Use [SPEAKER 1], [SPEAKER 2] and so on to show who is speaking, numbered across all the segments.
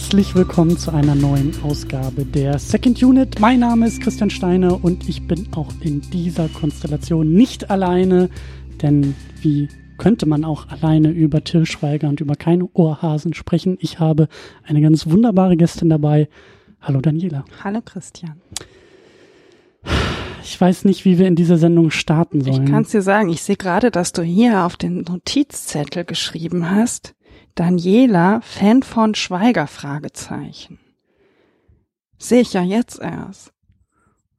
[SPEAKER 1] Herzlich willkommen zu einer neuen Ausgabe der Second Unit. Mein Name ist Christian Steiner und ich bin auch in dieser Konstellation nicht alleine, denn wie könnte man auch alleine über Till Schweiger und über keine Ohrhasen sprechen? Ich habe eine ganz wunderbare Gästin dabei. Hallo Daniela.
[SPEAKER 2] Hallo Christian.
[SPEAKER 1] Ich weiß nicht, wie wir in diese Sendung starten sollen.
[SPEAKER 2] Ich kann es dir sagen, ich sehe gerade, dass du hier auf den Notizzettel geschrieben hast, Daniela, Fan von Schweiger, Fragezeichen. Sehe ich ja jetzt erst.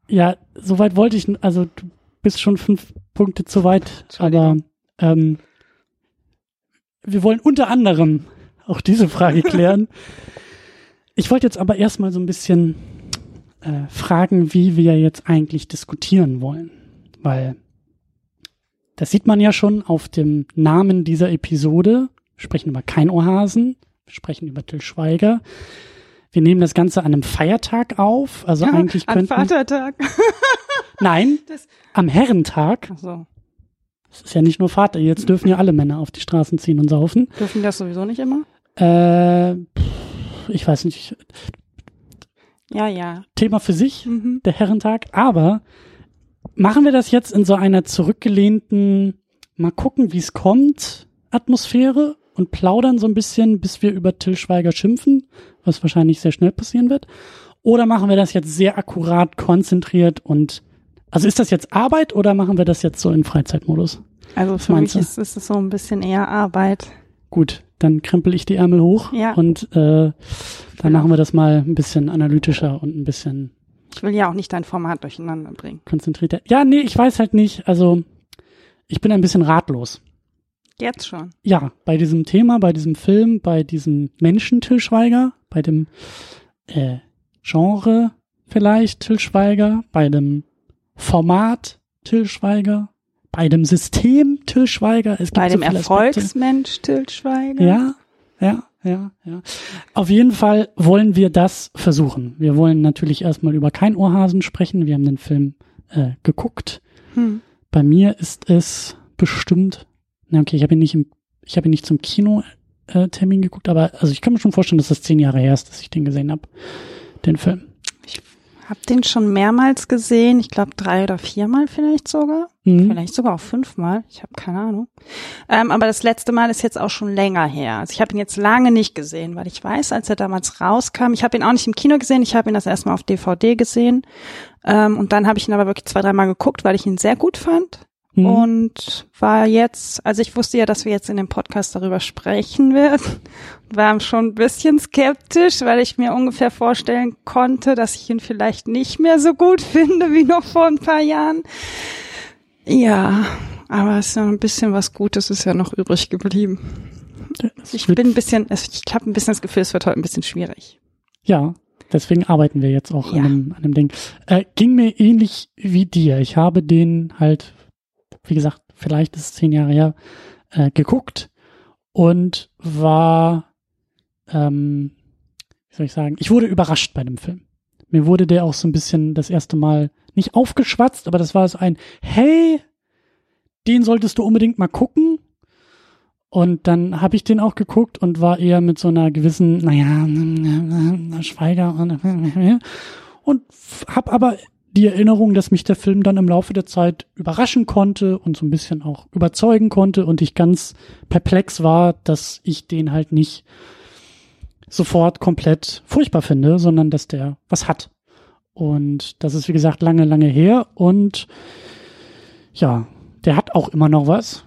[SPEAKER 1] Ja, soweit wollte ich, also du bist schon fünf Punkte zu weit, aber ähm, wir wollen unter anderem auch diese Frage klären. ich wollte jetzt aber erstmal so ein bisschen äh, fragen, wie wir jetzt eigentlich diskutieren wollen, weil das sieht man ja schon auf dem Namen dieser Episode. Wir sprechen über kein Ohrhasen, wir sprechen über Till Schweiger. Wir nehmen das Ganze an einem Feiertag auf, also ja, eigentlich könnten.
[SPEAKER 2] Am Vatertag.
[SPEAKER 1] Nein, das am Herrentag.
[SPEAKER 2] Ach so.
[SPEAKER 1] Das ist ja nicht nur Vater, jetzt dürfen ja alle Männer auf die Straßen ziehen und saufen.
[SPEAKER 2] Dürfen das sowieso nicht immer?
[SPEAKER 1] Äh, ich weiß nicht.
[SPEAKER 2] Ja, ja.
[SPEAKER 1] Thema für sich, mhm. der Herrentag. Aber machen wir das jetzt in so einer zurückgelehnten, mal gucken, wie es kommt, Atmosphäre und plaudern so ein bisschen, bis wir über Till Schweiger schimpfen, was wahrscheinlich sehr schnell passieren wird. Oder machen wir das jetzt sehr akkurat, konzentriert und also ist das jetzt Arbeit oder machen wir das jetzt so in Freizeitmodus?
[SPEAKER 2] Also für mich ist, ist es so ein bisschen eher Arbeit.
[SPEAKER 1] Gut, dann krempel ich die Ärmel hoch
[SPEAKER 2] ja.
[SPEAKER 1] und äh, dann machen wir das mal ein bisschen analytischer und ein bisschen.
[SPEAKER 2] Ich will ja auch nicht dein Format durcheinander bringen.
[SPEAKER 1] Konzentrierter. Ja, nee, ich weiß halt nicht. Also ich bin ein bisschen ratlos.
[SPEAKER 2] Jetzt schon.
[SPEAKER 1] Ja, bei diesem Thema, bei diesem Film, bei diesem Menschen Till Schweiger, bei dem äh, Genre vielleicht Till Schweiger, bei dem Format Till Schweiger, bei dem System Till Schweiger. Es gibt
[SPEAKER 2] bei
[SPEAKER 1] so
[SPEAKER 2] dem Erfolgsmensch Till Schweiger.
[SPEAKER 1] Ja, ja, ja, ja. Auf jeden Fall wollen wir das versuchen. Wir wollen natürlich erstmal über kein Ohrhasen sprechen. Wir haben den Film äh, geguckt. Hm. Bei mir ist es bestimmt, na okay, ich habe ihn nicht im, ich habe ihn nicht zum Kino-Termin äh, geguckt, aber also ich kann mir schon vorstellen, dass das zehn Jahre her ist, dass ich den gesehen habe, den Film
[SPEAKER 2] habe den schon mehrmals gesehen. Ich glaube drei oder viermal vielleicht sogar. Mhm. Vielleicht sogar auch fünfmal. Ich habe keine Ahnung. Ähm, aber das letzte Mal ist jetzt auch schon länger her. Also ich habe ihn jetzt lange nicht gesehen, weil ich weiß, als er damals rauskam, ich habe ihn auch nicht im Kino gesehen. Ich habe ihn das erstmal auf DVD gesehen. Ähm, und dann habe ich ihn aber wirklich zwei, dreimal geguckt, weil ich ihn sehr gut fand. Mhm. Und war jetzt, also ich wusste ja, dass wir jetzt in dem Podcast darüber sprechen werden, war schon ein bisschen skeptisch, weil ich mir ungefähr vorstellen konnte, dass ich ihn vielleicht nicht mehr so gut finde wie noch vor ein paar Jahren. Ja, aber es ist ja ein bisschen was Gutes ist ja noch übrig geblieben. Ich bin ein bisschen, ich habe ein bisschen das Gefühl, es wird heute ein bisschen schwierig.
[SPEAKER 1] Ja, deswegen arbeiten wir jetzt auch ja. an, einem, an einem Ding. Äh, ging mir ähnlich wie dir. Ich habe den halt wie gesagt, vielleicht ist es zehn Jahre her, äh, geguckt und war, ähm, wie soll ich sagen, ich wurde überrascht bei dem Film. Mir wurde der auch so ein bisschen das erste Mal nicht aufgeschwatzt, aber das war so ein, hey, den solltest du unbedingt mal gucken. Und dann habe ich den auch geguckt und war eher mit so einer gewissen, naja, Schweiger und, und hab aber die Erinnerung, dass mich der Film dann im Laufe der Zeit überraschen konnte und so ein bisschen auch überzeugen konnte und ich ganz perplex war, dass ich den halt nicht sofort komplett furchtbar finde, sondern dass der was hat. Und das ist, wie gesagt, lange, lange her und ja, der hat auch immer noch was.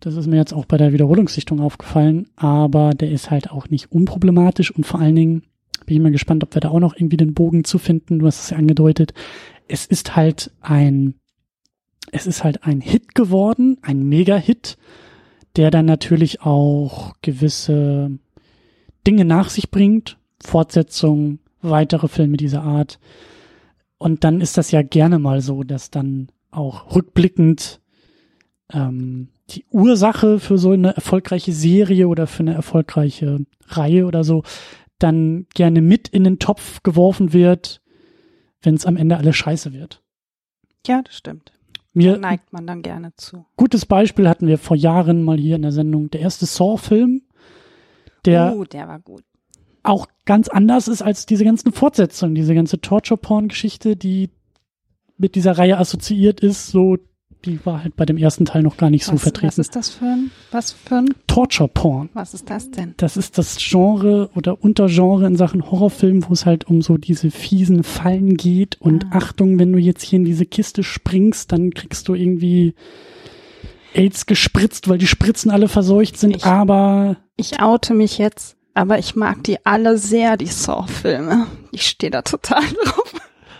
[SPEAKER 1] Das ist mir jetzt auch bei der Wiederholungssichtung aufgefallen, aber der ist halt auch nicht unproblematisch und vor allen Dingen bin ich mal gespannt, ob wir da auch noch irgendwie den Bogen zu finden. Du hast es ja angedeutet es ist halt ein, es ist halt ein Hit geworden, ein Mega-Hit, der dann natürlich auch gewisse Dinge nach sich bringt, Fortsetzungen, weitere Filme dieser Art. Und dann ist das ja gerne mal so, dass dann auch rückblickend ähm, die Ursache für so eine erfolgreiche Serie oder für eine erfolgreiche Reihe oder so dann gerne mit in den Topf geworfen wird, wenn es am Ende alles scheiße wird.
[SPEAKER 2] Ja, das stimmt.
[SPEAKER 1] Mir
[SPEAKER 2] da neigt man dann gerne zu.
[SPEAKER 1] Gutes Beispiel hatten wir vor Jahren mal hier in der Sendung. Der erste Saw-Film, der.
[SPEAKER 2] Uh, der war gut.
[SPEAKER 1] auch ganz anders ist als diese ganzen Fortsetzungen, diese ganze Torture-Porn-Geschichte, die mit dieser Reihe assoziiert ist, so die war halt bei dem ersten Teil noch gar nicht so
[SPEAKER 2] was,
[SPEAKER 1] vertreten. Was
[SPEAKER 2] ist das für ein, was für ein?
[SPEAKER 1] Torture Porn.
[SPEAKER 2] Was ist das denn?
[SPEAKER 1] Das ist das Genre oder Untergenre in Sachen Horrorfilm, wo es halt um so diese fiesen Fallen geht und ah. Achtung, wenn du jetzt hier in diese Kiste springst, dann kriegst du irgendwie AIDS gespritzt, weil die Spritzen alle verseucht sind, ich, aber.
[SPEAKER 2] Ich oute mich jetzt, aber ich mag die alle sehr, die Saw-Filme. Ich stehe da total drauf.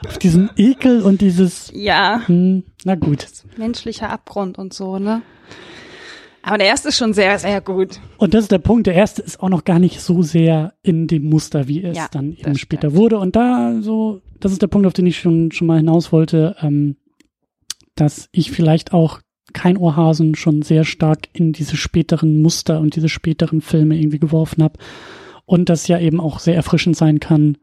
[SPEAKER 1] Auf diesen Ekel und dieses.
[SPEAKER 2] Ja.
[SPEAKER 1] Hm, na gut.
[SPEAKER 2] Menschlicher Abgrund und so, ne? Aber der erste ist schon sehr, sehr gut.
[SPEAKER 1] Und das ist der Punkt. Der erste ist auch noch gar nicht so sehr in dem Muster, wie es ja, dann eben später wurde. Und da so, das ist der Punkt, auf den ich schon, schon mal hinaus wollte, ähm, dass ich vielleicht auch kein Ohrhasen schon sehr stark in diese späteren Muster und diese späteren Filme irgendwie geworfen habe. Und das ja eben auch sehr erfrischend sein kann,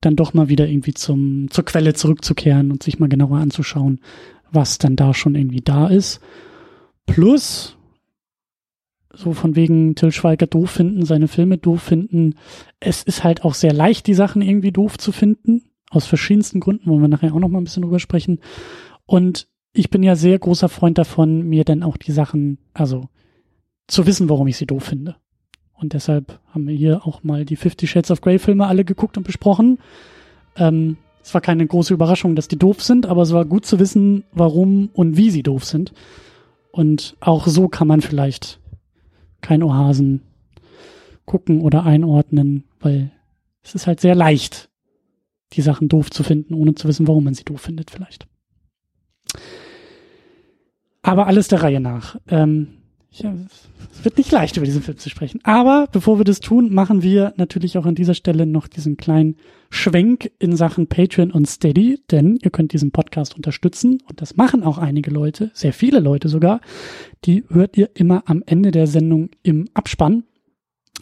[SPEAKER 1] dann doch mal wieder irgendwie zum, zur Quelle zurückzukehren und sich mal genauer anzuschauen, was dann da schon irgendwie da ist. Plus, so von wegen Till Schweiger doof finden, seine Filme doof finden. Es ist halt auch sehr leicht, die Sachen irgendwie doof zu finden. Aus verschiedensten Gründen, wollen wir nachher auch noch mal ein bisschen drüber sprechen. Und ich bin ja sehr großer Freund davon, mir dann auch die Sachen, also zu wissen, warum ich sie doof finde. Und deshalb haben wir hier auch mal die Fifty Shades of Grey Filme alle geguckt und besprochen. Ähm, es war keine große Überraschung, dass die doof sind, aber es war gut zu wissen, warum und wie sie doof sind. Und auch so kann man vielleicht kein Ohasen gucken oder einordnen, weil es ist halt sehr leicht, die Sachen doof zu finden, ohne zu wissen, warum man sie doof findet vielleicht. Aber alles der Reihe nach. Ähm, ja, es wird nicht leicht, über diesen Film zu sprechen. Aber bevor wir das tun, machen wir natürlich auch an dieser Stelle noch diesen kleinen Schwenk in Sachen Patreon und Steady, denn ihr könnt diesen Podcast unterstützen und das machen auch einige Leute, sehr viele Leute sogar. Die hört ihr immer am Ende der Sendung im Abspann.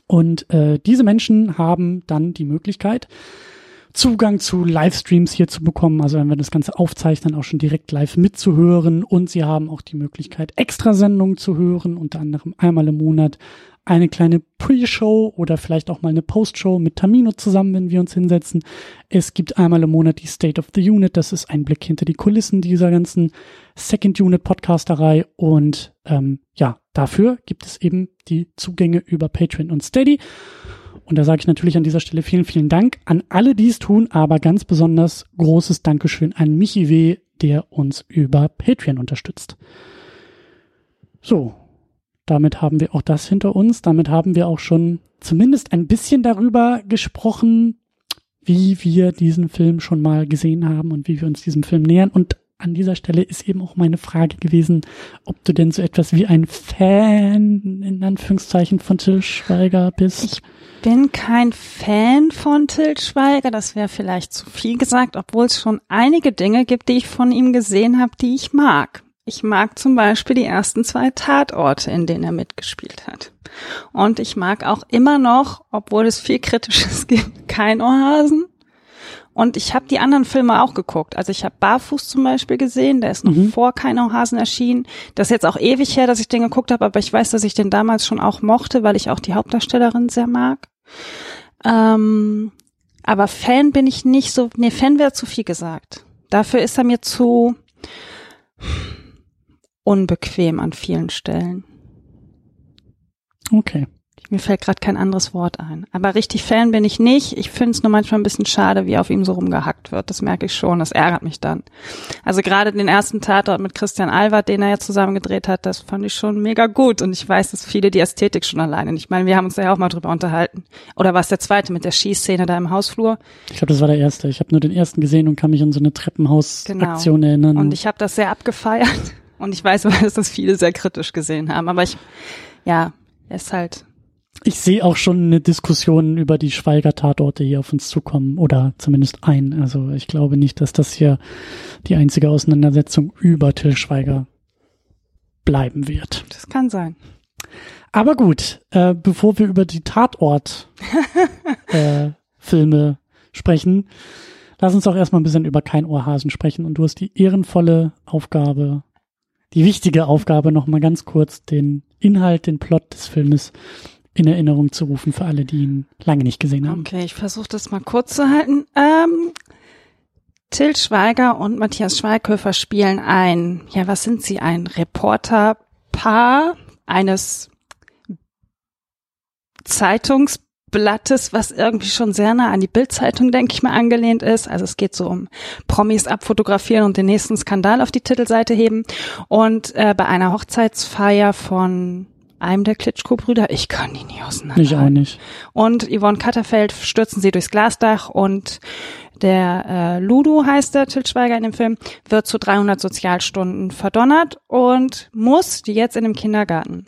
[SPEAKER 1] Und äh, diese Menschen haben dann die Möglichkeit, Zugang zu Livestreams hier zu bekommen. Also wenn wir das Ganze aufzeichnen, auch schon direkt live mitzuhören. Und Sie haben auch die Möglichkeit, Extrasendungen zu hören, unter anderem einmal im Monat eine kleine Pre-Show oder vielleicht auch mal eine Post-Show mit Tamino zusammen, wenn wir uns hinsetzen. Es gibt einmal im Monat die State of the Unit. Das ist ein Blick hinter die Kulissen dieser ganzen Second Unit Podcasterei. Und ähm, ja, dafür gibt es eben die Zugänge über Patreon und Steady. Und da sage ich natürlich an dieser Stelle vielen, vielen Dank an alle, die es tun, aber ganz besonders großes Dankeschön an Michi W., der uns über Patreon unterstützt. So, damit haben wir auch das hinter uns. Damit haben wir auch schon zumindest ein bisschen darüber gesprochen, wie wir diesen Film schon mal gesehen haben und wie wir uns diesem Film nähern. Und an dieser Stelle ist eben auch meine Frage gewesen, ob du denn so etwas wie ein Fan in Anführungszeichen von Till Schweiger bist.
[SPEAKER 2] Ich bin kein Fan von Till Schweiger, das wäre vielleicht zu viel gesagt, obwohl es schon einige Dinge gibt, die ich von ihm gesehen habe, die ich mag. Ich mag zum Beispiel die ersten zwei Tatorte, in denen er mitgespielt hat. Und ich mag auch immer noch, obwohl es viel Kritisches gibt, kein Ohrhasen und ich habe die anderen Filme auch geguckt. Also ich habe Barfuß zum Beispiel gesehen, der ist noch mhm. vor Keiner Hasen erschienen. Das ist jetzt auch ewig her, dass ich den geguckt habe, aber ich weiß, dass ich den damals schon auch mochte, weil ich auch die Hauptdarstellerin sehr mag. Ähm, aber Fan bin ich nicht so, nee, Fan wäre zu viel gesagt. Dafür ist er mir zu unbequem an vielen Stellen.
[SPEAKER 1] Okay.
[SPEAKER 2] Mir fällt gerade kein anderes Wort ein. Aber richtig Fan bin ich nicht. Ich finde es nur manchmal ein bisschen schade, wie auf ihm so rumgehackt wird. Das merke ich schon. Das ärgert mich dann. Also gerade den ersten Tatort mit Christian Albert, den er ja zusammen gedreht hat, das fand ich schon mega gut. Und ich weiß, dass viele die Ästhetik schon alleine. Ich meine, wir haben uns da ja auch mal drüber unterhalten. Oder war es der zweite mit der Schießszene da im Hausflur?
[SPEAKER 1] Ich glaube, das war der erste. Ich habe nur den ersten gesehen und kann mich an so eine Treppenhausaktion genau. erinnern.
[SPEAKER 2] Und ich habe das sehr abgefeiert. Und ich weiß, dass das viele sehr kritisch gesehen haben. Aber ich, ja, er ist halt
[SPEAKER 1] ich sehe auch schon eine Diskussion über die Schweiger-Tatorte hier auf uns zukommen oder zumindest ein. Also ich glaube nicht, dass das hier die einzige Auseinandersetzung über Till Schweiger bleiben wird.
[SPEAKER 2] Das kann sein.
[SPEAKER 1] Aber gut, äh, bevor wir über die Tatort-Filme äh, sprechen, lass uns doch erstmal ein bisschen über Kein Ohrhasen sprechen. Und du hast die ehrenvolle Aufgabe, die wichtige Aufgabe, nochmal ganz kurz den Inhalt, den Plot des Filmes in Erinnerung zu rufen für alle, die ihn lange nicht gesehen haben.
[SPEAKER 2] Okay, ich versuche das mal kurz zu halten. Ähm, Till Schweiger und Matthias Schweighöfer spielen ein, ja, was sind sie? Ein Reporterpaar eines Zeitungsblattes, was irgendwie schon sehr nah an die Bildzeitung, denke ich mal, angelehnt ist. Also es geht so um Promis abfotografieren und den nächsten Skandal auf die Titelseite heben. Und äh, bei einer Hochzeitsfeier von einem der Klitschko-Brüder, ich kann die nie auseinander.
[SPEAKER 1] Ich auch nicht.
[SPEAKER 2] Und Yvonne Katterfeld stürzen sie durchs Glasdach und der äh, Ludo heißt der Til Schweiger in dem Film, wird zu 300 Sozialstunden verdonnert und muss die jetzt in dem Kindergarten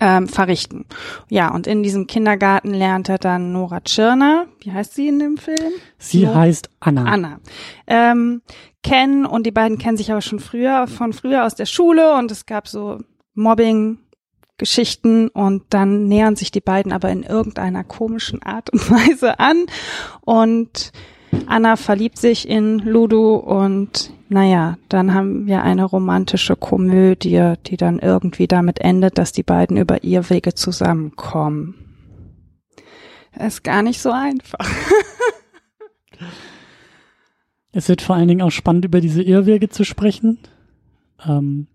[SPEAKER 2] ähm, verrichten. Ja, und in diesem Kindergarten lernt er dann Nora Tschirner, wie heißt sie in dem Film?
[SPEAKER 1] Sie no heißt Anna.
[SPEAKER 2] Anna. Ähm, kennen und die beiden kennen sich aber schon früher, von früher aus der Schule und es gab so Mobbing, Geschichten und dann nähern sich die beiden aber in irgendeiner komischen Art und Weise an und Anna verliebt sich in Ludo und naja, dann haben wir eine romantische Komödie, die dann irgendwie damit endet, dass die beiden über ihr Wege zusammenkommen. Ist gar nicht so einfach.
[SPEAKER 1] es wird vor allen Dingen auch spannend, über diese Irrwege zu sprechen. Ähm,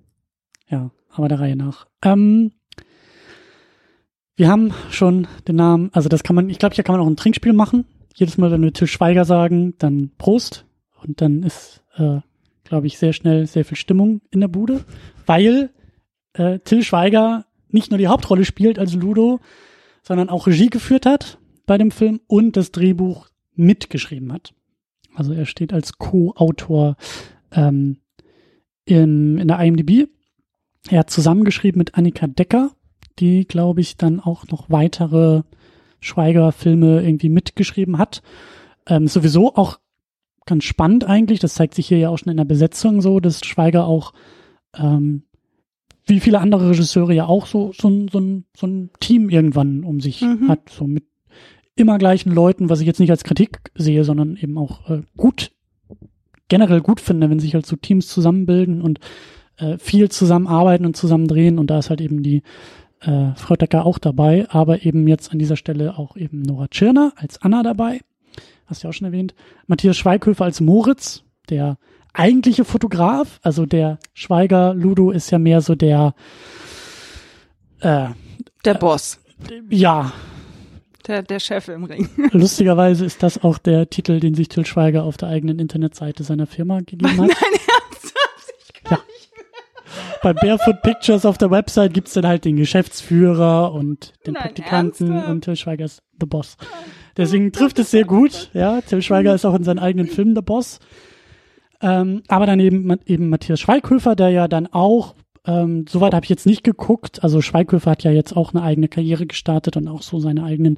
[SPEAKER 1] ja, aber der Reihe nach. Ähm, wir haben schon den Namen, also das kann man, ich glaube, hier kann man auch ein Trinkspiel machen. Jedes Mal, wenn wir Till Schweiger sagen, dann Prost. Und dann ist, äh, glaube ich, sehr schnell sehr viel Stimmung in der Bude, weil äh, Till Schweiger nicht nur die Hauptrolle spielt als Ludo, sondern auch Regie geführt hat bei dem Film und das Drehbuch mitgeschrieben hat. Also er steht als Co-Autor ähm, in, in der IMDb. Er hat zusammengeschrieben mit Annika Decker, die, glaube ich, dann auch noch weitere Schweiger-Filme irgendwie mitgeschrieben hat. Ähm, sowieso auch ganz spannend eigentlich, das zeigt sich hier ja auch schon in der Besetzung so, dass Schweiger auch, ähm, wie viele andere Regisseure ja auch so, so, ein, so, so ein Team irgendwann um sich mhm. hat, so mit immer gleichen Leuten, was ich jetzt nicht als Kritik sehe, sondern eben auch äh, gut, generell gut finde, wenn sich halt so Teams zusammenbilden und äh, viel zusammenarbeiten und zusammen drehen und da ist halt eben die äh, Frau Decker auch dabei, aber eben jetzt an dieser Stelle auch eben Nora Tschirner als Anna dabei, hast du ja auch schon erwähnt, Matthias Schweighöfer als Moritz, der eigentliche Fotograf, also der Schweiger Ludo ist ja mehr so der
[SPEAKER 2] äh, der Boss.
[SPEAKER 1] Äh, ja.
[SPEAKER 2] Der, der Chef im Ring.
[SPEAKER 1] Lustigerweise ist das auch der Titel, den sich Till Schweiger auf der eigenen Internetseite seiner Firma gegeben hat.
[SPEAKER 2] Nein, ernsthaft? Ich kann ja. nicht
[SPEAKER 1] bei Barefoot Pictures auf der Website gibt's dann halt den Geschäftsführer und den Nein, Praktikanten ernsthaft? und Till Schweiger ist The Boss. Deswegen trifft es sehr gut. Ja, Till Schweiger ist auch in seinen eigenen Filmen The Boss. Ähm, aber dann eben, eben Matthias Schweighöfer, der ja dann auch, ähm, soweit habe ich jetzt nicht geguckt, also Schweighöfer hat ja jetzt auch eine eigene Karriere gestartet und auch so seine eigenen,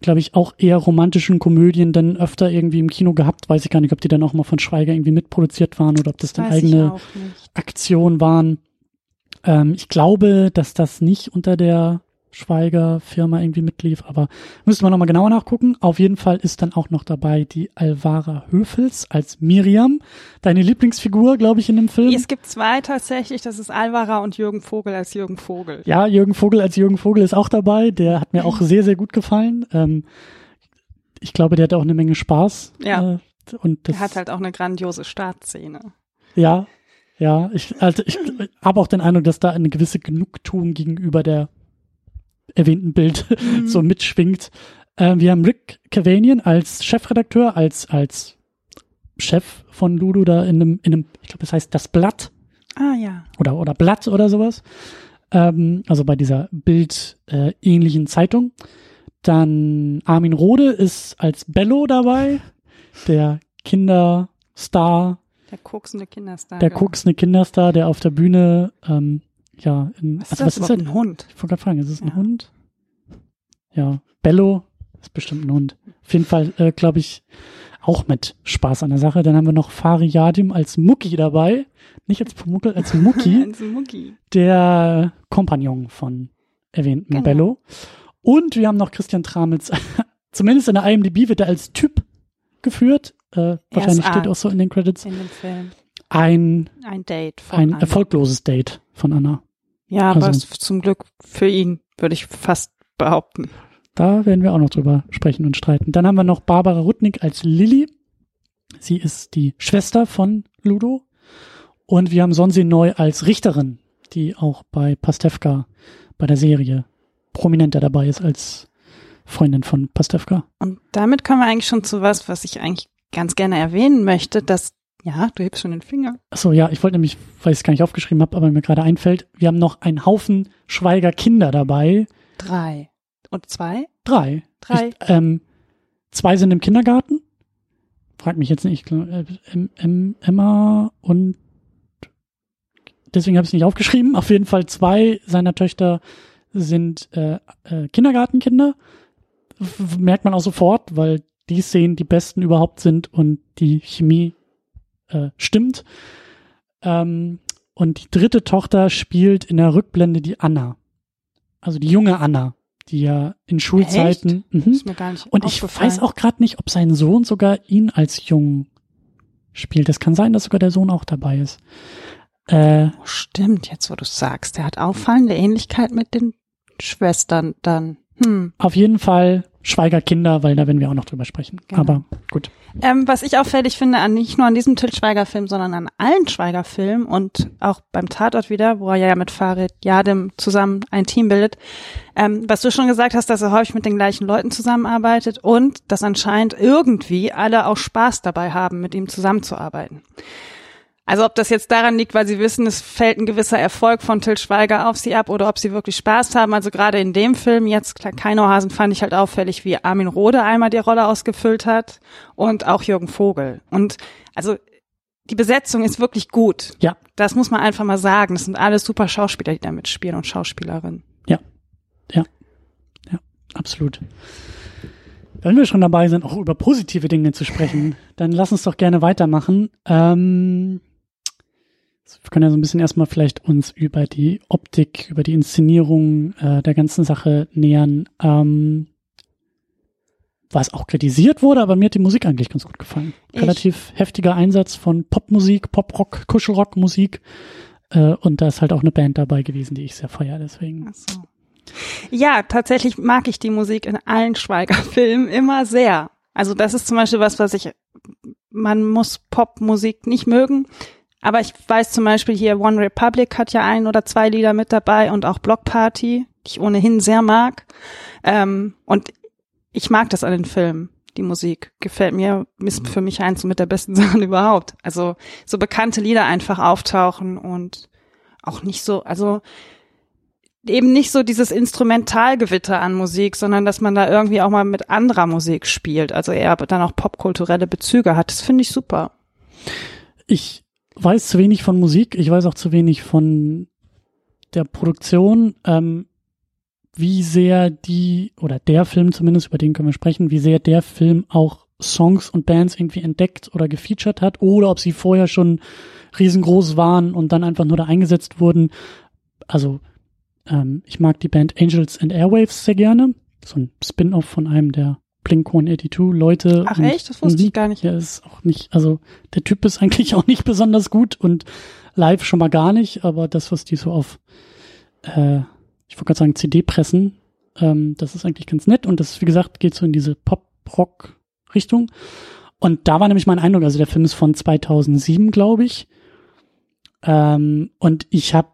[SPEAKER 1] glaube ich, auch eher romantischen Komödien dann öfter irgendwie im Kino gehabt. Weiß ich gar nicht, ob die dann auch mal von Schweiger irgendwie mitproduziert waren oder ob das dann Weiß eigene Aktionen waren. Ähm, ich glaube, dass das nicht unter der Schweiger-Firma irgendwie mitlief, aber müssen wir nochmal genauer nachgucken. Auf jeden Fall ist dann auch noch dabei die Alvara Höfels als Miriam, deine Lieblingsfigur, glaube ich, in dem Film.
[SPEAKER 2] Es gibt zwei tatsächlich, das ist Alvara und Jürgen Vogel als Jürgen Vogel.
[SPEAKER 1] Ja, Jürgen Vogel als Jürgen Vogel ist auch dabei, der hat mir auch sehr, sehr gut gefallen. Ähm, ich glaube, der hat auch eine Menge Spaß.
[SPEAKER 2] Ja. Äh, und das, der hat halt auch eine grandiose Startszene.
[SPEAKER 1] Ja, ja, ich, also ich habe auch den Eindruck, dass da eine gewisse Genugtuung gegenüber der erwähnten Bild mhm. so mitschwingt. Äh, wir haben Rick Cavanian als Chefredakteur, als, als Chef von Ludo da in einem, in einem, ich glaube, das heißt das Blatt.
[SPEAKER 2] Ah, ja.
[SPEAKER 1] Oder, oder Blatt oder sowas. Ähm, also bei dieser Bild äh, Zeitung. Dann Armin Rode ist als Bello dabei, der Kinderstar
[SPEAKER 2] der koksende Kinderstar.
[SPEAKER 1] Der koksende Kinderstar, der auf der Bühne, ähm, ja,
[SPEAKER 2] in, was, also, was ist das? Ein Hund?
[SPEAKER 1] Ich wollte gerade fragen, ist es ja. ein Hund? Ja, Bello ist bestimmt ein Hund. Auf jeden Fall, äh, glaube ich, auch mit Spaß an der Sache. Dann haben wir noch Fari Yadim als Mucki dabei. Nicht als Pumuckel, als Mucki. als Mucki. Der Kompagnon von erwähnten genau. Bello. Und wir haben noch Christian Tramitz. Zumindest in der IMDb wird er als Typ geführt. Äh, wahrscheinlich steht auch so in den Credits.
[SPEAKER 2] In dem Film.
[SPEAKER 1] Ein,
[SPEAKER 2] ein Date.
[SPEAKER 1] ein Anna. erfolgloses Date von Anna.
[SPEAKER 2] Ja, also, aber zum Glück für ihn, würde ich fast behaupten.
[SPEAKER 1] Da werden wir auch noch drüber sprechen und streiten. Dann haben wir noch Barbara Rudnick als Lilly. Sie ist die Schwester von Ludo. Und wir haben Sonsi Neu als Richterin, die auch bei Pastewka bei der Serie prominenter dabei ist als Freundin von Pastewka.
[SPEAKER 2] Und damit kommen wir eigentlich schon zu was, was ich eigentlich ganz gerne erwähnen möchte, dass ja, du hebst schon den Finger.
[SPEAKER 1] Achso, ja, ich wollte nämlich, weil ich es gar nicht aufgeschrieben habe, aber mir gerade einfällt, wir haben noch einen Haufen Schweiger Kinder dabei.
[SPEAKER 2] Drei. Und zwei?
[SPEAKER 1] Drei.
[SPEAKER 2] Drei.
[SPEAKER 1] Ich, ähm, zwei sind im Kindergarten. Frag mich jetzt nicht. Äh, Emma und deswegen habe ich es nicht aufgeschrieben. Auf jeden Fall zwei seiner Töchter sind äh, äh, Kindergartenkinder. Merkt man auch sofort, weil die Szenen die besten überhaupt sind und die Chemie äh, stimmt. Ähm, und die dritte Tochter spielt in der Rückblende die Anna. Also die junge Anna, die ja in Schulzeiten.
[SPEAKER 2] Mhm. Ist mir gar nicht
[SPEAKER 1] und ich weiß auch gerade nicht, ob sein Sohn sogar ihn als Jungen spielt. Es kann sein, dass sogar der Sohn auch dabei ist.
[SPEAKER 2] Äh, oh, stimmt, jetzt wo du sagst. Der hat auffallende Ähnlichkeit mit den Schwestern dann. Hm.
[SPEAKER 1] Auf jeden Fall Schweiger Kinder, weil da werden wir auch noch drüber sprechen. Genau. Aber gut.
[SPEAKER 2] Ähm, was ich auffällig finde, an, nicht nur an diesem Til Schweiger-Film, sondern an allen Schweiger-Filmen und auch beim Tatort wieder, wo er ja mit Farid Yadim zusammen ein Team bildet, ähm, was du schon gesagt hast, dass er häufig mit den gleichen Leuten zusammenarbeitet und dass anscheinend irgendwie alle auch Spaß dabei haben, mit ihm zusammenzuarbeiten. Also ob das jetzt daran liegt, weil sie wissen, es fällt ein gewisser Erfolg von Till Schweiger auf sie ab oder ob sie wirklich Spaß haben. Also gerade in dem Film jetzt, klar, Keinohasen fand ich halt auffällig, wie Armin Rohde einmal die Rolle ausgefüllt hat und auch Jürgen Vogel. Und also die Besetzung ist wirklich gut.
[SPEAKER 1] Ja.
[SPEAKER 2] Das muss man einfach mal sagen. Das sind alles super Schauspieler, die da mitspielen und Schauspielerinnen.
[SPEAKER 1] Ja. Ja. Ja, absolut. Wenn wir schon dabei sind, auch über positive Dinge zu sprechen, dann lass uns doch gerne weitermachen. Ähm, wir können ja so ein bisschen erstmal vielleicht uns über die Optik, über die Inszenierung äh, der ganzen Sache nähern. Ähm, was auch kritisiert wurde, aber mir hat die Musik eigentlich ganz gut gefallen. Ich. Relativ heftiger Einsatz von Popmusik, Poprock, Kuschelrockmusik. Äh, und da ist halt auch eine Band dabei gewesen, die ich sehr feiere, deswegen.
[SPEAKER 2] Ach so. Ja, tatsächlich mag ich die Musik in allen Schweiger-Filmen immer sehr. Also das ist zum Beispiel was, was ich, man muss Popmusik nicht mögen. Aber ich weiß zum Beispiel hier, One Republic hat ja ein oder zwei Lieder mit dabei und auch Block Party, die ich ohnehin sehr mag. Ähm, und ich mag das an den Filmen. Die Musik gefällt mir, ist für mich eins mit der besten Sachen überhaupt. Also so bekannte Lieder einfach auftauchen und auch nicht so, also eben nicht so dieses Instrumentalgewitter an Musik, sondern dass man da irgendwie auch mal mit anderer Musik spielt, also eher dann auch popkulturelle Bezüge hat. Das finde ich super.
[SPEAKER 1] Ich weiß zu wenig von Musik, ich weiß auch zu wenig von der Produktion, ähm, wie sehr die, oder der Film zumindest, über den können wir sprechen, wie sehr der Film auch Songs und Bands irgendwie entdeckt oder gefeatured hat, oder ob sie vorher schon riesengroß waren und dann einfach nur da eingesetzt wurden. Also, ähm, ich mag die Band Angels and Airwaves sehr gerne. So ein Spin-off von einem der Blink-182 Leute.
[SPEAKER 2] Ach echt? Das wusste ich gar nicht.
[SPEAKER 1] Ja, ist auch nicht, also der Typ ist eigentlich auch nicht besonders gut und live schon mal gar nicht, aber das, was die so auf, äh, ich wollte gerade sagen, CD pressen, ähm, das ist eigentlich ganz nett und das, wie gesagt, geht so in diese Pop-Rock-Richtung. Und da war nämlich mein Eindruck, also der Film ist von 2007, glaube ich. Ähm, und ich habe,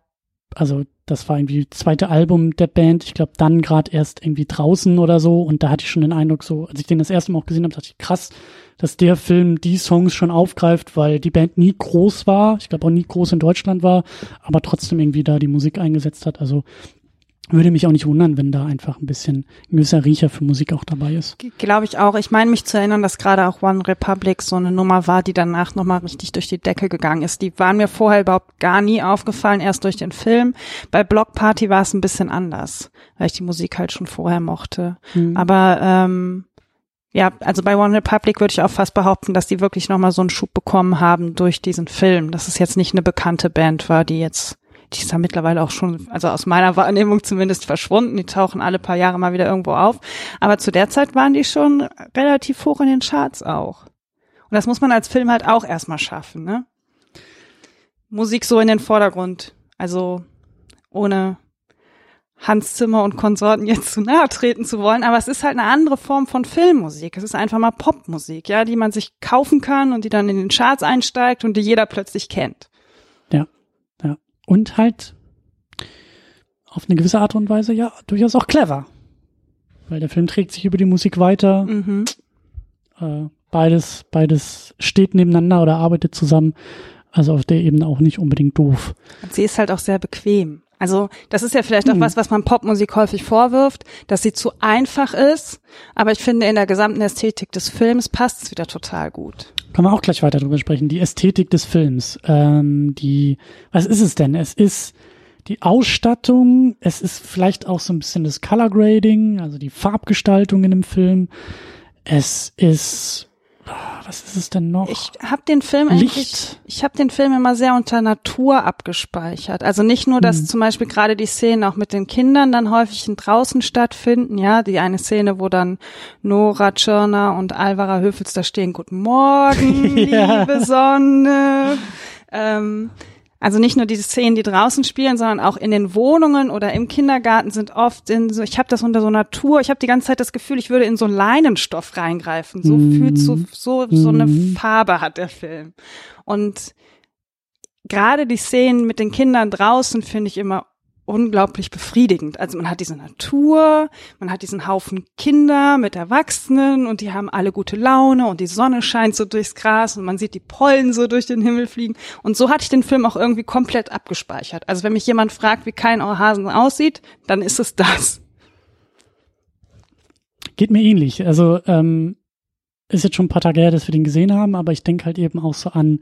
[SPEAKER 1] also das war irgendwie das zweite Album der Band. Ich glaube, dann gerade erst irgendwie draußen oder so. Und da hatte ich schon den Eindruck, so, als ich den das erste Mal auch gesehen habe, dachte ich, krass, dass der Film die Songs schon aufgreift, weil die Band nie groß war. Ich glaube auch nie groß in Deutschland war, aber trotzdem irgendwie da die Musik eingesetzt hat. Also würde mich auch nicht wundern, wenn da einfach ein bisschen ein gewisser Riecher für Musik auch dabei ist.
[SPEAKER 2] Glaube ich auch. Ich meine mich zu erinnern, dass gerade auch One Republic so eine Nummer war, die danach nochmal richtig durch die Decke gegangen ist. Die waren mir vorher überhaupt gar nie aufgefallen, erst durch den Film. Bei Block Party war es ein bisschen anders, weil ich die Musik halt schon vorher mochte. Mhm. Aber ähm, ja, also bei One Republic würde ich auch fast behaupten, dass die wirklich nochmal so einen Schub bekommen haben durch diesen Film. Dass es jetzt nicht eine bekannte Band war, die jetzt die ist ja mittlerweile auch schon, also aus meiner Wahrnehmung zumindest verschwunden. Die tauchen alle paar Jahre mal wieder irgendwo auf. Aber zu der Zeit waren die schon relativ hoch in den Charts auch. Und das muss man als Film halt auch erstmal schaffen, ne? Musik so in den Vordergrund. Also ohne Hans Zimmer und Konsorten jetzt zu nahe treten zu wollen, aber es ist halt eine andere Form von Filmmusik. Es ist einfach mal Popmusik, ja, die man sich kaufen kann und die dann in den Charts einsteigt und die jeder plötzlich kennt.
[SPEAKER 1] Und halt auf eine gewisse Art und Weise ja durchaus auch clever. Weil der Film trägt sich über die Musik weiter. Mhm. Äh, beides, beides steht nebeneinander oder arbeitet zusammen. Also auf der Ebene auch nicht unbedingt doof.
[SPEAKER 2] Und sie ist halt auch sehr bequem. Also das ist ja vielleicht auch hm. was, was man Popmusik häufig vorwirft, dass sie zu einfach ist. Aber ich finde, in der gesamten Ästhetik des Films passt es wieder total gut.
[SPEAKER 1] Können wir auch gleich weiter drüber sprechen. Die Ästhetik des Films. Ähm, die, was ist es denn? Es ist die Ausstattung, es ist vielleicht auch so ein bisschen das Color Grading, also die Farbgestaltung in dem Film. Es ist was ist es denn noch?
[SPEAKER 2] Ich habe den Film Licht. eigentlich, ich habe den Film immer sehr unter Natur abgespeichert. Also nicht nur, dass hm. zum Beispiel gerade die Szenen auch mit den Kindern dann häufig draußen stattfinden. Ja, die eine Szene, wo dann Nora Tschirner und Alvara Höfels da stehen. Guten Morgen, ja. liebe Sonne. Ähm, also nicht nur diese Szenen, die draußen spielen, sondern auch in den Wohnungen oder im Kindergarten sind oft in so, ich habe das unter so Natur, ich habe die ganze Zeit das Gefühl, ich würde in so Leinenstoff reingreifen. So mm. fühlt so so so eine mhm. Farbe hat der Film. Und gerade die Szenen mit den Kindern draußen finde ich immer unglaublich befriedigend. Also man hat diese Natur, man hat diesen Haufen Kinder mit Erwachsenen und die haben alle gute Laune und die Sonne scheint so durchs Gras und man sieht die Pollen so durch den Himmel fliegen. Und so hatte ich den Film auch irgendwie komplett abgespeichert. Also wenn mich jemand fragt, wie kein Ohrhasen aussieht, dann ist es das.
[SPEAKER 1] Geht mir ähnlich. Also ähm, ist jetzt schon ein paar Tage her, dass wir den gesehen haben, aber ich denke halt eben auch so an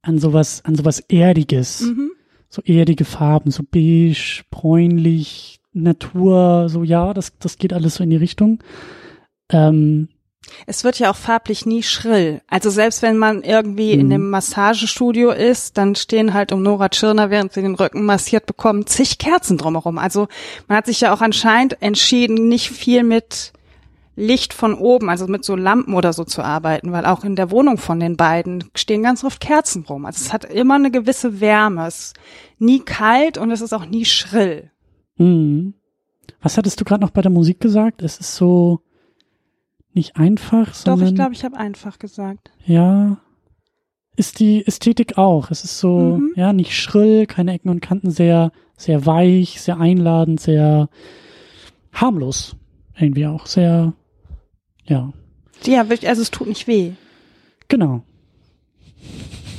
[SPEAKER 1] an sowas an sowas erdiges. Mhm so erdige Farben, so beige, bräunlich, Natur, so ja, das, das geht alles so in die Richtung. Ähm,
[SPEAKER 2] es wird ja auch farblich nie schrill. Also selbst wenn man irgendwie in mhm. einem Massagestudio ist, dann stehen halt um Nora Tschirner, während sie den Rücken massiert bekommen, zig Kerzen drumherum. Also man hat sich ja auch anscheinend entschieden, nicht viel mit Licht von oben, also mit so Lampen oder so zu arbeiten, weil auch in der Wohnung von den beiden stehen ganz oft Kerzen rum. Also es hat immer eine gewisse Wärme. Es ist nie kalt und es ist auch nie schrill.
[SPEAKER 1] Mhm. Was hattest du gerade noch bei der Musik gesagt? Es ist so nicht einfach, sondern.
[SPEAKER 2] Doch, ich glaube, ich habe einfach gesagt.
[SPEAKER 1] Ja. Ist die Ästhetik auch. Es ist so, mhm. ja, nicht schrill, keine Ecken und Kanten, sehr, sehr weich, sehr einladend, sehr harmlos. Irgendwie auch sehr ja.
[SPEAKER 2] Ja, also es tut nicht weh.
[SPEAKER 1] Genau.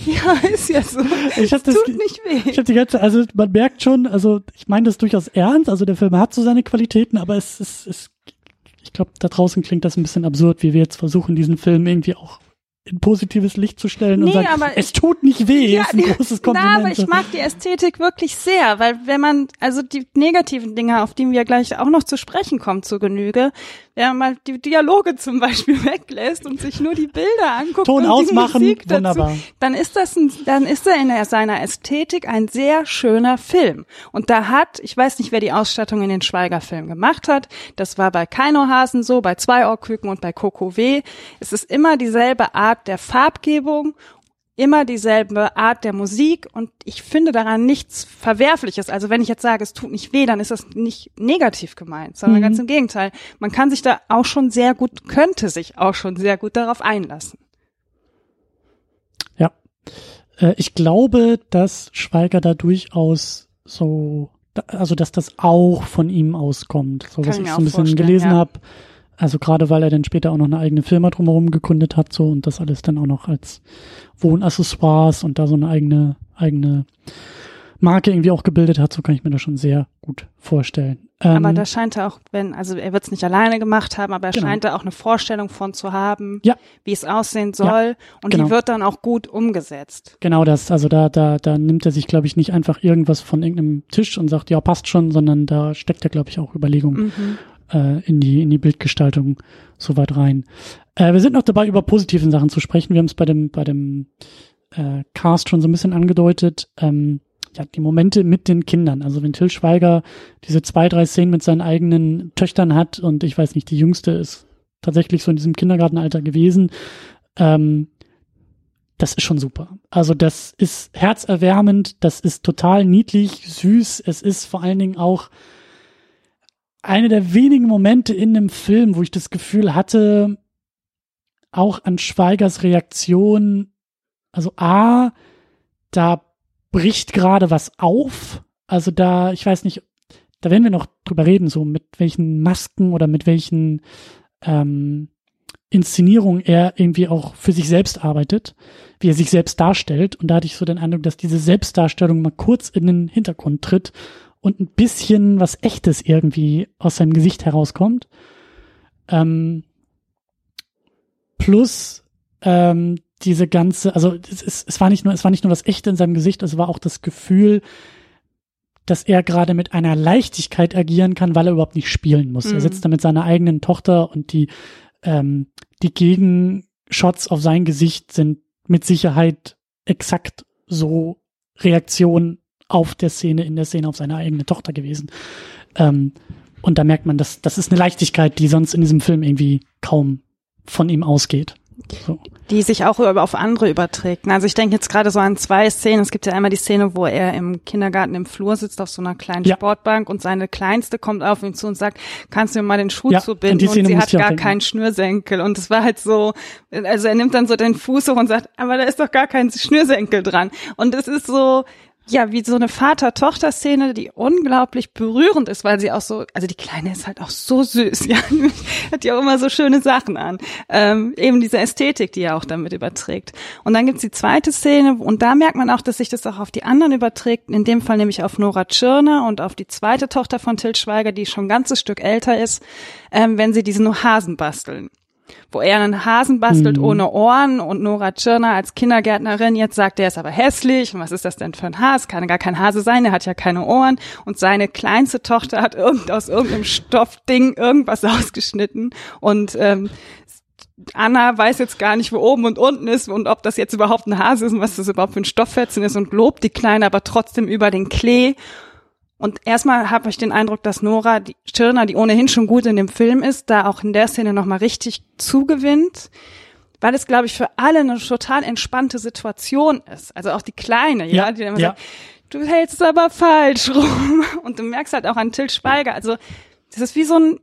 [SPEAKER 2] Ja, ist ja so.
[SPEAKER 1] Ich es das, tut nicht weh. Ich habe die ganze, also man merkt schon, also ich meine das durchaus ernst, also der Film hat so seine Qualitäten, aber es ist, es, ich glaube, da draußen klingt das ein bisschen absurd, wie wir jetzt versuchen, diesen Film irgendwie auch in positives Licht zu stellen nee, und sagen, aber es tut nicht weh, ja, ist ein großes Kompliment.
[SPEAKER 2] Na, aber ich mag die Ästhetik wirklich sehr, weil wenn man, also die negativen Dinge, auf die wir gleich auch noch zu sprechen kommen, zur Genüge, man mal die Dialoge zum Beispiel weglässt und sich nur die Bilder anguckt
[SPEAKER 1] Ton und ausmachen, die Musik dazu, wunderbar.
[SPEAKER 2] dann ist das ein, dann ist er in seiner Ästhetik ein sehr schöner Film. Und da hat, ich weiß nicht, wer die Ausstattung in den Schweiger-Film gemacht hat, das war bei Keinohasen so, bei Zweiohrküken und bei Coco W. Es ist immer dieselbe Art der Farbgebung immer dieselbe Art der Musik und ich finde daran nichts Verwerfliches. Also wenn ich jetzt sage, es tut nicht weh, dann ist das nicht negativ gemeint, sondern mhm. ganz im Gegenteil. Man kann sich da auch schon sehr gut, könnte sich auch schon sehr gut darauf einlassen.
[SPEAKER 1] Ja. Äh, ich glaube, dass Schweiger da durchaus so, also dass das auch von ihm auskommt. So was ich so ein bisschen gelesen ja. habe also gerade weil er dann später auch noch eine eigene Firma drumherum gegründet hat, so und das alles dann auch noch als Wohnaccessoires und da so eine eigene, eigene Marke irgendwie auch gebildet hat, so kann ich mir das schon sehr gut vorstellen.
[SPEAKER 2] Ähm, aber da scheint er auch, wenn, also er wird es nicht alleine gemacht haben, aber er genau. scheint da auch eine Vorstellung von zu haben, ja. wie es aussehen soll. Ja, und genau. die wird dann auch gut umgesetzt.
[SPEAKER 1] Genau das. Also da, da, da nimmt er sich, glaube ich, nicht einfach irgendwas von irgendeinem Tisch und sagt, ja, passt schon, sondern da steckt er, glaube ich, auch Überlegungen mhm äh, in, die, in die Bildgestaltung so weit rein. Äh, wir sind noch dabei, über positiven Sachen zu sprechen. Wir haben es bei dem, bei dem äh, Cast schon so ein bisschen angedeutet. Ähm, ja, die Momente mit den Kindern. Also wenn Till Schweiger diese zwei, drei Szenen mit seinen eigenen Töchtern hat und ich weiß nicht, die jüngste ist tatsächlich so in diesem Kindergartenalter gewesen, ähm, das ist schon super. Also das ist herzerwärmend, das ist total niedlich, süß. Es ist vor allen Dingen auch eine der wenigen Momente in dem Film, wo ich das Gefühl hatte, auch an Schweigers Reaktion, also A, da bricht gerade was auf. Also da, ich weiß nicht, da werden wir noch drüber reden, so mit welchen Masken oder mit welchen ähm, Inszenierungen er irgendwie auch für sich selbst arbeitet, wie er sich selbst darstellt. Und da hatte ich so den Eindruck, dass diese Selbstdarstellung mal kurz in den Hintergrund tritt und ein bisschen was Echtes irgendwie aus seinem Gesicht herauskommt. Ähm, plus ähm, diese ganze, also es, es, es war nicht nur, es war nicht nur das Echte in seinem Gesicht, es war auch das Gefühl, dass er gerade mit einer Leichtigkeit agieren kann, weil er überhaupt nicht spielen muss. Mhm. Er sitzt da mit seiner eigenen Tochter und die, ähm, die Gegenshots auf sein Gesicht sind mit Sicherheit exakt so Reaktionen auf der Szene, in der Szene auf seine eigene Tochter gewesen. Ähm, und da merkt man, dass das ist eine Leichtigkeit, die sonst in diesem Film irgendwie kaum von ihm ausgeht.
[SPEAKER 2] So. Die sich auch auf andere überträgt. Also ich denke jetzt gerade so an zwei Szenen. Es gibt ja einmal die Szene, wo er im Kindergarten im Flur sitzt auf so einer kleinen ja. Sportbank und seine Kleinste kommt auf ihn zu und sagt, kannst du mir mal den Schuh ja, zubinden? Und, und sie hat gar keinen Schnürsenkel. Und es war halt so, also er nimmt dann so den Fuß hoch und sagt, aber da ist doch gar kein Schnürsenkel dran. Und es ist so, ja, wie so eine Vater-Tochter-Szene, die unglaublich berührend ist, weil sie auch so, also die Kleine ist halt auch so süß, ja, hat ja auch immer so schöne Sachen an. Ähm, eben diese Ästhetik, die er auch damit überträgt. Und dann gibt's die zweite Szene und da merkt man auch, dass sich das auch auf die anderen überträgt, in dem Fall nämlich auf Nora Tschirner und auf die zweite Tochter von Til Schweiger, die schon ein ganzes Stück älter ist, ähm, wenn sie diesen Hasen basteln wo er einen Hasen bastelt mhm. ohne Ohren und Nora Tschirner als Kindergärtnerin jetzt sagt, der ist aber hässlich und was ist das denn für ein Hase? Kann gar kein Hase sein, der hat ja keine Ohren und seine kleinste Tochter hat irgend, aus irgendeinem Stoffding irgendwas ausgeschnitten und ähm, Anna weiß jetzt gar nicht, wo oben und unten ist und ob das jetzt überhaupt ein Hase ist und was das überhaupt für ein Stofffetzen ist und lobt die Kleine aber trotzdem über den Klee und erstmal habe ich den Eindruck, dass Nora die Schirner, die ohnehin schon gut in dem Film ist, da auch in der Szene nochmal richtig zugewinnt, weil es, glaube ich, für alle eine total entspannte Situation ist. Also auch die Kleine, ja, ja die dann immer ja. sagt, du hältst aber falsch rum. Und du merkst halt auch an Till Schweiger, also das ist wie so ein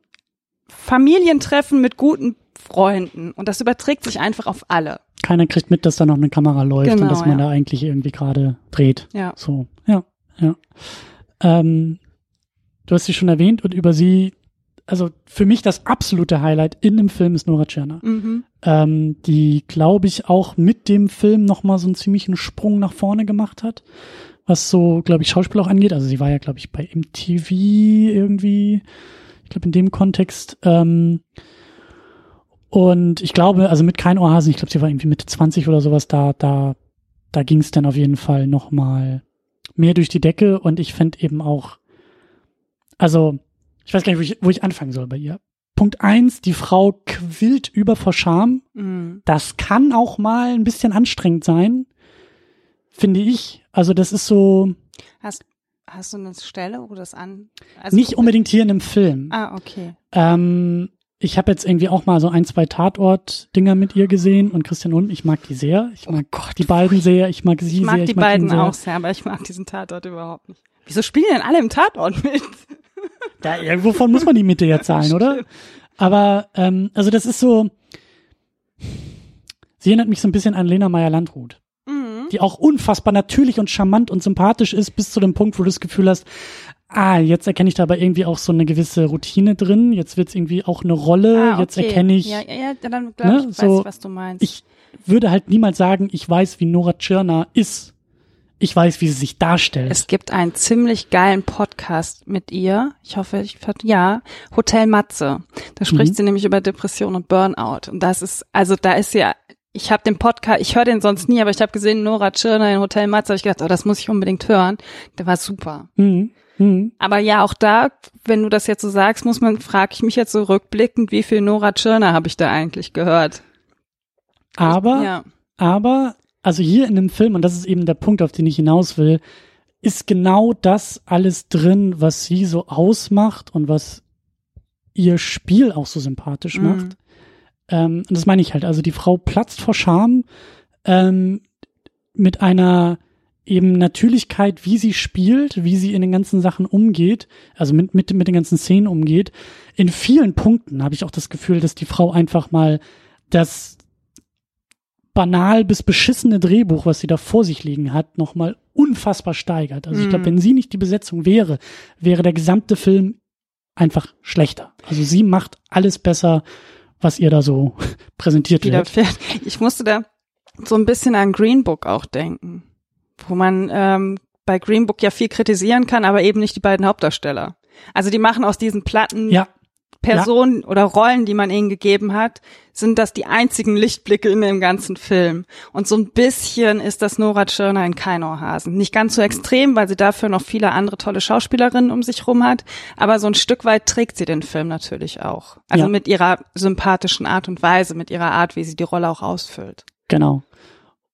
[SPEAKER 2] Familientreffen mit guten Freunden. Und das überträgt sich einfach auf alle.
[SPEAKER 1] Keiner kriegt mit, dass da noch eine Kamera läuft genau, und dass man ja. da eigentlich irgendwie gerade dreht. Ja. So, ja, ja. Ähm, du hast sie schon erwähnt und über sie, also für mich das absolute Highlight in dem Film ist Nora Tschirner. Mhm. Ähm, die, glaube ich, auch mit dem Film nochmal so einen ziemlichen Sprung nach vorne gemacht hat, was so, glaube ich, Schauspiel auch angeht. Also sie war ja, glaube ich, bei MTV irgendwie, ich glaube in dem Kontext. Ähm, und ich glaube, also mit kein Ohrhasen, ich glaube, sie war irgendwie Mitte 20 oder sowas, da, da, da ging es dann auf jeden Fall nochmal mehr durch die Decke und ich finde eben auch, also, ich weiß gar nicht, wo ich, wo ich anfangen soll bei ihr. Punkt eins, die Frau quillt über vor Scham. Mhm. Das kann auch mal ein bisschen anstrengend sein, finde ich. Also das ist so.
[SPEAKER 2] Hast, hast du eine Stelle, wo das an?
[SPEAKER 1] Also nicht unbedingt hier in einem Film.
[SPEAKER 2] Ah, okay.
[SPEAKER 1] Ähm, ich habe jetzt irgendwie auch mal so ein, zwei Tatort-Dinger mit ihr gesehen und Christian und ich mag die sehr. Ich oh mag oh Gott, die beiden sehr, ich mag sie
[SPEAKER 2] ich mag
[SPEAKER 1] sehr.
[SPEAKER 2] Die ich mag die beiden auch sehr, aber ich mag diesen Tatort überhaupt nicht. Wieso spielen denn alle im Tatort mit?
[SPEAKER 1] Da irgendwovon muss man die Mitte ja zahlen, oder? Aber ähm, also das ist so. Sie erinnert mich so ein bisschen an Lena Meyer-Landrut. Mhm. Die auch unfassbar natürlich und charmant und sympathisch ist, bis zu dem Punkt, wo du das Gefühl hast, ah, jetzt erkenne ich da aber irgendwie auch so eine gewisse Routine drin, jetzt wird's irgendwie auch eine Rolle, ah, okay. jetzt erkenne ich.
[SPEAKER 2] Ja, ja, ja dann glaube ne, ich, so, weiß was du meinst.
[SPEAKER 1] Ich würde halt niemals sagen, ich weiß, wie Nora Tschirner ist. Ich weiß, wie sie sich darstellt.
[SPEAKER 2] Es gibt einen ziemlich geilen Podcast mit ihr. Ich hoffe, ich ja, Hotel Matze. Da spricht mhm. sie nämlich über Depression und Burnout. Und das ist, also da ist ja ich habe den Podcast, ich höre den sonst nie, aber ich habe gesehen, Nora Tschirner in Hotel Matze, habe ich gedacht, oh, das muss ich unbedingt hören. Der war super. Mhm. Mhm. Aber ja, auch da, wenn du das jetzt so sagst, muss man, frage ich mich jetzt so rückblickend, wie viel Nora Tschirner habe ich da eigentlich gehört?
[SPEAKER 1] Aber, ja. aber, also hier in dem Film, und das ist eben der Punkt, auf den ich hinaus will, ist genau das alles drin, was sie so ausmacht und was ihr Spiel auch so sympathisch mhm. macht. Ähm, und das meine ich halt. Also die Frau platzt vor Scham ähm, mit einer eben Natürlichkeit, wie sie spielt, wie sie in den ganzen Sachen umgeht, also mit, mit, mit den ganzen Szenen umgeht. In vielen Punkten habe ich auch das Gefühl, dass die Frau einfach mal das banal bis beschissene Drehbuch, was sie da vor sich liegen hat, nochmal unfassbar steigert. Also ich glaube, mhm. wenn sie nicht die Besetzung wäre, wäre der gesamte Film einfach schlechter. Also sie macht alles besser, was ihr da so präsentiert wird.
[SPEAKER 2] Ich musste da so ein bisschen an Green Book auch denken wo man ähm, bei Green Book ja viel kritisieren kann, aber eben nicht die beiden Hauptdarsteller. Also die machen aus diesen Platten ja. Personen ja. oder Rollen, die man ihnen gegeben hat, sind das die einzigen Lichtblicke in dem ganzen Film. Und so ein bisschen ist das Nora Tschirner in Keinohrhasen. Nicht ganz so extrem, weil sie dafür noch viele andere tolle Schauspielerinnen um sich rum hat, aber so ein Stück weit trägt sie den Film natürlich auch. Also ja. mit ihrer sympathischen Art und Weise, mit ihrer Art, wie sie die Rolle auch ausfüllt.
[SPEAKER 1] Genau.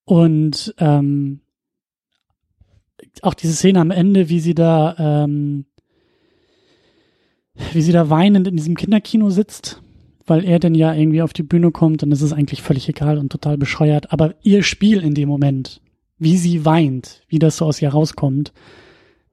[SPEAKER 1] Und ähm, auch diese Szene am Ende, wie sie da, ähm, wie sie da weinend in diesem Kinderkino sitzt, weil er denn ja irgendwie auf die Bühne kommt, dann ist es eigentlich völlig egal und total bescheuert. Aber ihr Spiel in dem Moment, wie sie weint, wie das so aus ihr rauskommt,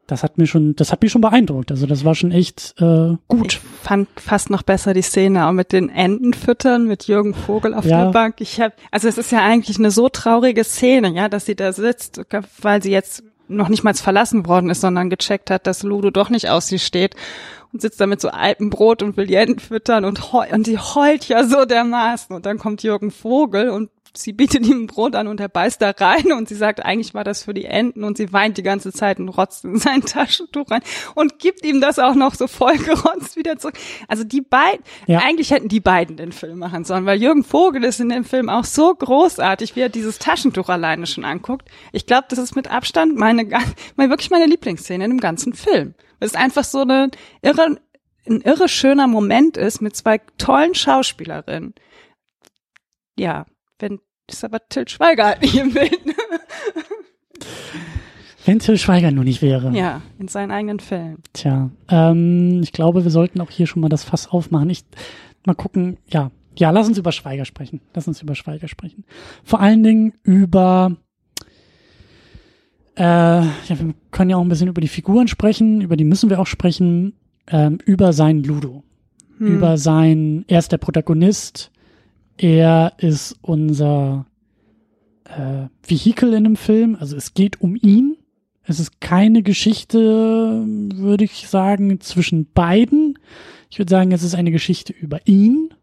[SPEAKER 1] das hat mir schon, das hat mich schon beeindruckt. Also das war schon echt äh, gut. Ich
[SPEAKER 2] fand fast noch besser die Szene auch mit den Entenfüttern mit Jürgen Vogel auf ja. der Bank. Ich habe, also es ist ja eigentlich eine so traurige Szene, ja, dass sie da sitzt, weil sie jetzt noch nicht mal verlassen worden ist, sondern gecheckt hat, dass Ludo doch nicht aus sie steht und sitzt da mit so altem Brot und Enten füttern und, heult, und die heult ja so dermaßen. Und dann kommt Jürgen Vogel und sie bietet ihm ein Brot an und er beißt da rein und sie sagt, eigentlich war das für die Enten und sie weint die ganze Zeit und rotzt in sein Taschentuch rein und gibt ihm das auch noch so vollgerotzt wieder zurück. Also die beiden, ja. eigentlich hätten die beiden den Film machen sollen, weil Jürgen Vogel ist in dem Film auch so großartig, wie er dieses Taschentuch alleine schon anguckt. Ich glaube, das ist mit Abstand meine, meine wirklich meine Lieblingsszene in dem ganzen Film. Es ist einfach so eine irre, ein irre schöner Moment ist mit zwei tollen Schauspielerinnen. Ja, wenn ist aber Till Schweiger halt nicht im Bild. Ne?
[SPEAKER 1] Wenn Till Schweiger nur nicht wäre.
[SPEAKER 2] Ja, in seinen eigenen Fällen.
[SPEAKER 1] Tja, ähm, ich glaube, wir sollten auch hier schon mal das Fass aufmachen. Ich mal gucken, ja. Ja, lass uns über Schweiger sprechen. Lass uns über Schweiger sprechen. Vor allen Dingen über äh, ja, wir können ja auch ein bisschen über die Figuren sprechen, über die müssen wir auch sprechen, ähm, über sein Ludo. Hm. Über sein, er ist der Protagonist, er ist unser äh, Vehikel in dem Film. Also es geht um ihn. Es ist keine Geschichte, würde ich sagen, zwischen beiden. Ich würde sagen, es ist eine Geschichte über ihn.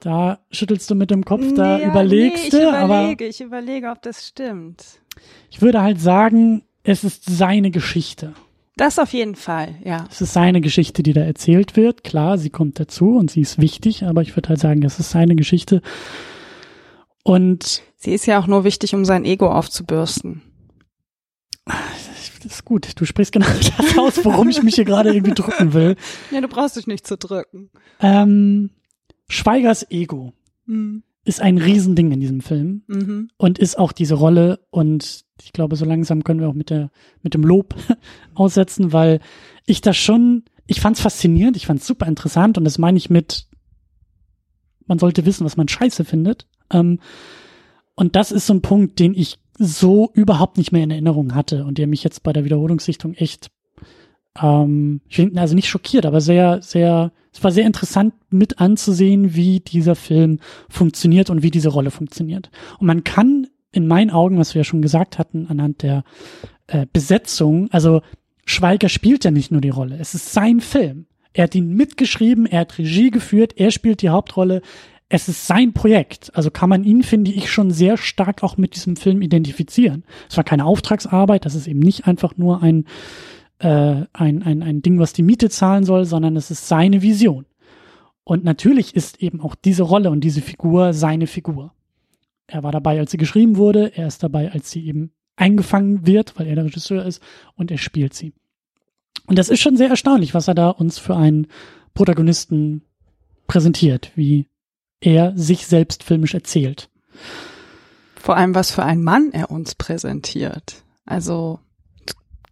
[SPEAKER 1] Da schüttelst du mit dem Kopf, da nee, überlegst nee,
[SPEAKER 2] du.
[SPEAKER 1] Überlege,
[SPEAKER 2] aber ich überlege, ob das stimmt.
[SPEAKER 1] Ich würde halt sagen, es ist seine Geschichte.
[SPEAKER 2] Das auf jeden Fall, ja.
[SPEAKER 1] Es ist seine Geschichte, die da erzählt wird. Klar, sie kommt dazu und sie ist wichtig, aber ich würde halt sagen, es ist seine Geschichte. Und
[SPEAKER 2] sie ist ja auch nur wichtig, um sein Ego aufzubürsten.
[SPEAKER 1] Das ist gut. Du sprichst genau das aus, worum ich mich hier gerade irgendwie drücken will.
[SPEAKER 2] Ja, du brauchst dich nicht zu drücken.
[SPEAKER 1] Ähm, Schweigers Ego mhm. ist ein Riesending in diesem Film mhm. und ist auch diese Rolle und ich glaube, so langsam können wir auch mit der, mit dem Lob aussetzen, weil ich das schon, ich fand es faszinierend, ich fand es super interessant und das meine ich mit, man sollte wissen, was man scheiße findet. Ähm, und das ist so ein Punkt, den ich so überhaupt nicht mehr in Erinnerung hatte und der mich jetzt bei der Wiederholungssichtung echt, ähm, also nicht schockiert, aber sehr, sehr, es war sehr interessant mit anzusehen, wie dieser Film funktioniert und wie diese Rolle funktioniert. Und man kann in meinen Augen, was wir ja schon gesagt hatten, anhand der äh, Besetzung, also Schweiger spielt ja nicht nur die Rolle, es ist sein Film. Er hat ihn mitgeschrieben, er hat Regie geführt, er spielt die Hauptrolle. Es ist sein Projekt. Also kann man ihn, finde ich, schon sehr stark auch mit diesem Film identifizieren. Es war keine Auftragsarbeit, das ist eben nicht einfach nur ein, äh, ein, ein, ein Ding, was die Miete zahlen soll, sondern es ist seine Vision. Und natürlich ist eben auch diese Rolle und diese Figur seine Figur. Er war dabei, als sie geschrieben wurde. Er ist dabei, als sie eben eingefangen wird, weil er der Regisseur ist und er spielt sie. Und das ist schon sehr erstaunlich, was er da uns für einen Protagonisten präsentiert, wie er sich selbst filmisch erzählt.
[SPEAKER 2] Vor allem, was für ein Mann er uns präsentiert. Also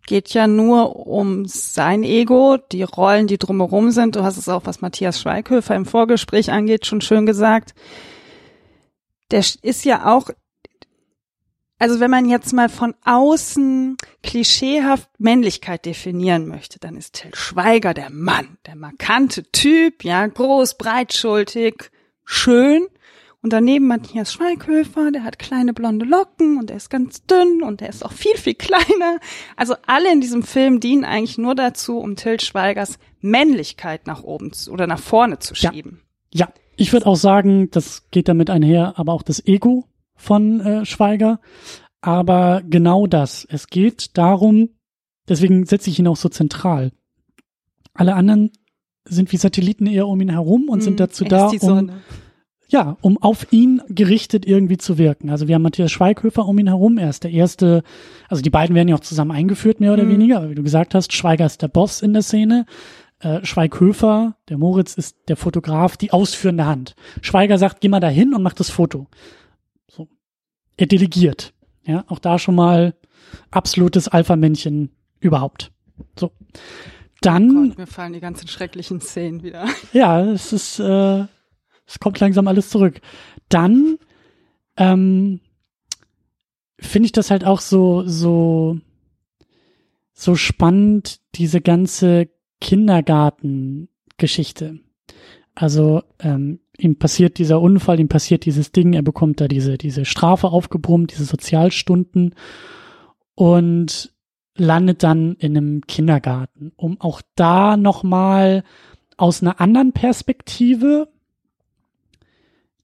[SPEAKER 2] geht ja nur um sein Ego, die Rollen, die drumherum sind. Du hast es auch, was Matthias Schweighöfer im Vorgespräch angeht, schon schön gesagt der ist ja auch, also wenn man jetzt mal von außen klischeehaft Männlichkeit definieren möchte, dann ist Till Schweiger der Mann, der markante Typ, ja, groß, breitschultig, schön. Und daneben Matthias Schweighöfer, der hat kleine blonde Locken und der ist ganz dünn und der ist auch viel, viel kleiner. Also alle in diesem Film dienen eigentlich nur dazu, um Till Schweigers Männlichkeit nach oben zu, oder nach vorne zu schieben.
[SPEAKER 1] Ja, ja. Ich würde auch sagen, das geht damit einher, aber auch das Ego von äh, Schweiger. Aber genau das. Es geht darum, deswegen setze ich ihn auch so zentral. Alle anderen sind wie Satelliten eher um ihn herum und mm, sind dazu da, um, ja, um auf ihn gerichtet irgendwie zu wirken. Also wir haben Matthias Schweighöfer um ihn herum. Er ist der erste, also die beiden werden ja auch zusammen eingeführt, mehr oder mm. weniger. Aber wie du gesagt hast, Schweiger ist der Boss in der Szene. Äh, Schweighöfer, der Moritz, ist der Fotograf, die ausführende Hand. Schweiger sagt, geh mal dahin und mach das Foto. So. Er delegiert. Ja, auch da schon mal absolutes Alpha-Männchen überhaupt. So. Dann.
[SPEAKER 2] Oh Gott, mir fallen die ganzen schrecklichen Szenen wieder.
[SPEAKER 1] Ja, es ist, äh, es kommt langsam alles zurück. Dann ähm, finde ich das halt auch so, so, so spannend, diese ganze Kindergartengeschichte. Also ähm, ihm passiert dieser Unfall, ihm passiert dieses Ding, er bekommt da diese, diese Strafe aufgebrummt, diese Sozialstunden und landet dann in einem Kindergarten, um auch da nochmal aus einer anderen Perspektive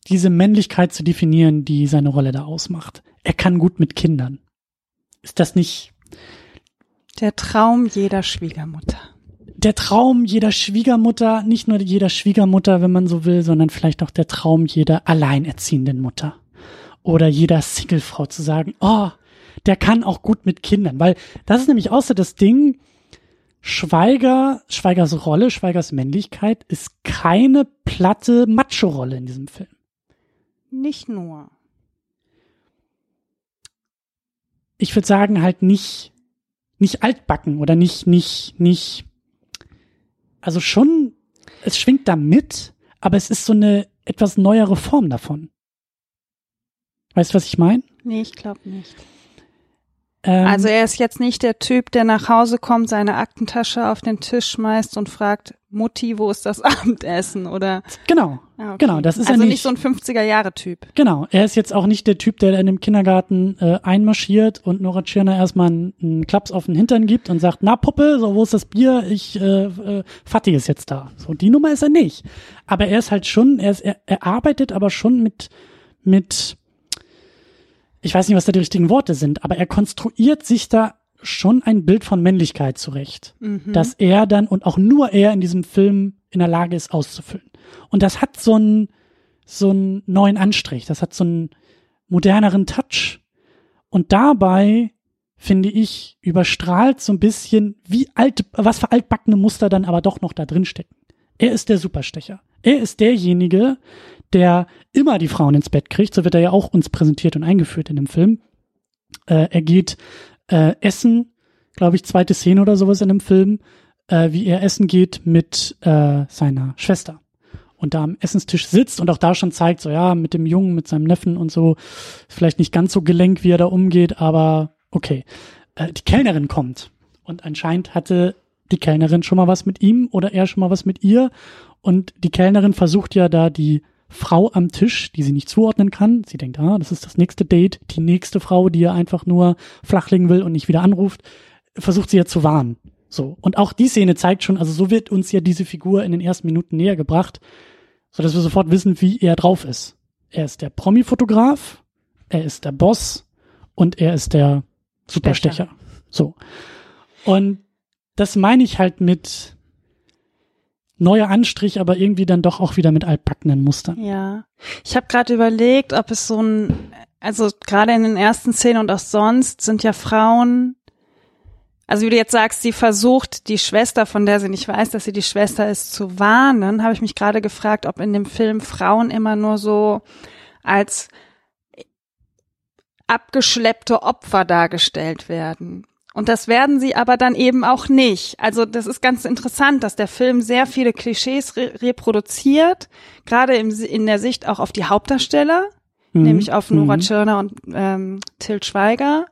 [SPEAKER 1] diese Männlichkeit zu definieren, die seine Rolle da ausmacht. Er kann gut mit Kindern. Ist das nicht
[SPEAKER 2] der Traum jeder Schwiegermutter?
[SPEAKER 1] Der Traum jeder Schwiegermutter, nicht nur jeder Schwiegermutter, wenn man so will, sondern vielleicht auch der Traum jeder alleinerziehenden Mutter oder jeder Singlefrau zu sagen, oh, der kann auch gut mit Kindern, weil das ist nämlich so das Ding, Schweiger, Schweigers Rolle, Schweigers Männlichkeit ist keine platte Macho-Rolle in diesem Film.
[SPEAKER 2] Nicht nur.
[SPEAKER 1] Ich würde sagen, halt nicht, nicht altbacken oder nicht, nicht, nicht, also schon, es schwingt da mit, aber es ist so eine etwas neuere Form davon. Weißt du, was ich meine?
[SPEAKER 2] Nee, ich glaube nicht. Ähm, also er ist jetzt nicht der Typ, der nach Hause kommt, seine Aktentasche auf den Tisch schmeißt und fragt, Mutti, wo ist das Abendessen? Oder
[SPEAKER 1] genau, ah, okay. genau, das ist
[SPEAKER 2] also
[SPEAKER 1] nicht,
[SPEAKER 2] nicht so ein 50er Jahre Typ.
[SPEAKER 1] Genau, er ist jetzt auch nicht der Typ, der in dem Kindergarten äh, einmarschiert und Nora Tschirner erstmal einen, einen Klaps auf den Hintern gibt und sagt, na Puppe, so wo ist das Bier? Ich äh, äh, Fatih ist jetzt da. So die Nummer ist er nicht. Aber er ist halt schon, er, ist, er, er arbeitet aber schon mit mit ich weiß nicht, was da die richtigen Worte sind, aber er konstruiert sich da schon ein Bild von Männlichkeit zurecht, mhm. dass er dann und auch nur er in diesem Film in der Lage ist auszufüllen. Und das hat so einen so einen neuen Anstrich, das hat so einen moderneren Touch. Und dabei finde ich überstrahlt so ein bisschen wie alt was für altbackene Muster dann aber doch noch da drin stecken. Er ist der Superstecher. Er ist derjenige, der immer die Frauen ins Bett kriegt. So wird er ja auch uns präsentiert und eingeführt in dem Film. Äh, er geht äh, essen, glaube ich, zweite Szene oder sowas in dem Film, äh, wie er essen geht mit äh, seiner Schwester. Und da am Essenstisch sitzt und auch da schon zeigt, so ja, mit dem Jungen, mit seinem Neffen und so, vielleicht nicht ganz so gelenkt, wie er da umgeht, aber okay. Äh, die Kellnerin kommt. Und anscheinend hatte die Kellnerin schon mal was mit ihm oder er schon mal was mit ihr. Und die Kellnerin versucht ja da die Frau am Tisch, die sie nicht zuordnen kann. Sie denkt, ah, das ist das nächste Date, die nächste Frau, die er einfach nur flachlegen will und nicht wieder anruft, versucht sie ja zu warnen. So. Und auch die Szene zeigt schon, also so wird uns ja diese Figur in den ersten Minuten näher gebracht, so dass wir sofort wissen, wie er drauf ist. Er ist der Promi-Fotograf, er ist der Boss und er ist der Superstecher. Stecher. So. Und das meine ich halt mit, neuer Anstrich, aber irgendwie dann doch auch wieder mit altbackenen Mustern.
[SPEAKER 2] Ja. Ich habe gerade überlegt, ob es so ein, also gerade in den ersten Szenen und auch sonst sind ja Frauen, also wie du jetzt sagst, sie versucht, die Schwester, von der sie nicht weiß, dass sie die Schwester ist, zu warnen, habe ich mich gerade gefragt, ob in dem Film Frauen immer nur so als abgeschleppte Opfer dargestellt werden. Und das werden sie aber dann eben auch nicht. Also das ist ganz interessant, dass der Film sehr viele Klischees re reproduziert, gerade im, in der Sicht auch auf die Hauptdarsteller. mhm. nämlich auf Nora mhm. Tschirner und ähm, Til Schweiger.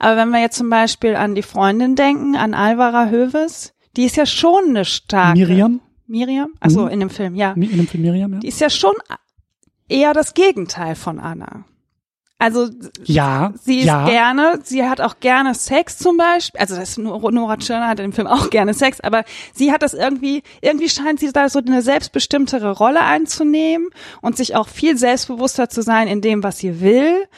[SPEAKER 2] Aber wenn wir jetzt zum Beispiel an die Freundin denken, an Alvara Höves, die ist ja schon eine starke.
[SPEAKER 1] Miriam?
[SPEAKER 2] Miriam? Achso, mhm. in dem Film, ja.
[SPEAKER 1] In dem Film Miriam, ja.
[SPEAKER 2] Die ist ja schon eher das Gegenteil von Anna. Also
[SPEAKER 1] ja,
[SPEAKER 2] sie ist
[SPEAKER 1] ja.
[SPEAKER 2] gerne, sie hat auch gerne Sex zum Beispiel. Also das ist Nora Tschirner hat in dem Film auch gerne Sex, aber sie hat das irgendwie, irgendwie scheint sie da so eine selbstbestimmtere Rolle einzunehmen und sich auch viel selbstbewusster zu sein in dem, was sie will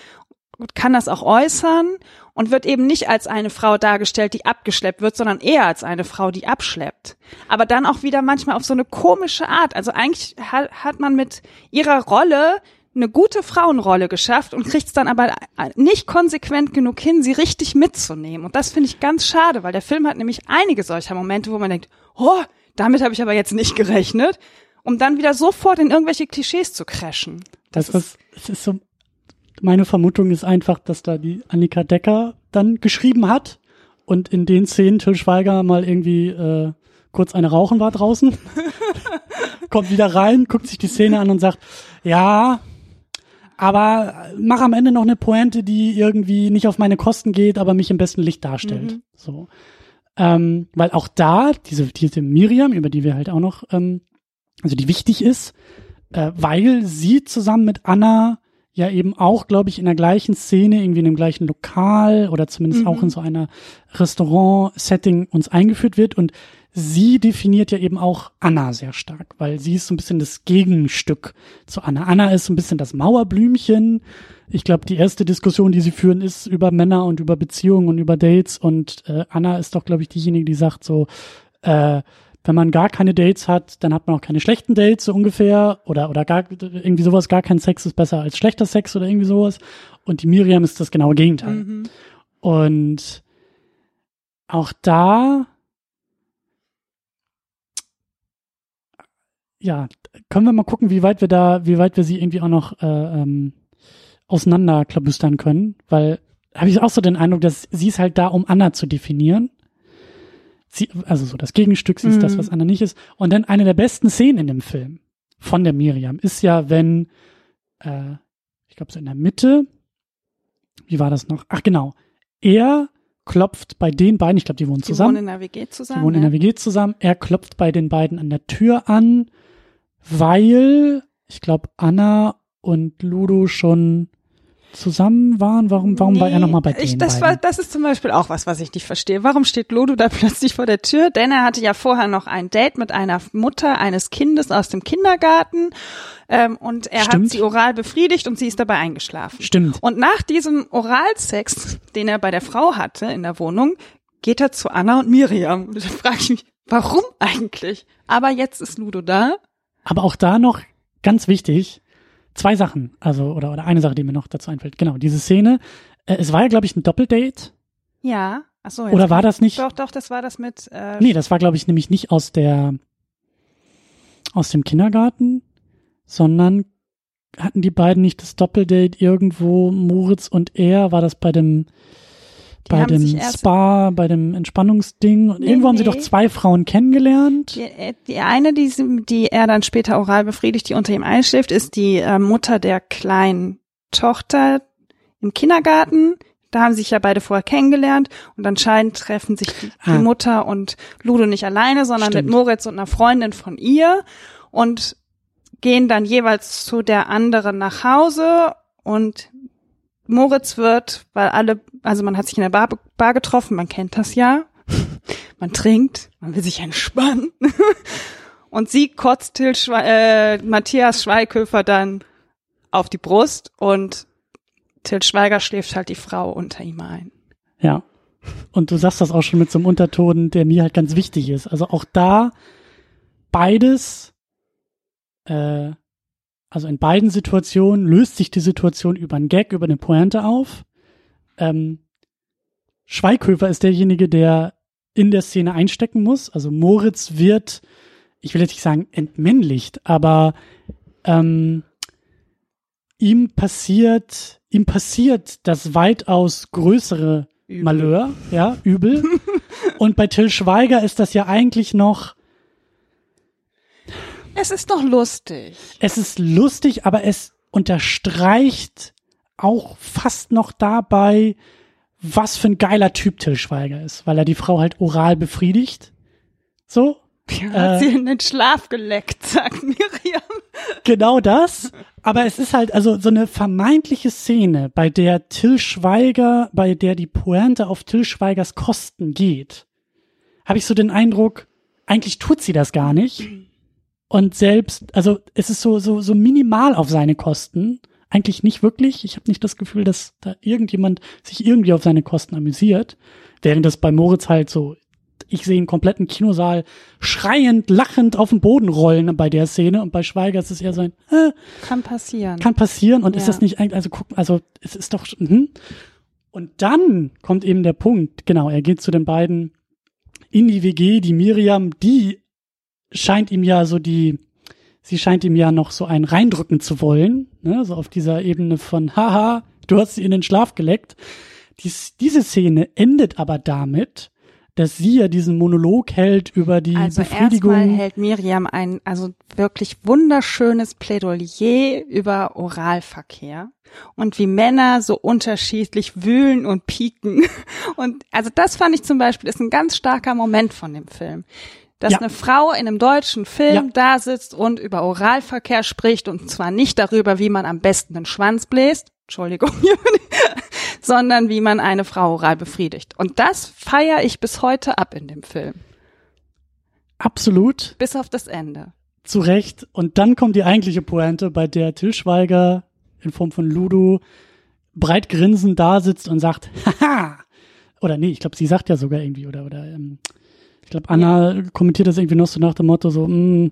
[SPEAKER 2] und kann das auch äußern und wird eben nicht als eine Frau dargestellt, die abgeschleppt wird, sondern eher als eine Frau, die abschleppt. Aber dann auch wieder manchmal auf so eine komische Art. Also eigentlich hat, hat man mit ihrer Rolle eine gute Frauenrolle geschafft und kriegt es dann aber nicht konsequent genug hin, sie richtig mitzunehmen. Und das finde ich ganz schade, weil der Film hat nämlich einige solcher Momente, wo man denkt, oh, damit habe ich aber jetzt nicht gerechnet, um dann wieder sofort in irgendwelche Klischees zu crashen.
[SPEAKER 1] Das, das ist, es ist so, meine Vermutung ist einfach, dass da die Annika Decker dann geschrieben hat und in den Szenen Till Schweiger mal irgendwie äh, kurz eine rauchen war draußen, kommt wieder rein, guckt sich die Szene an und sagt, ja, aber mach am Ende noch eine Pointe, die irgendwie nicht auf meine Kosten geht, aber mich im besten Licht darstellt. Mhm. So. Ähm, weil auch da, diese, diese Miriam, über die wir halt auch noch, ähm, also die wichtig ist, äh, weil sie zusammen mit Anna ja eben auch, glaube ich, in der gleichen Szene, irgendwie in dem gleichen Lokal oder zumindest mhm. auch in so einer Restaurant-Setting uns eingeführt wird und sie definiert ja eben auch Anna sehr stark, weil sie ist so ein bisschen das Gegenstück zu Anna. Anna ist so ein bisschen das Mauerblümchen. Ich glaube, die erste Diskussion, die sie führen, ist über Männer und über Beziehungen und über Dates. Und äh, Anna ist doch, glaube ich, diejenige, die sagt so, äh, wenn man gar keine Dates hat, dann hat man auch keine schlechten Dates, so ungefähr. Oder, oder gar, irgendwie sowas, gar kein Sex ist besser als schlechter Sex oder irgendwie sowas. Und die Miriam ist das genaue Gegenteil. Mhm. Und auch da ja, können wir mal gucken, wie weit wir da, wie weit wir sie irgendwie auch noch äh, ähm, auseinanderklabüstern können, weil habe ich auch so den Eindruck, dass sie ist halt da, um Anna zu definieren. Sie, also so das Gegenstück, sie ist mhm. das, was Anna nicht ist. Und dann eine der besten Szenen in dem Film von der Miriam ist ja, wenn, äh, ich glaube so in der Mitte, wie war das noch? Ach genau, er klopft bei den beiden, ich glaube, die wohnen zusammen.
[SPEAKER 2] Die wohnen in der WG zusammen.
[SPEAKER 1] Die wohnen ja. in der WG zusammen. Er klopft bei den beiden an der Tür an weil ich glaube Anna und Ludo schon zusammen waren? Warum, warum nee, war er nochmal bei denen? Ich,
[SPEAKER 2] das,
[SPEAKER 1] war,
[SPEAKER 2] das ist zum Beispiel auch was, was ich nicht verstehe. Warum steht Ludo da plötzlich vor der Tür? Denn er hatte ja vorher noch ein Date mit einer Mutter eines Kindes aus dem Kindergarten ähm, und er Stimmt. hat sie oral befriedigt und sie ist dabei eingeschlafen.
[SPEAKER 1] Stimmt.
[SPEAKER 2] Und nach diesem Oralsex, den er bei der Frau hatte in der Wohnung, geht er zu Anna und Miriam. Und da frage ich mich, warum eigentlich? Aber jetzt ist Ludo da
[SPEAKER 1] aber auch da noch ganz wichtig, zwei Sachen, also oder, oder eine Sache, die mir noch dazu einfällt. Genau, diese Szene. Äh, es war ja, glaube ich, ein Doppeldate.
[SPEAKER 2] Ja. Ach so,
[SPEAKER 1] Oder war das nicht?
[SPEAKER 2] Doch, doch, das war das mit.
[SPEAKER 1] Äh, nee, das war, glaube ich, nämlich nicht aus der aus dem Kindergarten, sondern hatten die beiden nicht das Doppeldate irgendwo, Moritz und er, war das bei dem bei dem Spa, bei dem Entspannungsding. Und nee, irgendwo haben sie doch zwei Frauen kennengelernt.
[SPEAKER 2] Die, äh, die eine, die, die er dann später oral befriedigt, die unter ihm einschläft, ist die äh, Mutter der kleinen Tochter im Kindergarten. Da haben sie sich ja beide vorher kennengelernt und anscheinend treffen sich die, ah. die Mutter und Ludo nicht alleine, sondern Stimmt. mit Moritz und einer Freundin von ihr und gehen dann jeweils zu der anderen nach Hause und Moritz wird, weil alle, also man hat sich in der Bar, Bar getroffen, man kennt das ja. Man trinkt, man will sich entspannen. Und sie kotzt Till Schwe äh, Matthias Schweighöfer dann auf die Brust und Till Schweiger schläft halt die Frau unter ihm ein.
[SPEAKER 1] Ja. Und du sagst das auch schon mit so einem Unterton, der mir halt ganz wichtig ist. Also auch da beides äh, also in beiden Situationen löst sich die Situation über einen Gag, über eine Pointe auf. Ähm, Schweighöfer ist derjenige, der in der Szene einstecken muss. Also Moritz wird, ich will jetzt nicht sagen entmännlicht, aber ähm, ihm passiert, ihm passiert das weitaus größere Übel. Malheur, ja, übel. Und bei Till Schweiger ist das ja eigentlich noch
[SPEAKER 2] es ist doch lustig.
[SPEAKER 1] Es ist lustig, aber es unterstreicht auch fast noch dabei, was für ein geiler Typ Till Schweiger ist, weil er die Frau halt oral befriedigt. So.
[SPEAKER 2] Ja, hat äh, sie in den Schlaf geleckt, sagt Miriam.
[SPEAKER 1] Genau das. Aber es ist halt also so eine vermeintliche Szene, bei der Till Schweiger, bei der die Pointe auf Till Schweigers Kosten geht. Habe ich so den Eindruck, eigentlich tut sie das gar nicht. Und selbst, also es ist so, so, so minimal auf seine Kosten. Eigentlich nicht wirklich. Ich habe nicht das Gefühl, dass da irgendjemand sich irgendwie auf seine Kosten amüsiert. Während das bei Moritz halt so, ich sehe einen kompletten Kinosaal schreiend, lachend auf den Boden rollen bei der Szene und bei Schweiger ist es eher so ein, äh,
[SPEAKER 2] kann passieren.
[SPEAKER 1] Kann passieren und ja. ist das nicht eigentlich, also guck, also es ist doch, hm. Und dann kommt eben der Punkt, genau, er geht zu den beiden in die WG, die Miriam, die scheint ihm ja so die, sie scheint ihm ja noch so einen reindrücken zu wollen, ne, so auf dieser Ebene von, haha, du hast sie in den Schlaf geleckt. Dies, diese Szene endet aber damit, dass sie ja diesen Monolog hält über die also Befriedigung.
[SPEAKER 2] Also erstmal hält Miriam ein, also wirklich wunderschönes Plädoyer über Oralverkehr und wie Männer so unterschiedlich wühlen und pieken. Und also das fand ich zum Beispiel ist ein ganz starker Moment von dem Film dass ja. eine Frau in einem deutschen Film ja. da sitzt und über Oralverkehr spricht und zwar nicht darüber, wie man am besten den Schwanz bläst, Entschuldigung, sondern wie man eine Frau oral befriedigt. Und das feiere ich bis heute ab in dem Film.
[SPEAKER 1] Absolut.
[SPEAKER 2] Bis auf das Ende.
[SPEAKER 1] Zu Recht. Und dann kommt die eigentliche Pointe, bei der Till Schweiger in Form von Ludo breit grinsend da sitzt und sagt, haha. Oder nee, ich glaube, sie sagt ja sogar irgendwie, oder, oder, ähm, ich glaube, Anna ja. kommentiert das irgendwie noch so nach dem Motto so, mh, hm,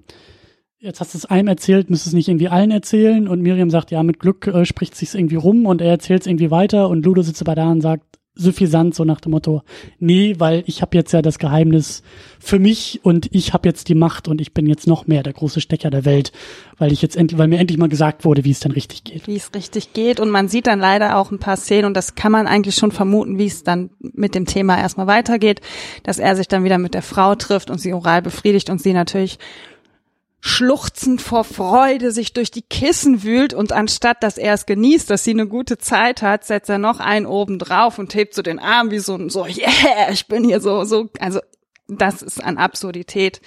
[SPEAKER 1] jetzt hast du es einem erzählt, müsstest es nicht irgendwie allen erzählen. Und Miriam sagt, ja, mit Glück äh, spricht sich's irgendwie rum und er erzählt es irgendwie weiter und Ludo sitzt aber da und sagt, suffisant, so nach dem Motto, nee, weil ich habe jetzt ja das Geheimnis für mich und ich habe jetzt die Macht und ich bin jetzt noch mehr der große Stecker der Welt, weil ich jetzt endlich, weil mir endlich mal gesagt wurde, wie es denn richtig geht.
[SPEAKER 2] Wie es richtig geht und man sieht dann leider auch ein paar Szenen und das kann man eigentlich schon vermuten, wie es dann mit dem Thema erstmal weitergeht, dass er sich dann wieder mit der Frau trifft und sie oral befriedigt und sie natürlich schluchzend vor Freude sich durch die Kissen wühlt und anstatt, dass er es genießt, dass sie eine gute Zeit hat, setzt er noch einen oben drauf und hebt so den Arm wie so ein, so, yeah, ich bin hier so, so, also, das ist an Absurdität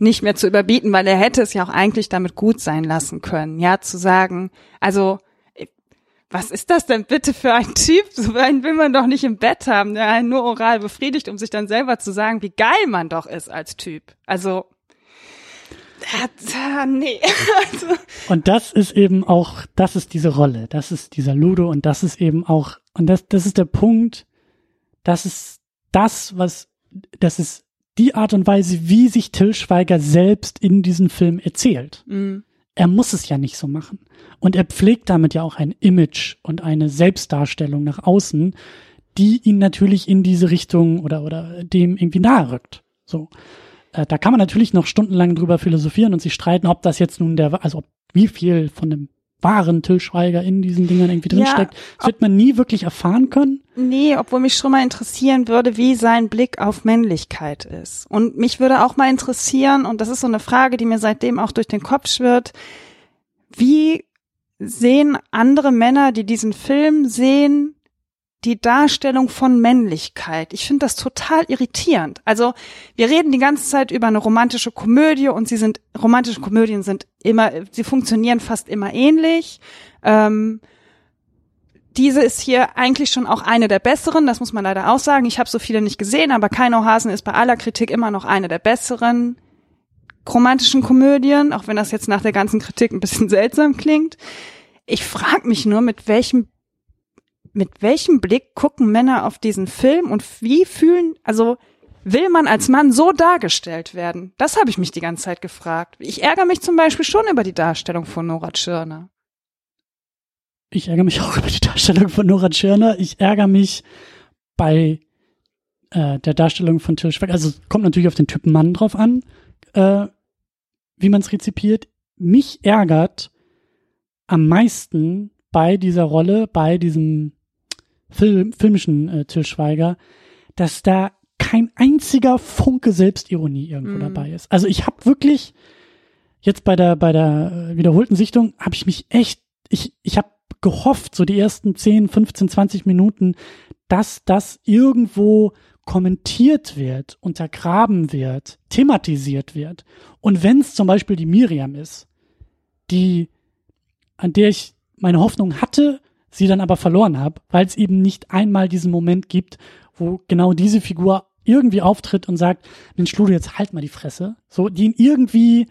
[SPEAKER 2] nicht mehr zu überbieten, weil er hätte es ja auch eigentlich damit gut sein lassen können, ja, zu sagen, also, was ist das denn bitte für ein Typ? So einen will man doch nicht im Bett haben, der einen nur oral befriedigt, um sich dann selber zu sagen, wie geil man doch ist als Typ. Also, ja, nee.
[SPEAKER 1] Also. Und das ist eben auch, das ist diese Rolle, das ist dieser Ludo und das ist eben auch, und das, das ist der Punkt, das ist das, was, das ist die Art und Weise, wie sich Till Schweiger selbst in diesem Film erzählt. Mhm. Er muss es ja nicht so machen. Und er pflegt damit ja auch ein Image und eine Selbstdarstellung nach außen, die ihn natürlich in diese Richtung oder, oder dem irgendwie nahe rückt. So. Äh, da kann man natürlich noch stundenlang drüber philosophieren und sich streiten, ob das jetzt nun der, also wie viel von dem wahren Till Schweiger in diesen Dingern irgendwie drinsteckt. Ja, das wird man nie wirklich erfahren können.
[SPEAKER 2] Nee, obwohl mich schon mal interessieren würde, wie sein Blick auf Männlichkeit ist. Und mich würde auch mal interessieren, und das ist so eine Frage, die mir seitdem auch durch den Kopf schwirrt, wie sehen andere Männer, die diesen Film sehen, die Darstellung von Männlichkeit. Ich finde das total irritierend. Also wir reden die ganze Zeit über eine romantische Komödie und sie sind romantische Komödien sind immer, sie funktionieren fast immer ähnlich. Ähm, diese ist hier eigentlich schon auch eine der besseren, das muss man leider auch sagen. Ich habe so viele nicht gesehen, aber Keino Hasen ist bei aller Kritik immer noch eine der besseren romantischen Komödien, auch wenn das jetzt nach der ganzen Kritik ein bisschen seltsam klingt. Ich frage mich nur, mit welchem mit welchem Blick gucken Männer auf diesen Film und wie fühlen, also will man als Mann so dargestellt werden? Das habe ich mich die ganze Zeit gefragt. Ich ärgere mich zum Beispiel schon über die Darstellung von Nora Tschirner.
[SPEAKER 1] Ich ärgere mich auch über die Darstellung von Nora Tschirner. Ich ärgere mich bei äh, der Darstellung von Till Schweiger. Also kommt natürlich auf den Typen Mann drauf an, äh, wie man es rezipiert. Mich ärgert am meisten bei dieser Rolle, bei diesem Film, filmischen äh, Till Schweiger, dass da kein einziger Funke Selbstironie irgendwo mm. dabei ist. Also ich habe wirklich jetzt bei der bei der äh, wiederholten Sichtung habe ich mich echt ich ich habe gehofft, so die ersten 10, 15, 20 Minuten, dass das irgendwo kommentiert wird, untergraben wird, thematisiert wird. Und wenn es zum Beispiel die Miriam ist, die, an der ich meine Hoffnung hatte, sie dann aber verloren habe, weil es eben nicht einmal diesen Moment gibt, wo genau diese Figur irgendwie auftritt und sagt, Mensch, Ludo, jetzt halt mal die Fresse. So, die ihn irgendwie,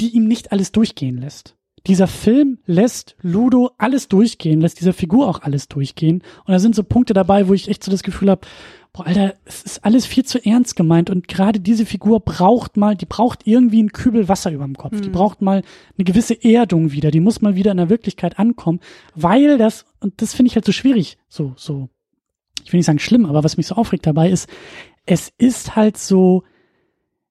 [SPEAKER 1] die ihm nicht alles durchgehen lässt dieser Film lässt Ludo alles durchgehen, lässt dieser Figur auch alles durchgehen. Und da sind so Punkte dabei, wo ich echt so das Gefühl habe, boah, Alter, es ist alles viel zu ernst gemeint. Und gerade diese Figur braucht mal, die braucht irgendwie einen Kübel Wasser über dem Kopf. Mhm. Die braucht mal eine gewisse Erdung wieder. Die muss mal wieder in der Wirklichkeit ankommen. Weil das, und das finde ich halt so schwierig, so, so, ich will nicht sagen schlimm, aber was mich so aufregt dabei ist, es ist halt so,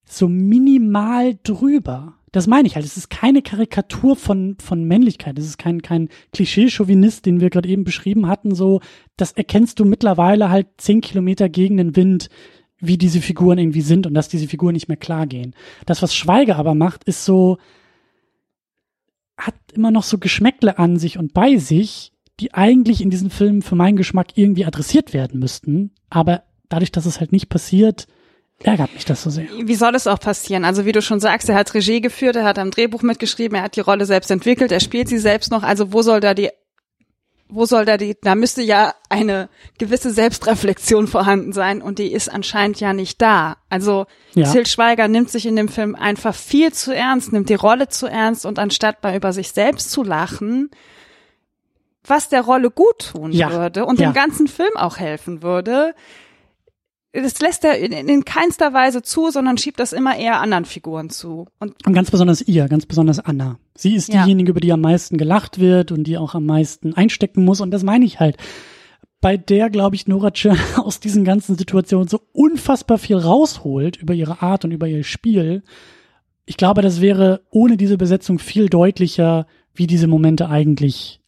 [SPEAKER 1] so minimal drüber das meine ich halt. Es ist keine Karikatur von, von Männlichkeit. Es ist kein, kein Klischee-Chauvinist, den wir gerade eben beschrieben hatten. So, das erkennst du mittlerweile halt zehn Kilometer gegen den Wind, wie diese Figuren irgendwie sind und dass diese Figuren nicht mehr klar gehen. Das, was Schweiger aber macht, ist so, hat immer noch so Geschmäckle an sich und bei sich, die eigentlich in diesen Filmen für meinen Geschmack irgendwie adressiert werden müssten. Aber dadurch, dass es halt nicht passiert, ärgert mich das so sehr.
[SPEAKER 2] Wie soll es auch passieren? Also wie du schon sagst, er hat Regie geführt, er hat am Drehbuch mitgeschrieben, er hat die Rolle selbst entwickelt, er spielt sie selbst noch. Also wo soll da die, wo soll da die, da müsste ja eine gewisse Selbstreflexion vorhanden sein und die ist anscheinend ja nicht da. Also ja. Till Schweiger nimmt sich in dem Film einfach viel zu ernst, nimmt die Rolle zu ernst und anstatt mal über sich selbst zu lachen, was der Rolle gut tun ja. würde und ja. dem ganzen Film auch helfen würde, das lässt er in, in keinster Weise zu, sondern schiebt das immer eher anderen Figuren zu.
[SPEAKER 1] Und, und ganz besonders ihr, ganz besonders Anna. Sie ist ja. diejenige, über die am meisten gelacht wird und die auch am meisten einstecken muss. Und das meine ich halt. Bei der, glaube ich, Nora Tschirner aus diesen ganzen Situationen so unfassbar viel rausholt über ihre Art und über ihr Spiel. Ich glaube, das wäre ohne diese Besetzung viel deutlicher, wie diese Momente eigentlich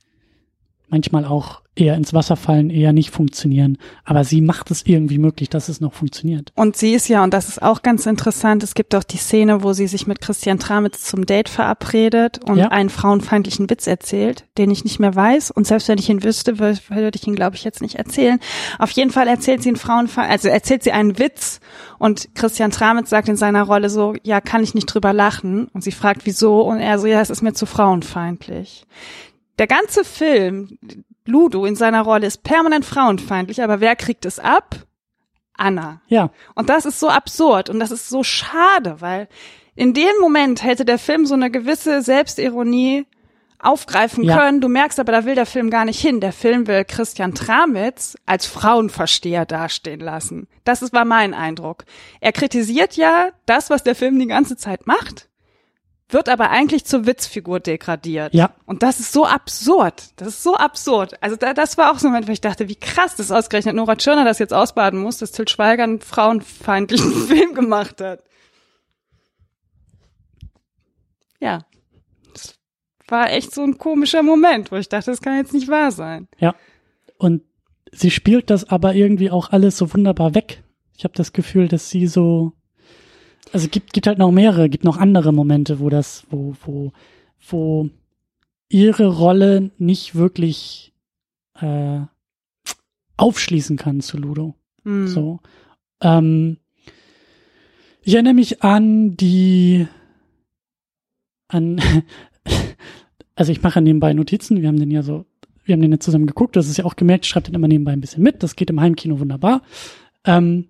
[SPEAKER 1] manchmal auch eher ins Wasser fallen, eher nicht funktionieren. Aber sie macht es irgendwie möglich, dass es noch funktioniert.
[SPEAKER 2] Und sie ist ja, und das ist auch ganz interessant, es gibt auch die Szene, wo sie sich mit Christian Tramitz zum Date verabredet und ja. einen frauenfeindlichen Witz erzählt, den ich nicht mehr weiß. Und selbst wenn ich ihn wüsste, würde ich ihn, glaube ich, jetzt nicht erzählen. Auf jeden Fall erzählt sie einen Frauenfeind, also erzählt sie einen Witz und Christian Tramitz sagt in seiner Rolle so, ja, kann ich nicht drüber lachen? Und sie fragt, wieso? Und er so, ja, es ist mir zu frauenfeindlich der ganze Film, Ludo in seiner Rolle ist permanent frauenfeindlich, aber wer kriegt es ab? Anna.
[SPEAKER 1] Ja.
[SPEAKER 2] Und das ist so absurd und das ist so schade, weil in dem Moment hätte der Film so eine gewisse Selbstironie aufgreifen ja. können. Du merkst aber, da will der Film gar nicht hin. Der Film will Christian Tramitz als Frauenversteher dastehen lassen. Das ist, war mein Eindruck. Er kritisiert ja das, was der Film die ganze Zeit macht wird aber eigentlich zur Witzfigur degradiert.
[SPEAKER 1] Ja.
[SPEAKER 2] Und das ist so absurd. Das ist so absurd. Also da, das war auch so ein Moment, wo ich dachte, wie krass das ausgerechnet Nora Tschirner das jetzt ausbaden muss, dass Til Schweiger einen frauenfeindlichen Film gemacht hat. Ja. Das war echt so ein komischer Moment, wo ich dachte, das kann jetzt nicht wahr sein.
[SPEAKER 1] Ja. Und sie spielt das aber irgendwie auch alles so wunderbar weg. Ich habe das Gefühl, dass sie so also gibt, gibt halt noch mehrere, gibt noch andere Momente, wo das, wo, wo, wo ihre Rolle nicht wirklich äh, aufschließen kann zu Ludo. Mhm. So. Ähm, ich erinnere mich an die an also ich mache nebenbei Notizen, wir haben den ja so, wir haben den ja zusammen geguckt, das ist ja auch gemerkt, ich schreibe den immer nebenbei ein bisschen mit, das geht im Heimkino wunderbar. Ähm,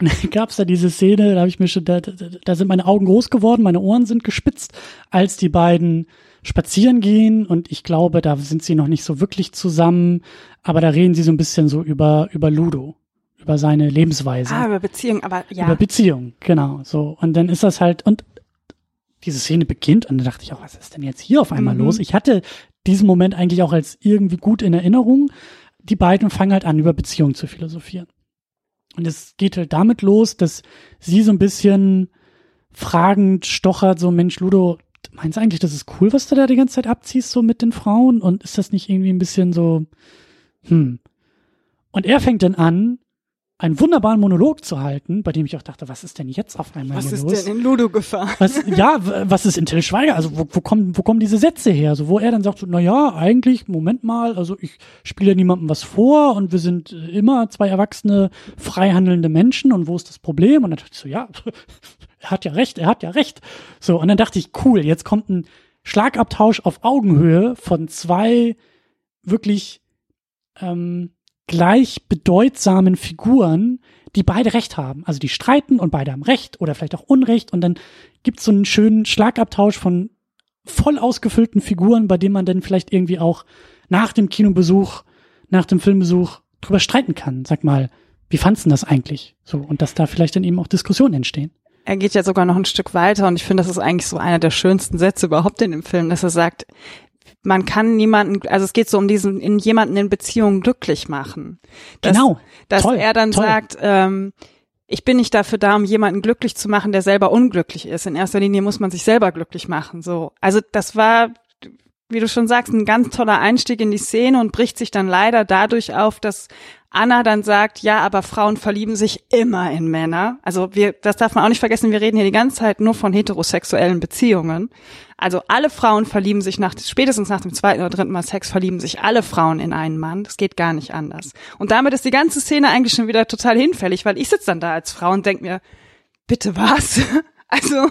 [SPEAKER 1] gab es da diese Szene, da habe ich mir schon, da, da, da sind meine Augen groß geworden, meine Ohren sind gespitzt, als die beiden spazieren gehen und ich glaube, da sind sie noch nicht so wirklich zusammen, aber da reden sie so ein bisschen so über über Ludo, über seine Lebensweise.
[SPEAKER 2] Ah, über Beziehung, aber ja.
[SPEAKER 1] Über Beziehung, genau, so und dann ist das halt und diese Szene beginnt und dann dachte ich auch, was ist denn jetzt hier auf einmal mhm. los? Ich hatte diesen Moment eigentlich auch als irgendwie gut in Erinnerung. Die beiden fangen halt an, über Beziehungen zu philosophieren. Und es geht halt damit los, dass sie so ein bisschen fragend stochert, so Mensch, Ludo, meinst du eigentlich, das ist cool, was du da die ganze Zeit abziehst, so mit den Frauen? Und ist das nicht irgendwie ein bisschen so, hm. Und er fängt dann an, einen wunderbaren Monolog zu halten, bei dem ich auch dachte, was ist denn jetzt auf einmal
[SPEAKER 2] was
[SPEAKER 1] los?
[SPEAKER 2] Was ist denn in Ludo gefahren?
[SPEAKER 1] Was, ja, was ist in Till Schweiger? Also wo, wo, kommen, wo kommen diese Sätze her? Also wo er dann sagt, so, na ja, eigentlich, Moment mal, also ich spiele niemandem was vor und wir sind immer zwei erwachsene, freihandelnde Menschen und wo ist das Problem? Und dann dachte ich so, ja, er hat ja recht, er hat ja recht. So, und dann dachte ich, cool, jetzt kommt ein Schlagabtausch auf Augenhöhe von zwei wirklich ähm, gleich bedeutsamen Figuren, die beide Recht haben. Also die streiten und beide haben Recht oder vielleicht auch Unrecht und dann gibt's so einen schönen Schlagabtausch von voll ausgefüllten Figuren, bei dem man dann vielleicht irgendwie auch nach dem Kinobesuch, nach dem Filmbesuch drüber streiten kann. Sag mal, wie fandst du das eigentlich? So, und dass da vielleicht dann eben auch Diskussionen entstehen.
[SPEAKER 2] Er geht ja sogar noch ein Stück weiter und ich finde, das ist eigentlich so einer der schönsten Sätze überhaupt in dem Film, dass er sagt, man kann niemanden, also es geht so um diesen, in jemanden in Beziehungen glücklich machen.
[SPEAKER 1] Dass, genau.
[SPEAKER 2] Dass
[SPEAKER 1] toll,
[SPEAKER 2] er dann
[SPEAKER 1] toll.
[SPEAKER 2] sagt, ähm, ich bin nicht dafür da, um jemanden glücklich zu machen, der selber unglücklich ist. In erster Linie muss man sich selber glücklich machen. So, also das war, wie du schon sagst, ein ganz toller Einstieg in die Szene und bricht sich dann leider dadurch auf, dass Anna dann sagt, ja, aber Frauen verlieben sich immer in Männer. Also wir, das darf man auch nicht vergessen, wir reden hier die ganze Zeit nur von heterosexuellen Beziehungen. Also alle Frauen verlieben sich nach, spätestens nach dem zweiten oder dritten Mal Sex verlieben sich alle Frauen in einen Mann. Das geht gar nicht anders. Und damit ist die ganze Szene eigentlich schon wieder total hinfällig, weil ich sitze dann da als Frau und denk mir, bitte was? Also,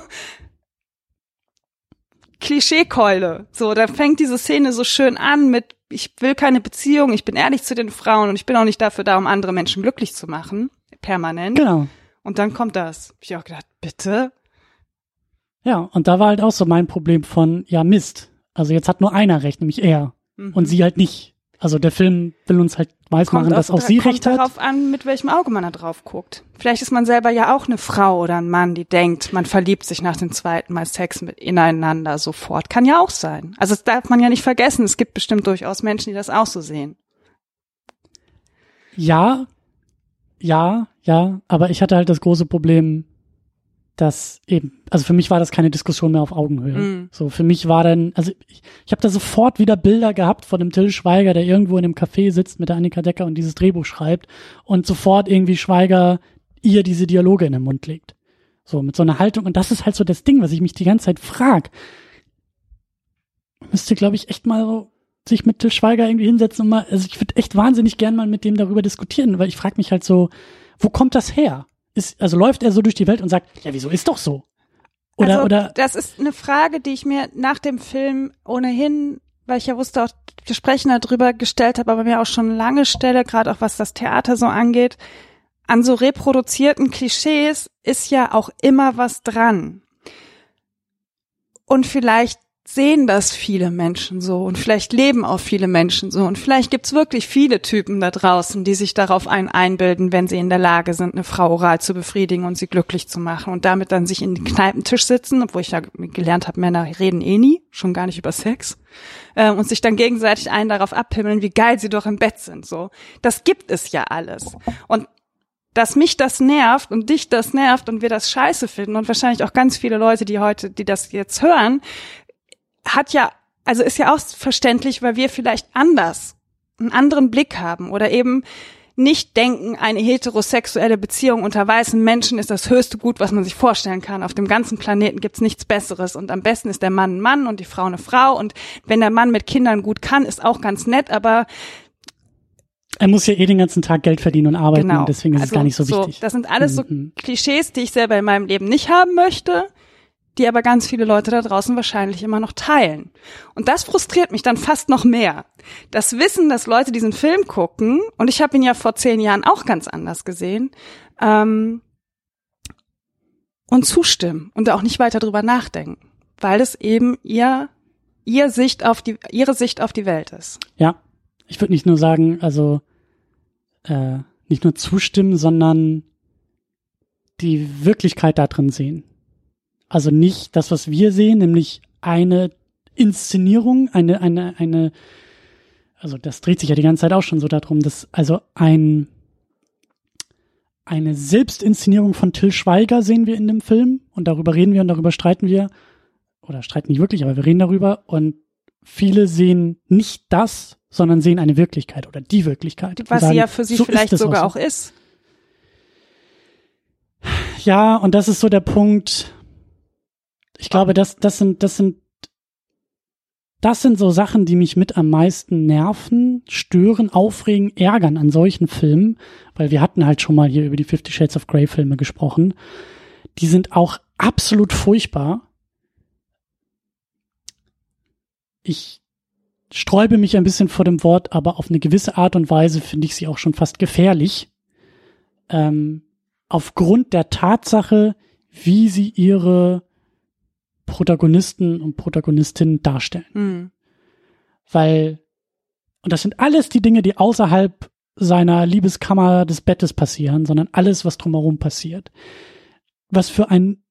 [SPEAKER 2] Klischeekeule. So, da fängt diese Szene so schön an mit, ich will keine Beziehung, ich bin ehrlich zu den Frauen und ich bin auch nicht dafür da, um andere Menschen glücklich zu machen. Permanent.
[SPEAKER 1] Genau.
[SPEAKER 2] Und dann kommt das. Ich auch gedacht, bitte?
[SPEAKER 1] Ja, und da war halt auch so mein Problem von, ja, Mist. Also jetzt hat nur einer recht, nämlich er. Mhm. Und sie halt nicht. Also der Film will uns halt weismachen, dass auch sie recht
[SPEAKER 2] hat. Kommt darauf an, mit welchem Auge man da drauf guckt. Vielleicht ist man selber ja auch eine Frau oder ein Mann, die denkt, man verliebt sich nach dem zweiten Mal Sex mit ineinander sofort. Kann ja auch sein. Also das darf man ja nicht vergessen. Es gibt bestimmt durchaus Menschen, die das auch so sehen.
[SPEAKER 1] Ja, ja, ja. Aber ich hatte halt das große Problem, dass eben, also für mich war das keine Diskussion mehr auf Augenhöhe. Mm. So, für mich war dann, also ich, ich habe da sofort wieder Bilder gehabt von dem Till Schweiger, der irgendwo in einem Café sitzt mit der Annika Decker und dieses Drehbuch schreibt und sofort irgendwie Schweiger ihr diese Dialoge in den Mund legt. So, mit so einer Haltung. Und das ist halt so das Ding, was ich mich die ganze Zeit frag. Müsste, glaube ich, echt mal so sich mit Till Schweiger irgendwie hinsetzen und mal, also ich würde echt wahnsinnig gern mal mit dem darüber diskutieren, weil ich frage mich halt so, wo kommt das her? Ist, also läuft er so durch die Welt und sagt, ja, wieso ist doch so?
[SPEAKER 2] Oder, also, oder? Das ist eine Frage, die ich mir nach dem Film ohnehin, weil ich ja wusste, auch wir sprechen darüber gestellt habe, aber mir auch schon lange stelle, gerade auch was das Theater so angeht. An so reproduzierten Klischees ist ja auch immer was dran. Und vielleicht sehen das viele Menschen so und vielleicht leben auch viele Menschen so und vielleicht gibt's wirklich viele Typen da draußen, die sich darauf ein einbilden, wenn sie in der Lage sind, eine Frau oral zu befriedigen und sie glücklich zu machen und damit dann sich in den Kneipentisch sitzen, obwohl ich ja gelernt habe, Männer reden eh nie, schon gar nicht über Sex, äh, und sich dann gegenseitig einen darauf abhimmeln, wie geil sie doch im Bett sind. So, das gibt es ja alles und dass mich das nervt und dich das nervt und wir das scheiße finden und wahrscheinlich auch ganz viele Leute, die heute, die das jetzt hören, hat ja, also ist ja auch verständlich, weil wir vielleicht anders einen anderen Blick haben oder eben nicht denken, eine heterosexuelle Beziehung unter weißen Menschen ist das höchste Gut, was man sich vorstellen kann. Auf dem ganzen Planeten gibt's nichts Besseres und am besten ist der Mann ein Mann und die Frau eine Frau und wenn der Mann mit Kindern gut kann, ist auch ganz nett, aber
[SPEAKER 1] er muss ja eh den ganzen Tag Geld verdienen und arbeiten, genau. deswegen ist also, es gar nicht so wichtig.
[SPEAKER 2] So, das sind alles so mhm. Klischees, die ich selber in meinem Leben nicht haben möchte die aber ganz viele Leute da draußen wahrscheinlich immer noch teilen. Und das frustriert mich dann fast noch mehr. Das Wissen, dass Leute diesen Film gucken, und ich habe ihn ja vor zehn Jahren auch ganz anders gesehen, ähm, und zustimmen und auch nicht weiter drüber nachdenken, weil es eben ihr, ihr Sicht auf die, ihre Sicht auf die Welt ist.
[SPEAKER 1] Ja, ich würde nicht nur sagen, also äh, nicht nur zustimmen, sondern die Wirklichkeit da drin sehen. Also nicht das, was wir sehen, nämlich eine Inszenierung, eine, eine, eine, also das dreht sich ja die ganze Zeit auch schon so darum, dass also ein, eine Selbstinszenierung von Till Schweiger sehen wir in dem Film und darüber reden wir und darüber streiten wir, oder streiten nicht wirklich, aber wir reden darüber und viele sehen nicht das, sondern sehen eine Wirklichkeit oder die Wirklichkeit.
[SPEAKER 2] Was sagen, sie ja für sie so vielleicht sogar auch, so. auch ist.
[SPEAKER 1] ja, und das ist so der Punkt. Ich glaube, das, das sind, das sind, das sind so Sachen, die mich mit am meisten nerven, stören, aufregen, ärgern an solchen Filmen, weil wir hatten halt schon mal hier über die Fifty Shades of Grey Filme gesprochen. Die sind auch absolut furchtbar. Ich sträube mich ein bisschen vor dem Wort, aber auf eine gewisse Art und Weise finde ich sie auch schon fast gefährlich. Ähm, aufgrund der Tatsache, wie sie ihre Protagonisten und Protagonistinnen darstellen. Mhm. Weil, und das sind alles die Dinge, die außerhalb seiner Liebeskammer des Bettes passieren, sondern alles, was drumherum passiert. Was für ein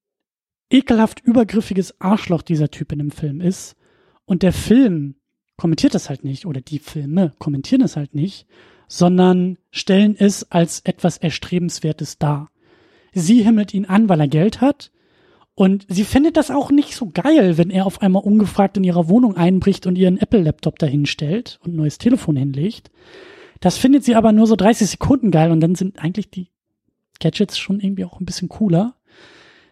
[SPEAKER 1] ekelhaft übergriffiges Arschloch dieser Typ in dem Film ist. Und der Film kommentiert das halt nicht, oder die Filme kommentieren es halt nicht, sondern stellen es als etwas Erstrebenswertes dar. Sie himmelt ihn an, weil er Geld hat, und sie findet das auch nicht so geil, wenn er auf einmal ungefragt in ihrer Wohnung einbricht und ihren Apple-Laptop dahinstellt und ein neues Telefon hinlegt. Das findet sie aber nur so 30 Sekunden geil und dann sind eigentlich die Gadgets schon irgendwie auch ein bisschen cooler.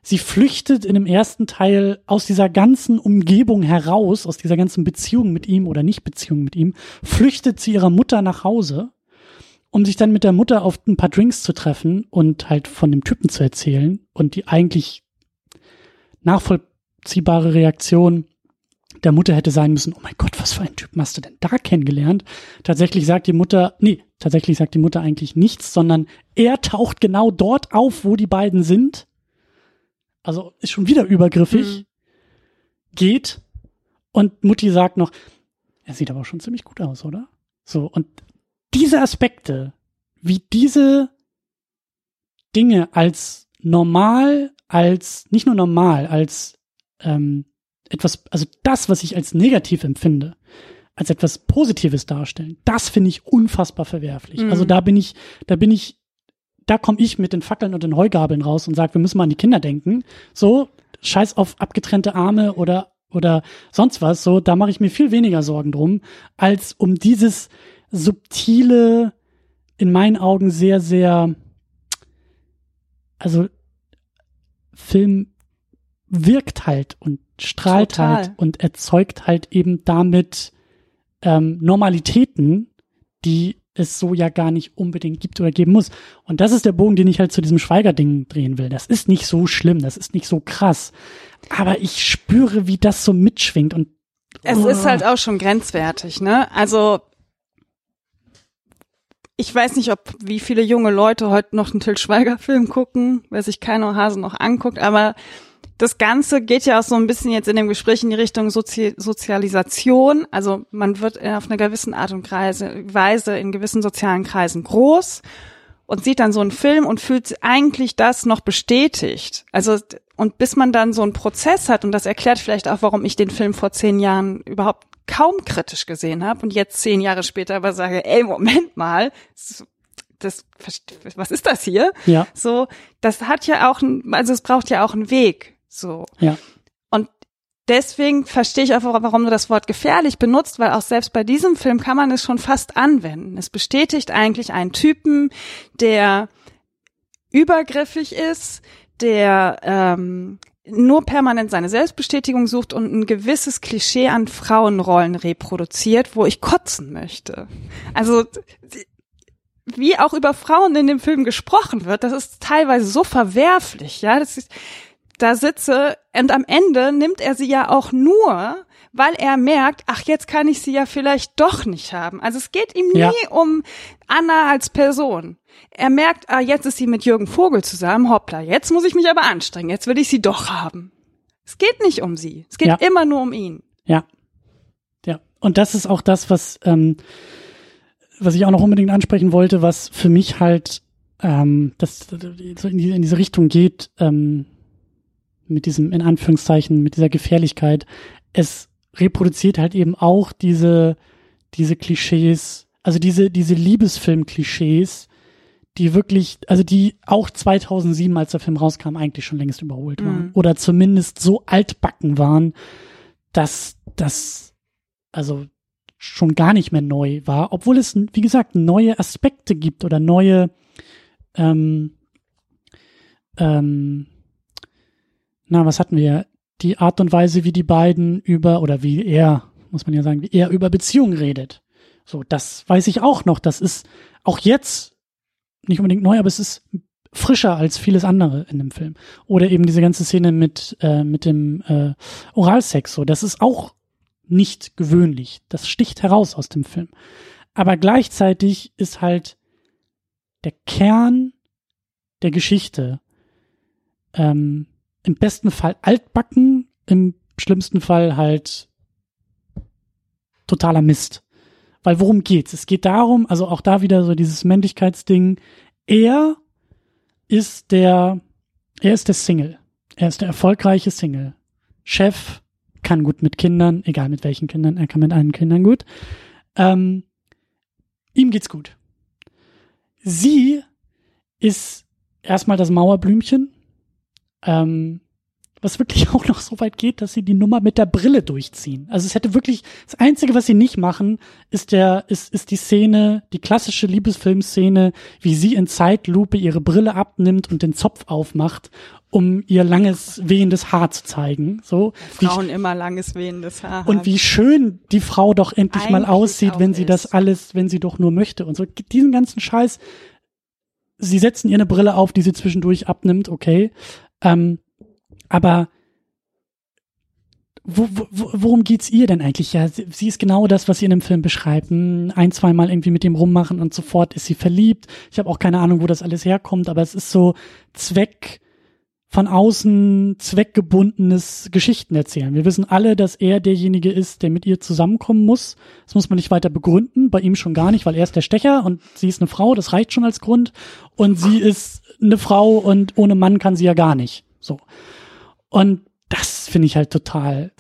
[SPEAKER 1] Sie flüchtet in dem ersten Teil aus dieser ganzen Umgebung heraus, aus dieser ganzen Beziehung mit ihm oder Nicht-Beziehung mit ihm, flüchtet zu ihrer Mutter nach Hause, um sich dann mit der Mutter auf ein paar Drinks zu treffen und halt von dem Typen zu erzählen und die eigentlich nachvollziehbare Reaktion der Mutter hätte sein müssen, oh mein Gott, was für einen Typen hast du denn da kennengelernt? Tatsächlich sagt die Mutter, nee, tatsächlich sagt die Mutter eigentlich nichts, sondern er taucht genau dort auf, wo die beiden sind. Also ist schon wieder übergriffig. Mhm. Geht. Und Mutti sagt noch, er sieht aber schon ziemlich gut aus, oder? So, und diese Aspekte, wie diese Dinge als normal als nicht nur normal, als ähm, etwas, also das, was ich als negativ empfinde, als etwas Positives darstellen, das finde ich unfassbar verwerflich. Mhm. Also da bin ich, da bin ich, da komme ich mit den Fackeln und den Heugabeln raus und sage, wir müssen mal an die Kinder denken. So, scheiß auf abgetrennte Arme oder oder sonst was. So, da mache ich mir viel weniger Sorgen drum, als um dieses subtile, in meinen Augen sehr, sehr, also Film wirkt halt und strahlt Total. halt und erzeugt halt eben damit ähm, Normalitäten, die es so ja gar nicht unbedingt gibt oder geben muss. Und das ist der Bogen, den ich halt zu diesem Schweigerding drehen will. Das ist nicht so schlimm, das ist nicht so krass. Aber ich spüre, wie das so mitschwingt und
[SPEAKER 2] es oh. ist halt auch schon grenzwertig, ne? Also ich weiß nicht, ob wie viele junge Leute heute noch einen Till Schweiger Film gucken, wer sich keiner Hase noch anguckt, aber das Ganze geht ja auch so ein bisschen jetzt in dem Gespräch in die Richtung Sozi Sozialisation. Also man wird auf eine gewissen Art und Weise in gewissen sozialen Kreisen groß und sieht dann so einen Film und fühlt eigentlich das noch bestätigt. Also und bis man dann so einen Prozess hat und das erklärt vielleicht auch, warum ich den Film vor zehn Jahren überhaupt kaum kritisch gesehen habe und jetzt zehn Jahre später aber sage, ey, Moment mal, das, was ist das hier?
[SPEAKER 1] Ja.
[SPEAKER 2] So, das hat ja auch, also es braucht ja auch einen Weg. So.
[SPEAKER 1] Ja.
[SPEAKER 2] Deswegen verstehe ich auch, warum du das Wort gefährlich benutzt, weil auch selbst bei diesem Film kann man es schon fast anwenden. Es bestätigt eigentlich einen Typen, der übergriffig ist, der ähm, nur permanent seine Selbstbestätigung sucht und ein gewisses Klischee an Frauenrollen reproduziert, wo ich kotzen möchte. Also wie auch über Frauen in dem Film gesprochen wird, das ist teilweise so verwerflich, ja, das ist, da sitze und am Ende nimmt er sie ja auch nur, weil er merkt, ach, jetzt kann ich sie ja vielleicht doch nicht haben. Also es geht ihm nie ja. um Anna als Person. Er merkt, ah, jetzt ist sie mit Jürgen Vogel zusammen, hoppla, jetzt muss ich mich aber anstrengen, jetzt will ich sie doch haben. Es geht nicht um sie, es geht ja. immer nur um ihn.
[SPEAKER 1] Ja. Ja. Und das ist auch das, was, ähm, was ich auch noch unbedingt ansprechen wollte, was für mich halt ähm, das in, die, in diese Richtung geht, ähm, mit diesem, in Anführungszeichen, mit dieser Gefährlichkeit. Es reproduziert halt eben auch diese, diese Klischees, also diese, diese Liebesfilm-Klischees, die wirklich, also die auch 2007, als der Film rauskam, eigentlich schon längst überholt waren. Mhm. Oder zumindest so altbacken waren, dass das, also schon gar nicht mehr neu war, obwohl es, wie gesagt, neue Aspekte gibt oder neue, ähm, ähm, na, was hatten wir? Die Art und Weise, wie die beiden über, oder wie er, muss man ja sagen, wie er über Beziehungen redet. So, das weiß ich auch noch. Das ist auch jetzt nicht unbedingt neu, aber es ist frischer als vieles andere in dem Film. Oder eben diese ganze Szene mit, äh, mit dem äh, Oralsex. So, das ist auch nicht gewöhnlich. Das sticht heraus aus dem Film. Aber gleichzeitig ist halt der Kern der Geschichte ähm, im besten Fall altbacken, im schlimmsten Fall halt totaler Mist. Weil worum geht's? Es geht darum, also auch da wieder so dieses Männlichkeitsding. Er ist der, er ist der Single. Er ist der erfolgreiche Single. Chef, kann gut mit Kindern, egal mit welchen Kindern, er kann mit allen Kindern gut. Ähm, ihm geht's gut. Sie ist erstmal das Mauerblümchen, ähm, was wirklich auch noch so weit geht, dass sie die Nummer mit der Brille durchziehen. Also es hätte wirklich, das Einzige, was sie nicht machen, ist der, ist, ist die Szene, die klassische Liebesfilmszene, wie sie in Zeitlupe ihre Brille abnimmt und den Zopf aufmacht, um ihr langes, wehendes Haar zu zeigen. So.
[SPEAKER 2] Frauen wie, immer langes, wehendes Haar.
[SPEAKER 1] Und wie schön die Frau doch endlich mal aussieht, wenn sie ist. das alles, wenn sie doch nur möchte und so. Diesen ganzen Scheiß, sie setzen ihr eine Brille auf, die sie zwischendurch abnimmt, okay. Ähm, aber wo, wo, worum geht's ihr denn eigentlich? Ja, sie, sie, ist genau das, was sie in dem Film beschreibt. Ein, zweimal irgendwie mit dem rummachen und sofort ist sie verliebt. Ich habe auch keine Ahnung, wo das alles herkommt, aber es ist so Zweck von außen zweckgebundenes Geschichten erzählen. Wir wissen alle, dass er derjenige ist, der mit ihr zusammenkommen muss. Das muss man nicht weiter begründen, bei ihm schon gar nicht, weil er ist der Stecher und sie ist eine Frau, das reicht schon als Grund. Und sie ist eine Frau und ohne Mann kann sie ja gar nicht. So. Und das finde ich halt total,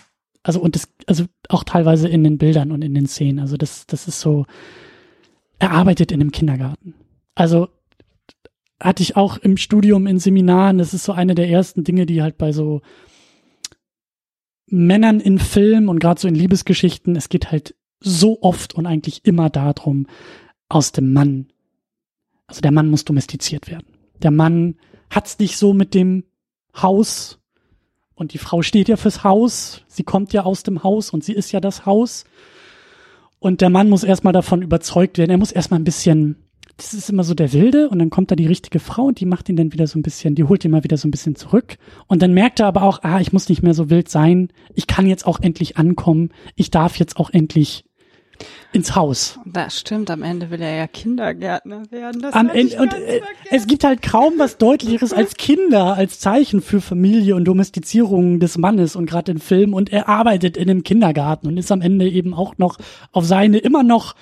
[SPEAKER 1] also und das, also auch teilweise in den Bildern und in den Szenen. Also das, das ist so, er arbeitet in einem Kindergarten. Also hatte ich auch im Studium in Seminaren, das ist so eine der ersten Dinge, die halt bei so Männern in Film und gerade so in Liebesgeschichten, es geht halt so oft und eigentlich immer darum, aus dem Mann, also der Mann muss domestiziert werden. Der Mann hat's nicht so mit dem Haus. Und die Frau steht ja fürs Haus, sie kommt ja aus dem Haus und sie ist ja das Haus. Und der Mann muss erstmal davon überzeugt werden, er muss erstmal ein bisschen, das ist immer so der Wilde. Und dann kommt da die richtige Frau und die macht ihn dann wieder so ein bisschen, die holt ihn mal wieder so ein bisschen zurück. Und dann merkt er aber auch, ah, ich muss nicht mehr so wild sein, ich kann jetzt auch endlich ankommen, ich darf jetzt auch endlich ins Haus.
[SPEAKER 2] Das stimmt, am Ende will er ja Kindergärtner werden. Das
[SPEAKER 1] am Ende, und äh, es gibt halt kaum was deutlicheres als Kinder, als Zeichen für Familie und Domestizierung des Mannes und gerade in Film. Und er arbeitet in einem Kindergarten und ist am Ende eben auch noch auf seine immer noch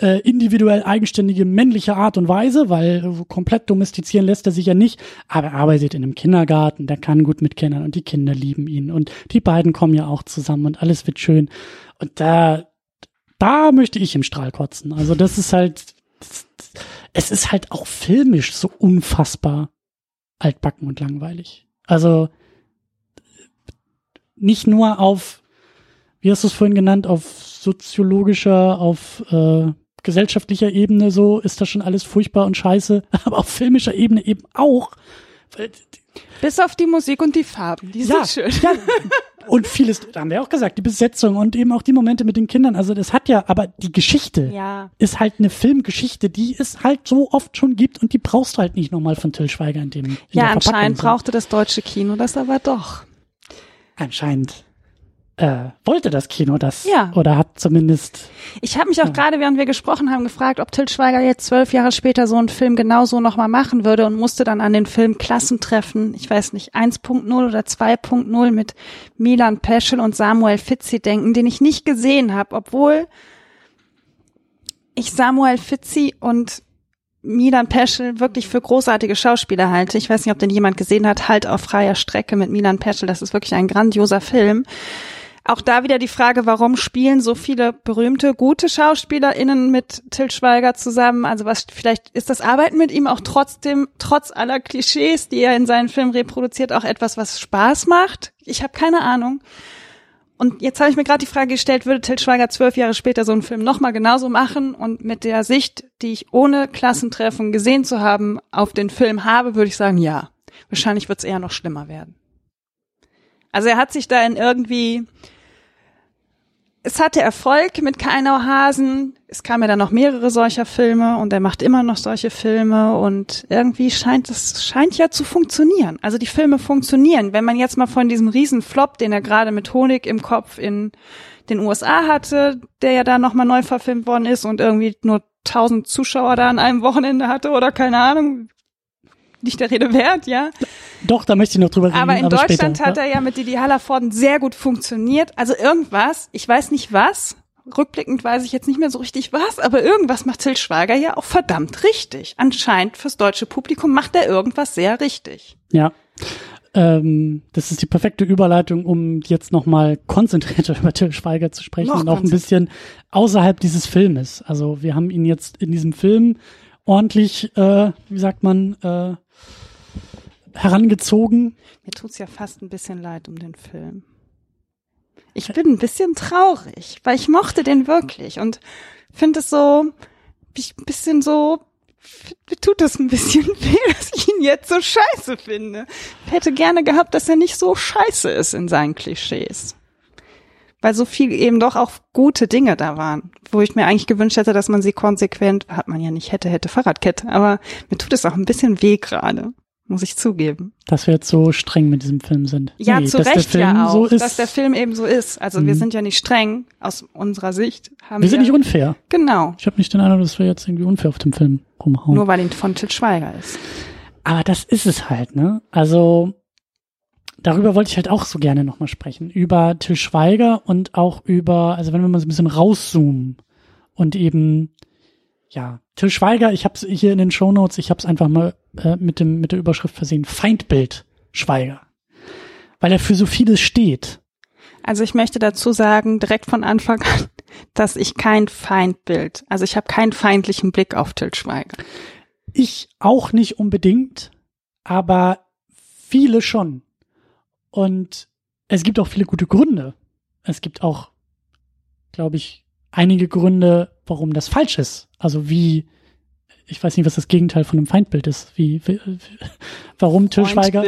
[SPEAKER 1] äh, individuell eigenständige männliche Art und Weise, weil komplett domestizieren lässt er sich ja nicht, aber er arbeitet in einem Kindergarten, der kann gut mit Kindern und die Kinder lieben ihn. Und die beiden kommen ja auch zusammen und alles wird schön. Und da da möchte ich im Strahl kotzen. Also das ist halt, es ist halt auch filmisch so unfassbar altbacken und langweilig. Also nicht nur auf, wie hast du es vorhin genannt, auf soziologischer, auf äh, gesellschaftlicher Ebene so ist das schon alles furchtbar und scheiße, aber auf filmischer Ebene eben auch.
[SPEAKER 2] Bis auf die Musik und die Farben, die ja, sind schön. Ja,
[SPEAKER 1] und vieles, da haben wir auch gesagt, die Besetzung und eben auch die Momente mit den Kindern. Also das hat ja, aber die Geschichte
[SPEAKER 2] ja.
[SPEAKER 1] ist halt eine Filmgeschichte, die es halt so oft schon gibt und die brauchst du halt nicht nochmal von Till Schweiger in dem. In
[SPEAKER 2] ja, anscheinend brauchte das deutsche Kino das aber doch.
[SPEAKER 1] Anscheinend äh, wollte das Kino das
[SPEAKER 2] ja.
[SPEAKER 1] oder hat zumindest.
[SPEAKER 2] Ich habe mich auch ja. gerade, während wir gesprochen haben, gefragt, ob Til Schweiger jetzt zwölf Jahre später so einen Film genauso nochmal machen würde und musste dann an den Film Klassentreffen, ich weiß nicht, 1.0 oder 2.0 mit Milan Peschel und Samuel Fizzi denken, den ich nicht gesehen habe, obwohl ich Samuel Fizzi und Milan Peschel wirklich für großartige Schauspieler halte. Ich weiß nicht, ob den jemand gesehen hat. Halt auf freier Strecke mit Milan Peschel. Das ist wirklich ein grandioser Film. Auch da wieder die Frage, warum spielen so viele berühmte, gute SchauspielerInnen mit Til Schweiger zusammen? Also was, vielleicht ist das Arbeiten mit ihm auch trotzdem, trotz aller Klischees, die er in seinen Filmen reproduziert, auch etwas, was Spaß macht? Ich habe keine Ahnung. Und jetzt habe ich mir gerade die Frage gestellt, würde Til Schweiger zwölf Jahre später so einen Film nochmal genauso machen? Und mit der Sicht, die ich ohne Klassentreffen gesehen zu haben, auf den Film habe, würde ich sagen, ja. Wahrscheinlich wird es eher noch schlimmer werden. Also er hat sich da in irgendwie, es hatte Erfolg mit Hasen. Es kamen ja dann noch mehrere solcher Filme und er macht immer noch solche Filme und irgendwie scheint es scheint ja zu funktionieren. Also die Filme funktionieren. Wenn man jetzt mal von diesem riesen Flop, den er gerade mit Honig im Kopf in den USA hatte, der ja da nochmal neu verfilmt worden ist und irgendwie nur tausend Zuschauer da an einem Wochenende hatte oder keine Ahnung, nicht der Rede wert, ja.
[SPEAKER 1] Doch, da möchte ich noch drüber reden.
[SPEAKER 2] Aber in aber Deutschland später, hat er ja mit Didi Hallervorden sehr gut funktioniert. Also irgendwas, ich weiß nicht was, rückblickend weiß ich jetzt nicht mehr so richtig was, aber irgendwas macht Till Schweiger ja auch verdammt richtig. Anscheinend fürs deutsche Publikum macht er irgendwas sehr richtig.
[SPEAKER 1] Ja. Ähm, das ist die perfekte Überleitung, um jetzt nochmal konzentrierter über Till Schweiger zu sprechen noch und auch ein bisschen außerhalb dieses Filmes. Also wir haben ihn jetzt in diesem Film ordentlich, äh, wie sagt man, äh, herangezogen.
[SPEAKER 2] Mir tut's ja fast ein bisschen leid um den Film. Ich bin ein bisschen traurig, weil ich mochte den wirklich und finde es so, ich ein bisschen so, mir tut es ein bisschen weh, dass ich ihn jetzt so scheiße finde. Ich hätte gerne gehabt, dass er nicht so scheiße ist in seinen Klischees. Weil so viel eben doch auch gute Dinge da waren, wo ich mir eigentlich gewünscht hätte, dass man sie konsequent, hat man ja nicht hätte, hätte Fahrradkette, aber mir tut es auch ein bisschen weh gerade muss ich zugeben.
[SPEAKER 1] Dass wir jetzt so streng mit diesem Film sind.
[SPEAKER 2] Ja, nee, zu Recht ja auch, so dass der Film eben so ist. Also mhm. wir sind ja nicht streng aus unserer Sicht.
[SPEAKER 1] Haben wir sind nicht unfair.
[SPEAKER 2] Genau.
[SPEAKER 1] Ich habe nicht den Eindruck, dass wir jetzt irgendwie unfair auf dem Film rumhauen.
[SPEAKER 2] Nur weil ihn von Til Schweiger ist.
[SPEAKER 1] Aber das ist es halt, ne? Also darüber wollte ich halt auch so gerne nochmal sprechen. Über Til Schweiger und auch über, also wenn wir mal so ein bisschen rauszoomen und eben ja, Till Schweiger, ich habe es hier in den Show Notes, ich habe es einfach mal äh, mit dem mit der Überschrift versehen, Feindbild Schweiger, weil er für so vieles steht.
[SPEAKER 2] Also ich möchte dazu sagen, direkt von Anfang an, dass ich kein Feindbild, also ich habe keinen feindlichen Blick auf Till Schweiger.
[SPEAKER 1] Ich auch nicht unbedingt, aber viele schon. Und es gibt auch viele gute Gründe. Es gibt auch, glaube ich, einige Gründe, warum das falsch ist. Also wie, ich weiß nicht, was das Gegenteil von einem Feindbild ist. Wie, wie warum Till Schweiger,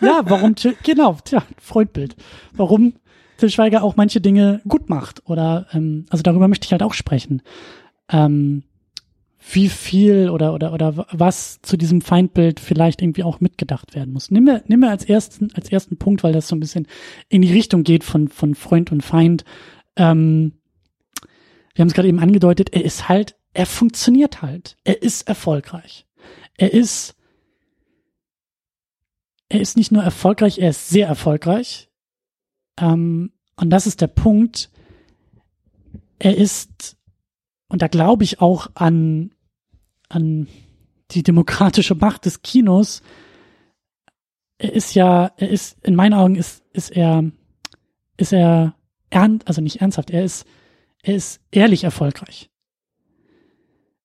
[SPEAKER 1] ja, warum, genau, ja, Freundbild. Warum Till Schweiger auch manche Dinge gut macht oder, ähm, also darüber möchte ich halt auch sprechen. Ähm, wie viel oder, oder, oder was zu diesem Feindbild vielleicht irgendwie auch mitgedacht werden muss. Nimm mir, nimm mir als ersten, als ersten Punkt, weil das so ein bisschen in die Richtung geht von, von Freund und Feind. Ähm, wir haben es gerade eben angedeutet, er ist halt, er funktioniert halt. Er ist erfolgreich. Er ist, er ist nicht nur erfolgreich, er ist sehr erfolgreich. Ähm, und das ist der Punkt. Er ist, und da glaube ich auch an, an die demokratische Macht des Kinos. Er ist ja, er ist, in meinen Augen ist, ist er, ist er ernst, also nicht ernsthaft, er ist, er ist ehrlich erfolgreich.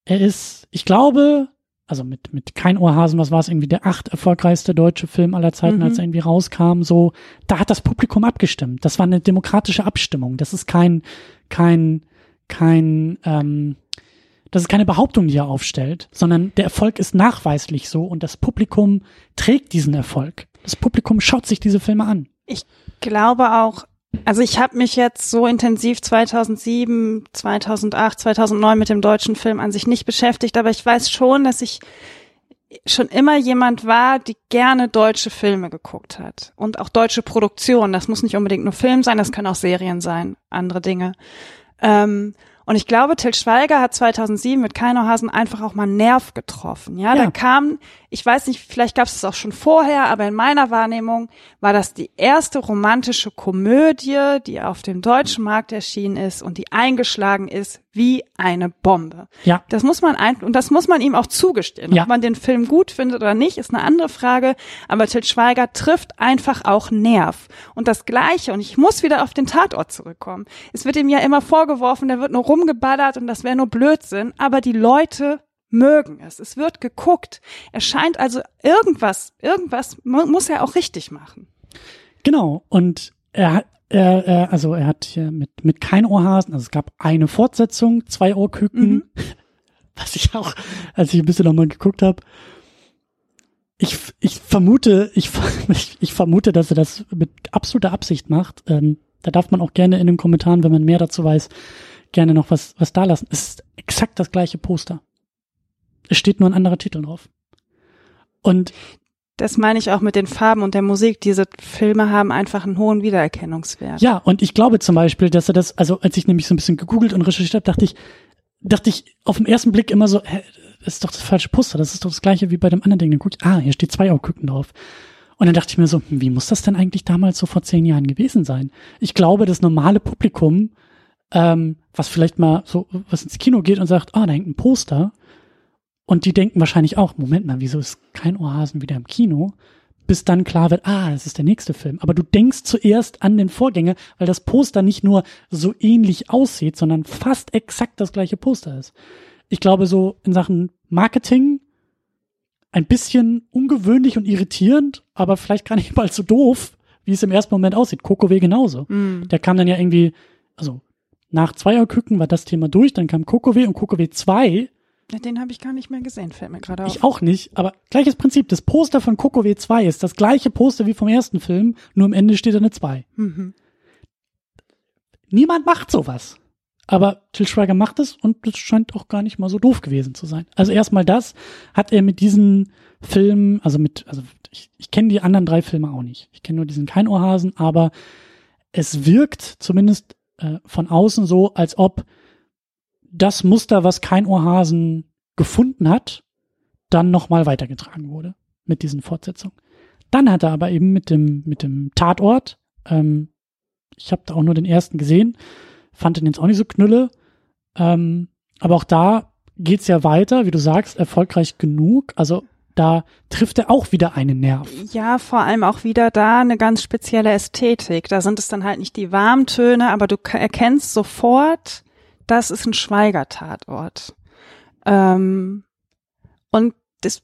[SPEAKER 1] Er ist, ich glaube, also mit, mit kein Ohrhasen, was war es, irgendwie der acht erfolgreichste deutsche Film aller Zeiten, mhm. als er irgendwie rauskam, so, da hat das Publikum abgestimmt. Das war eine demokratische Abstimmung. Das ist kein, kein, kein, ähm, das ist keine Behauptung, die er aufstellt, sondern der Erfolg ist nachweislich so und das Publikum trägt diesen Erfolg. Das Publikum schaut sich diese Filme an.
[SPEAKER 2] Ich glaube auch, also ich habe mich jetzt so intensiv 2007, 2008, 2009 mit dem deutschen Film an sich nicht beschäftigt, aber ich weiß schon, dass ich schon immer jemand war, die gerne deutsche Filme geguckt hat und auch deutsche Produktionen. Das muss nicht unbedingt nur Film sein, das können auch Serien sein, andere Dinge. Ähm, und ich glaube, Till Schweiger hat 2007 mit Keinohasen einfach auch mal einen Nerv getroffen. Ja, ja. da kam, ich weiß nicht, vielleicht gab es es auch schon vorher, aber in meiner Wahrnehmung war das die erste romantische Komödie, die auf dem deutschen Markt erschienen ist und die eingeschlagen ist wie eine Bombe.
[SPEAKER 1] Ja.
[SPEAKER 2] Das muss man ein, und das muss man ihm auch zugestehen. Ja. Ob man den Film gut findet oder nicht, ist eine andere Frage. Aber Til Schweiger trifft einfach auch Nerv. Und das Gleiche, und ich muss wieder auf den Tatort zurückkommen. Es wird ihm ja immer vorgeworfen, der wird nur rumgeballert und das wäre nur Blödsinn. Aber die Leute mögen es. Es wird geguckt. Er scheint also irgendwas, irgendwas muss er auch richtig machen.
[SPEAKER 1] Genau. Und er hat, er, er, also er hat hier mit, mit kein Ohrhasen, also es gab eine Fortsetzung, zwei Ohrküken, mhm. was ich auch, als ich ein bisschen nochmal geguckt habe, ich, ich vermute, ich, ich, ich vermute, dass er das mit absoluter Absicht macht. Ähm, da darf man auch gerne in den Kommentaren, wenn man mehr dazu weiß, gerne noch was, was da lassen. Es ist exakt das gleiche Poster. Es steht nur ein anderer Titel drauf. Und
[SPEAKER 2] das meine ich auch mit den Farben und der Musik. Diese Filme haben einfach einen hohen Wiedererkennungswert.
[SPEAKER 1] Ja, und ich glaube zum Beispiel, dass er das, also als ich nämlich so ein bisschen gegoogelt und recherchiert habe, dachte ich, dachte ich auf den ersten Blick immer so, hä, das ist doch das falsche Poster, das ist doch das gleiche wie bei dem anderen Ding. Dann guck ich, ah, hier steht zwei Augküken drauf. Und dann dachte ich mir so, hm, wie muss das denn eigentlich damals so vor zehn Jahren gewesen sein? Ich glaube, das normale Publikum, ähm, was vielleicht mal so, was ins Kino geht und sagt, ah, da hängt ein Poster, und die denken wahrscheinlich auch, Moment mal, wieso ist kein Ohrhasen wieder im Kino? Bis dann klar wird, ah, das ist der nächste Film. Aber du denkst zuerst an den Vorgänger, weil das Poster nicht nur so ähnlich aussieht, sondern fast exakt das gleiche Poster ist. Ich glaube, so in Sachen Marketing ein bisschen ungewöhnlich und irritierend, aber vielleicht gar nicht mal so doof, wie es im ersten Moment aussieht. Kokowé genauso. Mm. Der kam dann ja irgendwie, also nach Zweierküken war das Thema durch, dann kam Kokowé und Kokowé 2
[SPEAKER 2] den habe ich gar nicht mehr gesehen, fällt mir gerade auf.
[SPEAKER 1] Ich auch nicht, aber gleiches Prinzip. Das Poster von Coco W2 ist das gleiche Poster wie vom ersten Film, nur am Ende steht da eine 2. Mhm. Niemand macht sowas. Aber Till Schweiger macht es und das scheint auch gar nicht mal so doof gewesen zu sein. Also erstmal das hat er mit diesen Filmen, also mit, also ich, ich kenne die anderen drei Filme auch nicht. Ich kenne nur diesen Keinohrhasen, aber es wirkt zumindest äh, von außen so, als ob das Muster, was kein Ohrhasen gefunden hat, dann nochmal weitergetragen wurde mit diesen Fortsetzungen. Dann hat er aber eben mit dem, mit dem Tatort, ähm, ich habe da auch nur den ersten gesehen, fand den jetzt auch nicht so knülle, ähm, aber auch da geht's ja weiter, wie du sagst, erfolgreich genug. Also da trifft er auch wieder einen Nerv.
[SPEAKER 2] Ja, vor allem auch wieder da eine ganz spezielle Ästhetik. Da sind es dann halt nicht die Warmtöne, aber du erkennst sofort, das ist ein Schweiger-Tatort. Ähm, und das,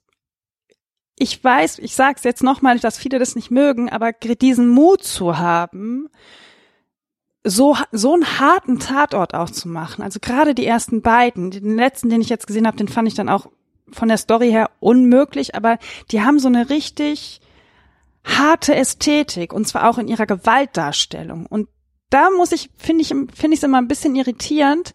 [SPEAKER 2] ich weiß, ich sag's jetzt nochmal, dass viele das nicht mögen, aber diesen Mut zu haben, so, so einen harten Tatort auch zu machen. Also gerade die ersten beiden, den letzten, den ich jetzt gesehen habe, den fand ich dann auch von der Story her unmöglich, aber die haben so eine richtig harte Ästhetik und zwar auch in ihrer Gewaltdarstellung. Und da muss ich, finde ich, finde ich es immer ein bisschen irritierend.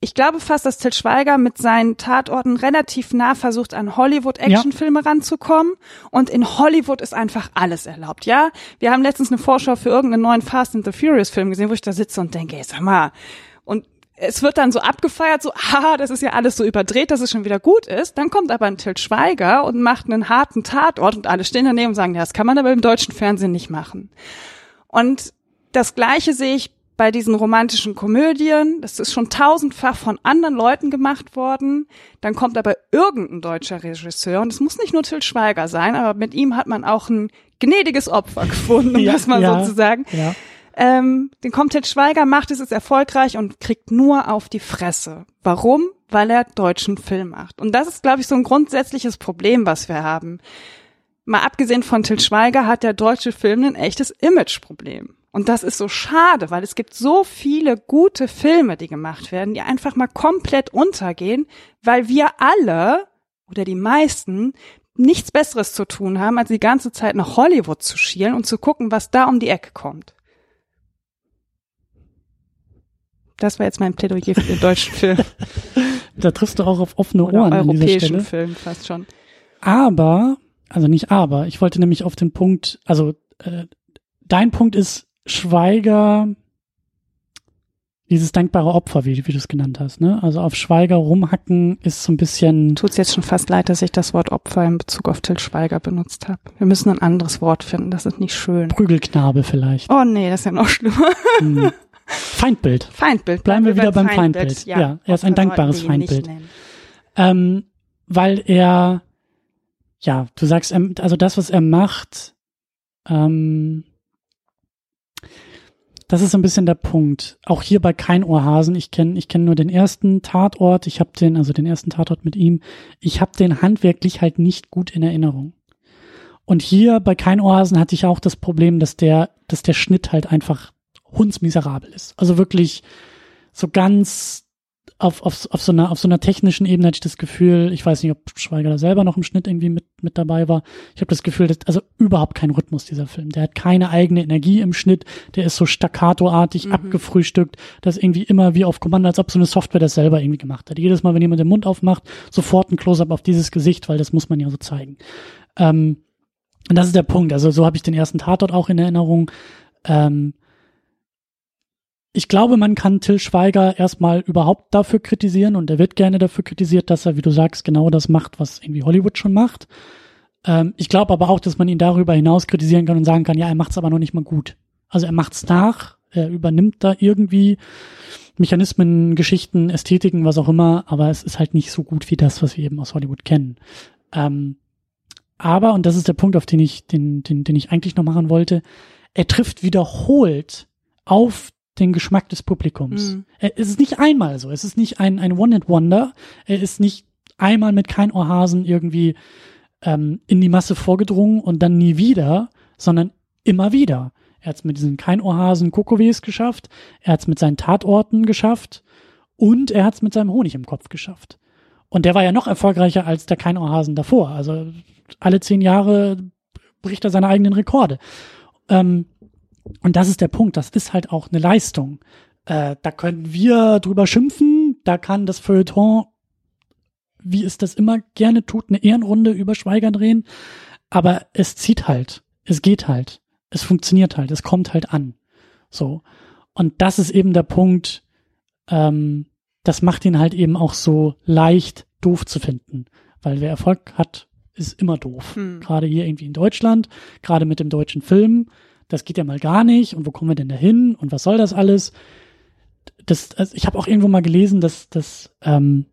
[SPEAKER 2] Ich glaube fast, dass Til Schweiger mit seinen Tatorten relativ nah versucht, an Hollywood-Actionfilme ja. ranzukommen. Und in Hollywood ist einfach alles erlaubt, ja? Wir haben letztens eine Vorschau für irgendeinen neuen Fast and the Furious Film gesehen, wo ich da sitze und denke, ey, sag mal, und es wird dann so abgefeiert, so, haha, das ist ja alles so überdreht, dass es schon wieder gut ist. Dann kommt aber ein Til Schweiger und macht einen harten Tatort und alle stehen daneben und sagen, ja, das kann man aber im deutschen Fernsehen nicht machen. Und das Gleiche sehe ich bei diesen romantischen Komödien. Das ist schon tausendfach von anderen Leuten gemacht worden. Dann kommt aber irgendein deutscher Regisseur und es muss nicht nur Till Schweiger sein, aber mit ihm hat man auch ein gnädiges Opfer gefunden, um ja, das mal ja, so zu sagen. Ja. Ähm, den kommt Til Schweiger, macht es, ist erfolgreich und kriegt nur auf die Fresse. Warum? Weil er deutschen Film macht. Und das ist, glaube ich, so ein grundsätzliches Problem, was wir haben. Mal abgesehen von Til Schweiger hat der deutsche Film ein echtes Imageproblem. Und das ist so schade, weil es gibt so viele gute Filme, die gemacht werden, die einfach mal komplett untergehen, weil wir alle oder die meisten nichts Besseres zu tun haben, als die ganze Zeit nach Hollywood zu schielen und zu gucken, was da um die Ecke kommt. Das war jetzt mein Plädoyer für den deutschen Film.
[SPEAKER 1] da triffst du auch auf offene Oder Ohren
[SPEAKER 2] Stelle. Film fast schon.
[SPEAKER 1] Aber, also nicht aber, ich wollte nämlich auf den Punkt, also äh, dein Punkt ist, Schweiger dieses dankbare Opfer, wie, wie du es genannt hast, ne? Also auf Schweiger rumhacken ist so ein bisschen.
[SPEAKER 2] Tut's jetzt schon fast leid, dass ich das Wort Opfer in Bezug auf Till Schweiger benutzt habe. Wir müssen ein anderes Wort finden, das ist nicht schön.
[SPEAKER 1] Prügelknabe vielleicht.
[SPEAKER 2] Oh nee, das ist ja noch schlimmer. Hm.
[SPEAKER 1] Feindbild.
[SPEAKER 2] Feindbild.
[SPEAKER 1] Bleiben, Bleiben wir wieder beim Feindbild. Feindbild. Ja, ja, er ist ein dankbares Feindbild. Ähm, weil er, ja, du sagst, also das, was er macht, ähm, das ist so ein bisschen der Punkt. Auch hier bei kein Ohrhasen. Ich kenne ich kenn nur den ersten Tatort. Ich habe den, also den ersten Tatort mit ihm. Ich habe den handwerklich halt nicht gut in Erinnerung. Und hier bei kein Ohrhasen hatte ich auch das Problem, dass der, dass der Schnitt halt einfach hundsmiserabel ist. Also wirklich so ganz auf, auf, auf, so einer, auf so einer technischen Ebene hatte ich das Gefühl, ich weiß nicht, ob Schweiger da selber noch im Schnitt irgendwie mit, mit dabei war. Ich habe das Gefühl, dass, also überhaupt kein Rhythmus dieser Film. Der hat keine eigene Energie im Schnitt, der ist so staccatoartig mhm. abgefrühstückt, dass irgendwie immer wie auf Kommando, als ob so eine Software das selber irgendwie gemacht hat. Jedes Mal, wenn jemand den Mund aufmacht, sofort ein Close-up auf dieses Gesicht, weil das muss man ja so zeigen. Ähm, und das ist der Punkt. Also so habe ich den ersten Tatort auch in Erinnerung. Ähm, ich glaube, man kann Till Schweiger erstmal überhaupt dafür kritisieren und er wird gerne dafür kritisiert, dass er, wie du sagst, genau das macht, was irgendwie Hollywood schon macht. Ähm, ich glaube aber auch, dass man ihn darüber hinaus kritisieren kann und sagen kann, ja, er macht es aber noch nicht mal gut. Also er macht's nach, er übernimmt da irgendwie Mechanismen, Geschichten, Ästhetiken, was auch immer, aber es ist halt nicht so gut wie das, was wir eben aus Hollywood kennen. Ähm, aber, und das ist der Punkt, auf den ich, den, den, den ich eigentlich noch machen wollte, er trifft wiederholt auf den Geschmack des Publikums. Mhm. Es ist nicht einmal so. Es ist nicht ein, ein One-Hit-Wonder. Er ist nicht einmal mit kein Ohrhasen irgendwie ähm, in die Masse vorgedrungen und dann nie wieder, sondern immer wieder. Er hat es mit diesen kein Ohrhasen Kokowes geschafft. Er hat es mit seinen Tatorten geschafft. Und er hat es mit seinem Honig im Kopf geschafft. Und der war ja noch erfolgreicher als der kein Ohrhasen davor. Also alle zehn Jahre bricht er seine eigenen Rekorde. Ähm, und das ist der Punkt, das ist halt auch eine Leistung. Äh, da können wir drüber schimpfen, da kann das Feuilleton, wie es das immer gerne tut, eine Ehrenrunde über Schweiger drehen, aber es zieht halt, es geht halt, es funktioniert halt, es kommt halt an. So. Und das ist eben der Punkt, ähm, das macht ihn halt eben auch so leicht doof zu finden. Weil wer Erfolg hat, ist immer doof. Hm. Gerade hier irgendwie in Deutschland, gerade mit dem deutschen Film das geht ja mal gar nicht und wo kommen wir denn da hin und was soll das alles? Das, also ich habe auch irgendwo mal gelesen, dass, dass ähm,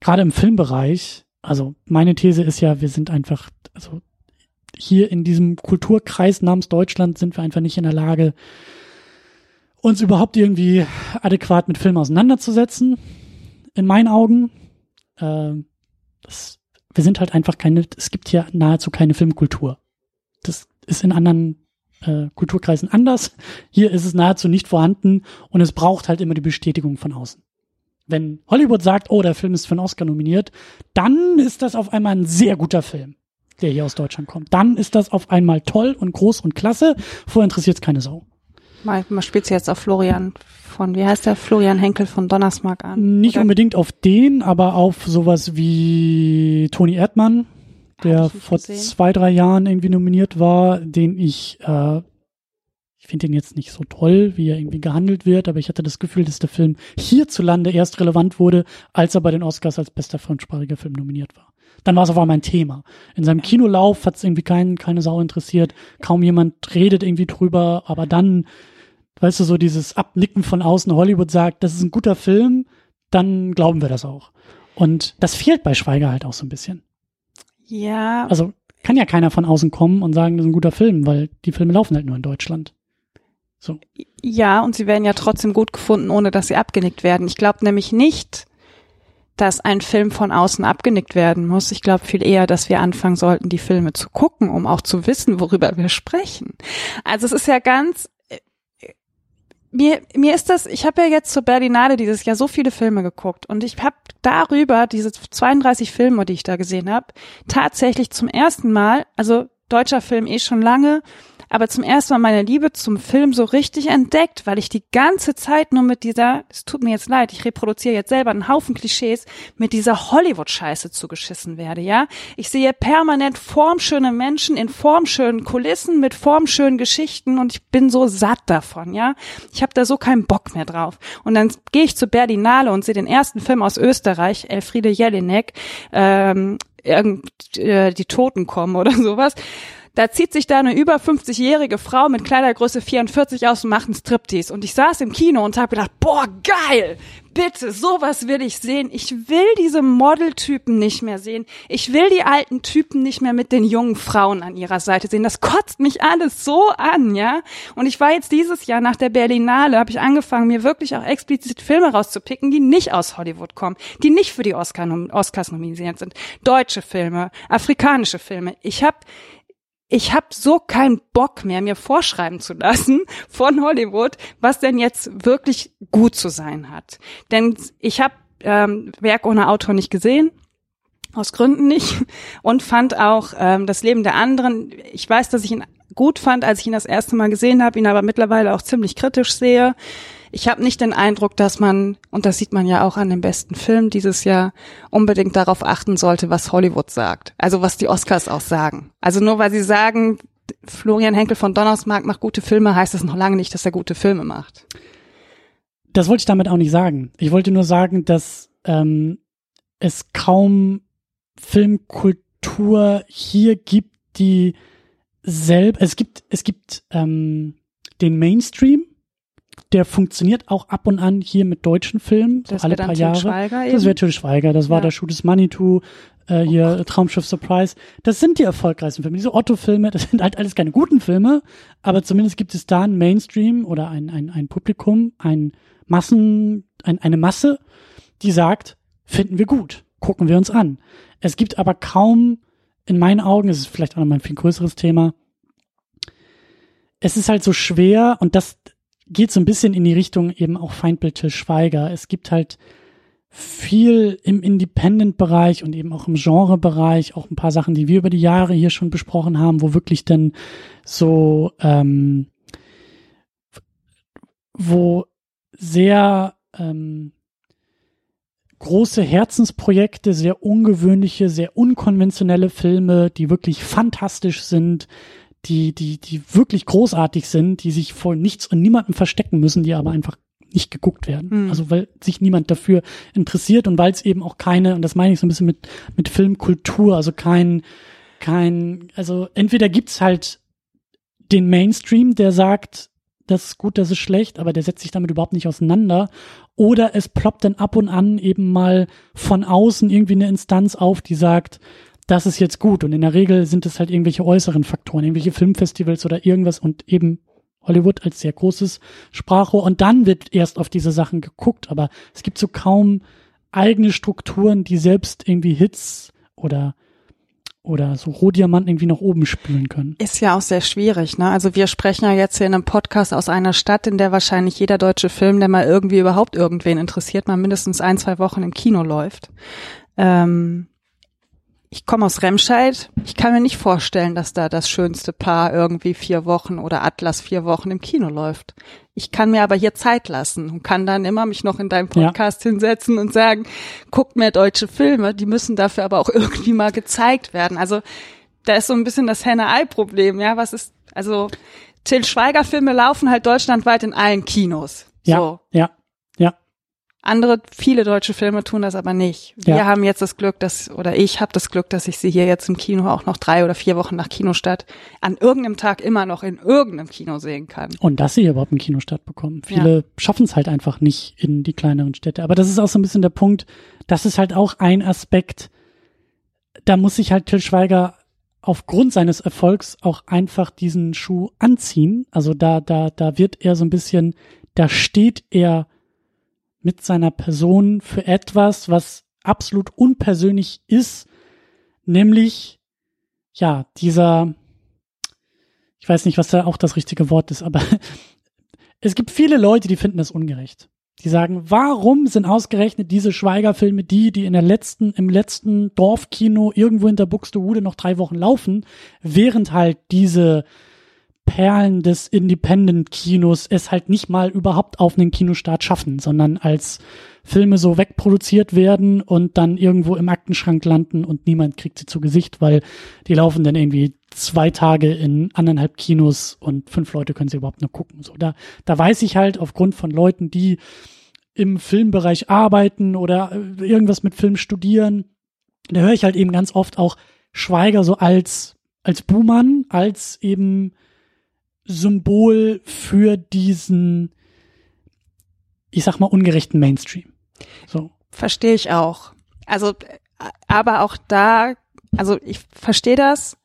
[SPEAKER 1] gerade im Filmbereich, also meine These ist ja, wir sind einfach, also hier in diesem Kulturkreis namens Deutschland sind wir einfach nicht in der Lage, uns überhaupt irgendwie adäquat mit Filmen auseinanderzusetzen. In meinen Augen. Äh, das, wir sind halt einfach keine, es gibt hier nahezu keine Filmkultur. Das ist in anderen äh, Kulturkreisen anders. Hier ist es nahezu nicht vorhanden und es braucht halt immer die Bestätigung von außen. Wenn Hollywood sagt, oh, der Film ist für einen Oscar nominiert, dann ist das auf einmal ein sehr guter Film, der hier aus Deutschland kommt. Dann ist das auf einmal toll und groß und klasse. Vorher interessiert es keine Sau.
[SPEAKER 2] Mal, mal spielt jetzt auf Florian von, wie heißt der, Florian Henkel von Donnersmark an?
[SPEAKER 1] Nicht oder? unbedingt auf den, aber auf sowas wie Toni Erdmann, der vor gesehen. zwei, drei Jahren irgendwie nominiert war, den ich, äh, ich finde den jetzt nicht so toll, wie er irgendwie gehandelt wird, aber ich hatte das Gefühl, dass der Film hierzulande erst relevant wurde, als er bei den Oscars als bester fremdsprachiger Film nominiert war. Dann war es auf einmal ein Thema. In seinem Kinolauf hat es irgendwie kein, keine Sau interessiert, kaum jemand redet irgendwie drüber, aber dann, weißt du, so dieses Abnicken von außen, Hollywood sagt, das ist ein guter Film, dann glauben wir das auch. Und das fehlt bei Schweiger halt auch so ein bisschen.
[SPEAKER 2] Ja.
[SPEAKER 1] Also kann ja keiner von außen kommen und sagen, das ist ein guter Film, weil die Filme laufen halt nur in Deutschland. So.
[SPEAKER 2] Ja, und sie werden ja trotzdem gut gefunden, ohne dass sie abgenickt werden. Ich glaube nämlich nicht, dass ein Film von außen abgenickt werden muss. Ich glaube viel eher, dass wir anfangen sollten, die Filme zu gucken, um auch zu wissen, worüber wir sprechen. Also es ist ja ganz mir, mir ist das, ich habe ja jetzt zur Berlinale dieses Jahr so viele Filme geguckt und ich habe darüber, diese 32 Filme, die ich da gesehen habe, tatsächlich zum ersten Mal, also deutscher Film eh schon lange, aber zum ersten Mal meine Liebe zum Film so richtig entdeckt, weil ich die ganze Zeit nur mit dieser, es tut mir jetzt leid, ich reproduziere jetzt selber einen Haufen Klischees, mit dieser Hollywood-Scheiße zugeschissen werde, ja. Ich sehe permanent formschöne Menschen in formschönen Kulissen mit formschönen Geschichten und ich bin so satt davon, ja. Ich habe da so keinen Bock mehr drauf. Und dann gehe ich zu Berlinale und sehe den ersten Film aus Österreich, Elfriede Jelinek, ähm, irgend, äh, die Toten kommen oder sowas. Da zieht sich da eine über 50-jährige Frau mit Kleidergröße 44 aus und macht einen Striptease. Und ich saß im Kino und habe gedacht, boah, geil! Bitte, sowas will ich sehen. Ich will diese Modeltypen nicht mehr sehen. Ich will die alten Typen nicht mehr mit den jungen Frauen an ihrer Seite sehen. Das kotzt mich alles so an, ja. Und ich war jetzt dieses Jahr nach der Berlinale, habe ich angefangen, mir wirklich auch explizit Filme rauszupicken, die nicht aus Hollywood kommen, die nicht für die Oscar Oscars nominiert sind. Deutsche Filme, afrikanische Filme. Ich habe ich habe so keinen Bock mehr, mir vorschreiben zu lassen von Hollywood, was denn jetzt wirklich gut zu sein hat. Denn ich habe ähm, Werk ohne Autor nicht gesehen, aus Gründen nicht, und fand auch ähm, das Leben der anderen. Ich weiß, dass ich ihn gut fand, als ich ihn das erste Mal gesehen habe, ihn aber mittlerweile auch ziemlich kritisch sehe. Ich habe nicht den Eindruck, dass man, und das sieht man ja auch an dem besten Film dieses Jahr, unbedingt darauf achten sollte, was Hollywood sagt. Also was die Oscars auch sagen. Also nur weil sie sagen, Florian Henkel von Donnersmarck macht gute Filme, heißt das noch lange nicht, dass er gute Filme macht.
[SPEAKER 1] Das wollte ich damit auch nicht sagen. Ich wollte nur sagen, dass ähm, es kaum Filmkultur hier gibt, die selbst, es gibt, es gibt ähm, den Mainstream, der funktioniert auch ab und an hier mit deutschen Filmen, so alle paar Jahre. Schweiger das wäre Till Schweiger, das war ja. der Schuh des Manitou, äh, hier oh. Traumschiff Surprise. Das sind die erfolgreichsten Filme. Diese Otto-Filme, das sind halt alles keine guten Filme, aber zumindest gibt es da ein Mainstream oder ein, ein, ein Publikum, ein Massen, ein, eine Masse, die sagt, finden wir gut, gucken wir uns an. Es gibt aber kaum, in meinen Augen, es ist vielleicht auch noch mal ein viel größeres Thema, es ist halt so schwer und das, geht so ein bisschen in die Richtung eben auch Feindbild Till Schweiger. Es gibt halt viel im Independent-Bereich und eben auch im Genre-Bereich, auch ein paar Sachen, die wir über die Jahre hier schon besprochen haben, wo wirklich dann so, ähm, wo sehr ähm, große Herzensprojekte, sehr ungewöhnliche, sehr unkonventionelle Filme, die wirklich fantastisch sind, die, die, die wirklich großartig sind, die sich vor nichts und niemandem verstecken müssen, die aber einfach nicht geguckt werden. Mhm. Also weil sich niemand dafür interessiert und weil es eben auch keine, und das meine ich so ein bisschen mit, mit Filmkultur, also kein, kein, also entweder gibt's halt den Mainstream, der sagt, das ist gut, das ist schlecht, aber der setzt sich damit überhaupt nicht auseinander. Oder es ploppt dann ab und an eben mal von außen irgendwie eine Instanz auf, die sagt, das ist jetzt gut. Und in der Regel sind es halt irgendwelche äußeren Faktoren, irgendwelche Filmfestivals oder irgendwas und eben Hollywood als sehr großes Sprachrohr. Und dann wird erst auf diese Sachen geguckt. Aber es gibt so kaum eigene Strukturen, die selbst irgendwie Hits oder oder so Rohdiamanten irgendwie nach oben spülen können.
[SPEAKER 2] Ist ja auch sehr schwierig, ne? Also wir sprechen ja jetzt hier in einem Podcast aus einer Stadt, in der wahrscheinlich jeder deutsche Film, der mal irgendwie überhaupt irgendwen interessiert, mal mindestens ein, zwei Wochen im Kino läuft. Ähm, ich komme aus Remscheid. Ich kann mir nicht vorstellen, dass da das schönste Paar irgendwie vier Wochen oder Atlas vier Wochen im Kino läuft. Ich kann mir aber hier Zeit lassen und kann dann immer mich noch in deinem Podcast ja. hinsetzen und sagen, guckt mehr deutsche Filme, die müssen dafür aber auch irgendwie mal gezeigt werden. Also da ist so ein bisschen das Henne-Ei-Problem, ja, was ist, also Till Schweiger Filme laufen halt deutschlandweit in allen Kinos.
[SPEAKER 1] Ja, so. ja.
[SPEAKER 2] Andere, viele deutsche Filme tun das aber nicht. Wir ja. haben jetzt das Glück, dass, oder ich habe das Glück, dass ich sie hier jetzt im Kino auch noch drei oder vier Wochen nach Kinostart an irgendeinem Tag immer noch in irgendeinem Kino sehen kann.
[SPEAKER 1] Und dass sie überhaupt einen Kinostart bekommen. Viele ja. schaffen es halt einfach nicht in die kleineren Städte. Aber das ist auch so ein bisschen der Punkt, das ist halt auch ein Aspekt, da muss sich halt Till Schweiger aufgrund seines Erfolgs auch einfach diesen Schuh anziehen. Also da, da, da wird er so ein bisschen, da steht er mit seiner Person für etwas, was absolut unpersönlich ist, nämlich ja, dieser, ich weiß nicht, was da auch das richtige Wort ist, aber es gibt viele Leute, die finden das ungerecht. Die sagen, warum sind ausgerechnet diese Schweigerfilme die, die in der letzten, im letzten Dorfkino irgendwo hinter Buxtehude noch drei Wochen laufen, während halt diese Perlen des Independent-Kinos es halt nicht mal überhaupt auf einen Kinostart schaffen, sondern als Filme so wegproduziert werden und dann irgendwo im Aktenschrank landen und niemand kriegt sie zu Gesicht, weil die laufen dann irgendwie zwei Tage in anderthalb Kinos und fünf Leute können sie überhaupt nur gucken. So, da, da weiß ich halt aufgrund von Leuten, die im Filmbereich arbeiten oder äh, irgendwas mit Film studieren, da höre ich halt eben ganz oft auch Schweiger so als, als Buhmann, als eben Symbol für diesen, ich sag mal, ungerechten Mainstream. So.
[SPEAKER 2] Verstehe ich auch. Also, aber auch da, also ich verstehe das.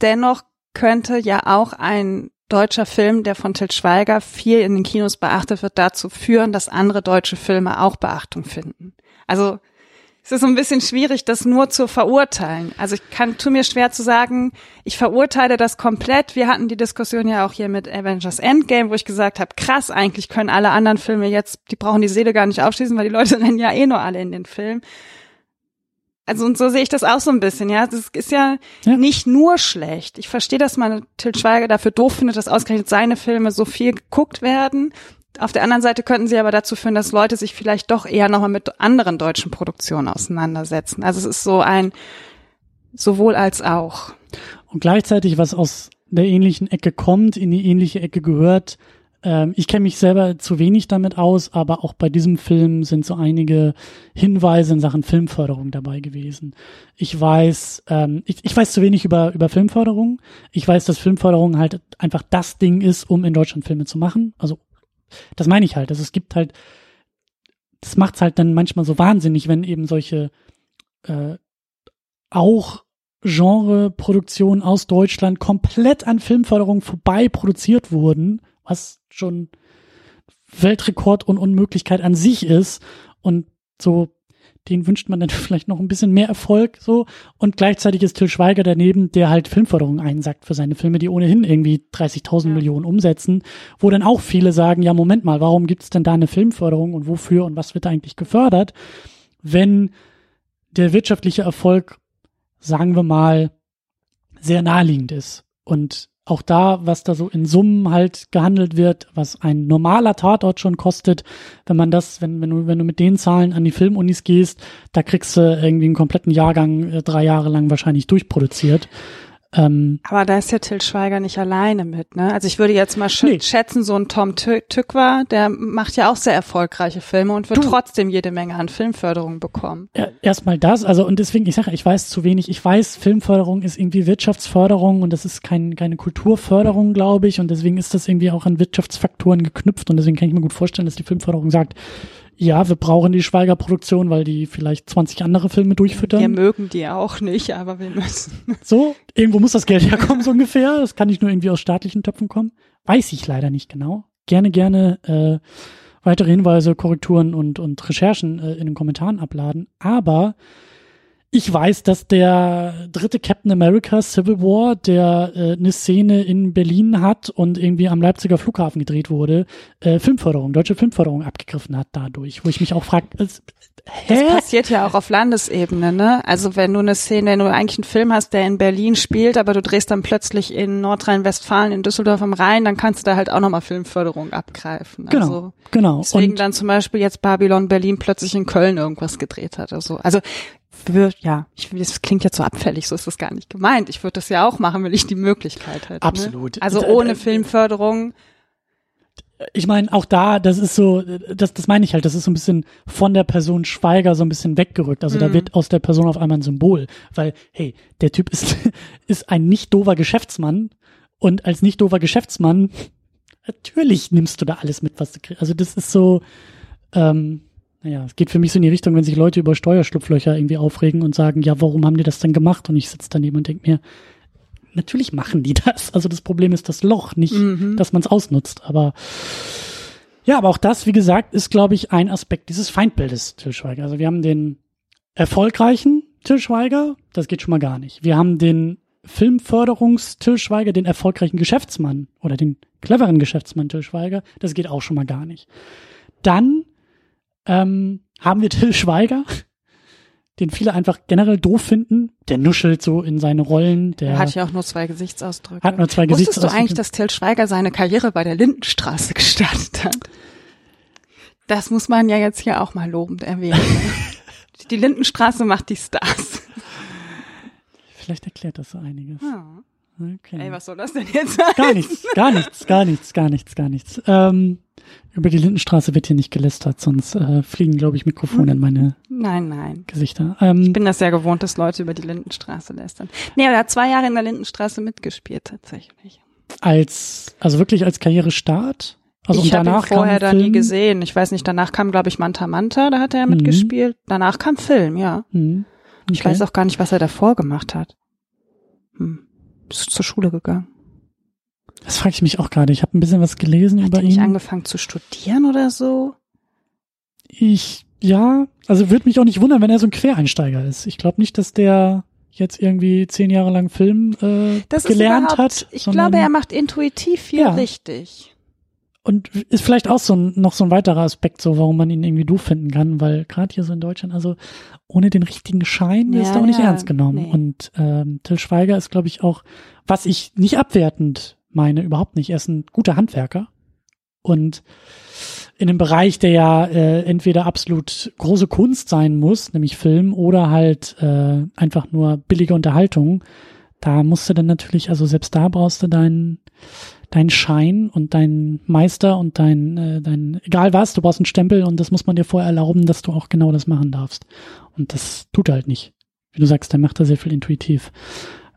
[SPEAKER 2] Dennoch könnte ja auch ein deutscher Film, der von Til Schweiger viel in den Kinos beachtet wird, dazu führen, dass andere deutsche Filme auch Beachtung finden. Also es ist so ein bisschen schwierig, das nur zu verurteilen. Also ich kann, tu mir schwer zu sagen, ich verurteile das komplett. Wir hatten die Diskussion ja auch hier mit Avengers Endgame, wo ich gesagt habe, krass, eigentlich können alle anderen Filme jetzt, die brauchen die Seele gar nicht aufschließen, weil die Leute rennen ja eh nur alle in den Film. Also und so sehe ich das auch so ein bisschen, ja. Das ist ja, ja. nicht nur schlecht. Ich verstehe, dass man Til Schweiger dafür doof findet, dass ausgerechnet seine Filme so viel geguckt werden. Auf der anderen Seite könnten sie aber dazu führen, dass Leute sich vielleicht doch eher nochmal mit anderen deutschen Produktionen auseinandersetzen. Also es ist so ein sowohl als auch.
[SPEAKER 1] Und gleichzeitig, was aus der ähnlichen Ecke kommt, in die ähnliche Ecke gehört, ähm, ich kenne mich selber zu wenig damit aus, aber auch bei diesem Film sind so einige Hinweise in Sachen Filmförderung dabei gewesen. Ich weiß, ähm, ich, ich weiß zu wenig über, über Filmförderung. Ich weiß, dass Filmförderung halt einfach das Ding ist, um in Deutschland Filme zu machen. Also das meine ich halt. Also es gibt halt, das macht's halt dann manchmal so wahnsinnig, wenn eben solche äh, auch Genreproduktionen aus Deutschland komplett an Filmförderung vorbei produziert wurden, was schon Weltrekord und Unmöglichkeit an sich ist und so den wünscht man dann vielleicht noch ein bisschen mehr Erfolg so und gleichzeitig ist Till Schweiger daneben, der halt Filmförderung einsackt für seine Filme, die ohnehin irgendwie 30.000 ja. Millionen umsetzen, wo dann auch viele sagen, ja Moment mal, warum gibt es denn da eine Filmförderung und wofür und was wird da eigentlich gefördert, wenn der wirtschaftliche Erfolg, sagen wir mal, sehr naheliegend ist und auch da, was da so in Summen halt gehandelt wird, was ein normaler Tatort schon kostet, wenn man das, wenn, wenn du, wenn du mit den Zahlen an die Filmunis gehst, da kriegst du irgendwie einen kompletten Jahrgang äh, drei Jahre lang wahrscheinlich durchproduziert.
[SPEAKER 2] Ähm, Aber da ist ja Till Schweiger nicht alleine mit, ne? Also ich würde jetzt mal sch nee. schätzen, so ein Tom Tückwer, der macht ja auch sehr erfolgreiche Filme und wird du. trotzdem jede Menge an Filmförderung bekommen.
[SPEAKER 1] Ja, erstmal das, also und deswegen, ich sage, ich weiß zu wenig. Ich weiß, Filmförderung ist irgendwie Wirtschaftsförderung und das ist kein, keine Kulturförderung, glaube ich. Und deswegen ist das irgendwie auch an Wirtschaftsfaktoren geknüpft und deswegen kann ich mir gut vorstellen, dass die Filmförderung sagt, ja, wir brauchen die Schweiger-Produktion, weil die vielleicht 20 andere Filme durchfüttern.
[SPEAKER 2] Wir mögen die auch nicht, aber wir müssen.
[SPEAKER 1] So, irgendwo muss das Geld herkommen, so ungefähr. Das kann nicht nur irgendwie aus staatlichen Töpfen kommen. Weiß ich leider nicht genau. Gerne, gerne äh, weitere Hinweise, Korrekturen und, und Recherchen äh, in den Kommentaren abladen. Aber ich weiß, dass der dritte Captain America Civil War, der äh, eine Szene in Berlin hat und irgendwie am Leipziger Flughafen gedreht wurde, äh, Filmförderung, deutsche Filmförderung abgegriffen hat dadurch, wo ich mich auch frage,
[SPEAKER 2] hä? Das passiert ja auch auf Landesebene, ne? Also wenn du eine Szene, wenn du eigentlich einen Film hast, der in Berlin spielt, aber du drehst dann plötzlich in Nordrhein-Westfalen, in Düsseldorf am Rhein, dann kannst du da halt auch nochmal Filmförderung abgreifen.
[SPEAKER 1] Genau,
[SPEAKER 2] also
[SPEAKER 1] genau.
[SPEAKER 2] Deswegen und dann zum Beispiel jetzt Babylon Berlin plötzlich in Köln irgendwas gedreht hat. Also, also würde, ja, ich, das klingt jetzt so abfällig, so ist das gar nicht gemeint. Ich würde das ja auch machen, wenn ich die Möglichkeit hätte.
[SPEAKER 1] Ne? Absolut.
[SPEAKER 2] Ne? Also ohne Filmförderung.
[SPEAKER 1] Ich meine, auch da, das ist so, das, das meine ich halt, das ist so ein bisschen von der Person Schweiger so ein bisschen weggerückt. Also mhm. da wird aus der Person auf einmal ein Symbol, weil, hey, der Typ ist, ist ein nicht dover Geschäftsmann und als nicht dover Geschäftsmann, natürlich nimmst du da alles mit, was du kriegst. Also das ist so, ähm, naja, es geht für mich so in die Richtung, wenn sich Leute über Steuerschlupflöcher irgendwie aufregen und sagen, ja, warum haben die das denn gemacht? Und ich sitze daneben und denke mir, natürlich machen die das. Also das Problem ist das Loch, nicht, mhm. dass man es ausnutzt. Aber ja, aber auch das, wie gesagt, ist, glaube ich, ein Aspekt dieses Feindbildes Till Schweiger. Also wir haben den erfolgreichen Till Schweiger, das geht schon mal gar nicht. Wir haben den Filmförderungs-Till Schweiger, den erfolgreichen Geschäftsmann oder den cleveren Geschäftsmann Till Schweiger, das geht auch schon mal gar nicht. Dann ähm, haben wir Till Schweiger, den viele einfach generell doof finden. Der nuschelt so in seine Rollen. Der
[SPEAKER 2] er hat ja auch nur zwei Gesichtsausdrücke.
[SPEAKER 1] Hat nur zwei
[SPEAKER 2] Wusstest
[SPEAKER 1] Gesichtsausdrücke.
[SPEAKER 2] Wusstest du eigentlich, dass Till Schweiger seine Karriere bei der Lindenstraße gestartet hat? Das muss man ja jetzt hier auch mal lobend erwähnen. die Lindenstraße macht die Stars.
[SPEAKER 1] Vielleicht erklärt das so einiges.
[SPEAKER 2] Ja. Okay. Ey, was soll das denn jetzt sein?
[SPEAKER 1] Gar nichts, gar nichts, gar nichts, gar nichts, gar nichts. Ähm, über die Lindenstraße wird hier nicht gelästert, sonst äh, fliegen, glaube ich, Mikrofone in meine
[SPEAKER 2] nein, nein.
[SPEAKER 1] Gesichter.
[SPEAKER 2] Ähm, ich bin das ja gewohnt, dass Leute über die Lindenstraße lästern. Nee, er hat zwei Jahre in der Lindenstraße mitgespielt, tatsächlich.
[SPEAKER 1] Als, also wirklich als Karrierestart? Also
[SPEAKER 2] ich habe ihn vorher da nie gesehen. Ich weiß nicht, danach kam, glaube ich, Manta Manta, da hat er mhm. mitgespielt. Danach kam Film, ja. Mhm. Okay. Ich weiß auch gar nicht, was er davor gemacht hat. Hm. Bist du zur Schule gegangen?
[SPEAKER 1] Das frage ich mich auch gerade. Ich habe ein bisschen was gelesen
[SPEAKER 2] Hat
[SPEAKER 1] über
[SPEAKER 2] ihn.
[SPEAKER 1] Hat
[SPEAKER 2] nicht angefangen zu studieren oder so?
[SPEAKER 1] Ich Ja, also würde mich auch nicht wundern, wenn er so ein Quereinsteiger ist. Ich glaube nicht, dass der jetzt irgendwie zehn Jahre lang Film äh, das gelernt hat.
[SPEAKER 2] Ich glaube, er macht intuitiv viel ja. richtig.
[SPEAKER 1] Und ist vielleicht auch so ein, noch so ein weiterer Aspekt, so warum man ihn irgendwie doof finden kann, weil gerade hier so in Deutschland, also ohne den richtigen Schein ja, ist er auch nicht ja, ernst genommen. Nee. Und ähm, Till Schweiger ist, glaube ich, auch, was ich nicht abwertend meine, überhaupt nicht. Er ist ein guter Handwerker und in einem Bereich, der ja äh, entweder absolut große Kunst sein muss, nämlich Film, oder halt äh, einfach nur billige Unterhaltung, da musst du dann natürlich, also selbst da brauchst du deinen deinen Schein und deinen Meister und dein, äh, dein, egal was, du brauchst einen Stempel und das muss man dir vorher erlauben, dass du auch genau das machen darfst. Und das tut er halt nicht. Wie du sagst, der macht da sehr viel intuitiv.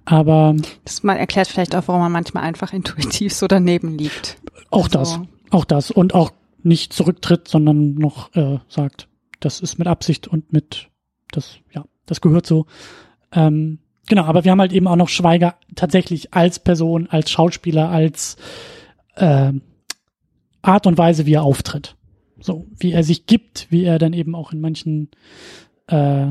[SPEAKER 1] Aber.
[SPEAKER 2] Das mal erklärt vielleicht auch, warum man manchmal einfach intuitiv so daneben liegt.
[SPEAKER 1] Auch also, das. Auch das. Und auch nicht zurücktritt, sondern noch äh, sagt, das ist mit Absicht und mit, das, ja, das gehört so. Ähm, genau, aber wir haben halt eben auch noch Schweiger tatsächlich als Person, als Schauspieler, als äh, Art und Weise, wie er auftritt. So, wie er sich gibt, wie er dann eben auch in manchen, äh,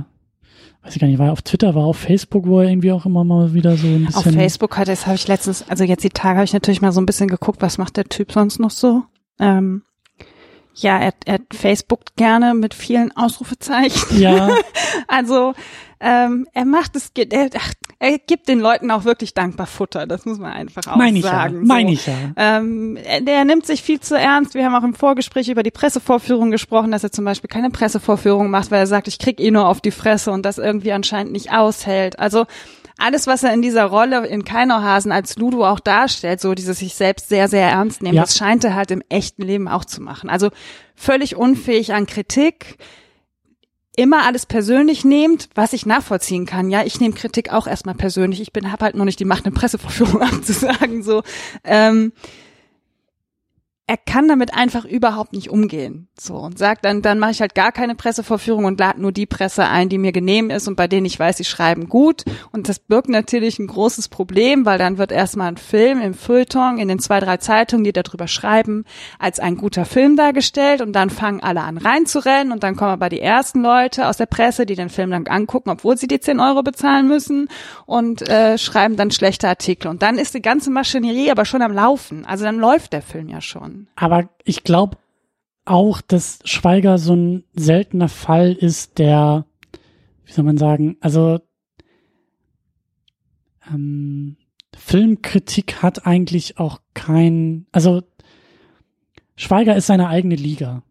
[SPEAKER 1] weiß ich gar nicht, war er auf Twitter, war auf Facebook, wo er irgendwie auch immer mal wieder so ein bisschen.
[SPEAKER 2] Auf Facebook hat, das habe ich letztens, also jetzt die Tage habe ich natürlich mal so ein bisschen geguckt, was macht der Typ sonst noch so. Ähm, ja, er, er Facebookt gerne mit vielen Ausrufezeichen.
[SPEAKER 1] Ja.
[SPEAKER 2] also ähm, er macht es, er, er gibt den Leuten auch wirklich dankbar Futter. Das muss man einfach auch
[SPEAKER 1] mein
[SPEAKER 2] sagen.
[SPEAKER 1] Ich ja. Meine ich ja.
[SPEAKER 2] Ähm, der nimmt sich viel zu ernst. Wir haben auch im Vorgespräch über die Pressevorführung gesprochen, dass er zum Beispiel keine Pressevorführung macht, weil er sagt, ich krieg eh nur auf die Fresse und das irgendwie anscheinend nicht aushält. Also alles, was er in dieser Rolle in Keinerhasen als Ludo auch darstellt, so dieses sich selbst sehr, sehr ernst nehmen, ja. das scheint er halt im echten Leben auch zu machen. Also völlig unfähig an Kritik, immer alles persönlich nehmt, was ich nachvollziehen kann. Ja, ich nehme Kritik auch erstmal persönlich. Ich bin, habe halt noch nicht die Macht, eine Pressevorführung abzusagen. So, ähm, er kann damit einfach überhaupt nicht umgehen. So und sagt dann, dann mache ich halt gar keine Pressevorführung und lade nur die Presse ein, die mir genehm ist und bei denen ich weiß, sie schreiben gut. Und das birgt natürlich ein großes Problem, weil dann wird erstmal ein Film im Feuilleton in den zwei, drei Zeitungen, die darüber schreiben, als ein guter Film dargestellt und dann fangen alle an reinzurennen und dann kommen aber die ersten Leute aus der Presse, die den Film dann angucken, obwohl sie die 10 Euro bezahlen müssen und äh, schreiben dann schlechte Artikel. Und dann ist die ganze Maschinerie aber schon am Laufen. Also dann läuft der Film ja schon.
[SPEAKER 1] Aber ich glaube auch, dass Schweiger so ein seltener Fall ist, der, wie soll man sagen, also ähm, Filmkritik hat eigentlich auch kein, also Schweiger ist seine eigene Liga.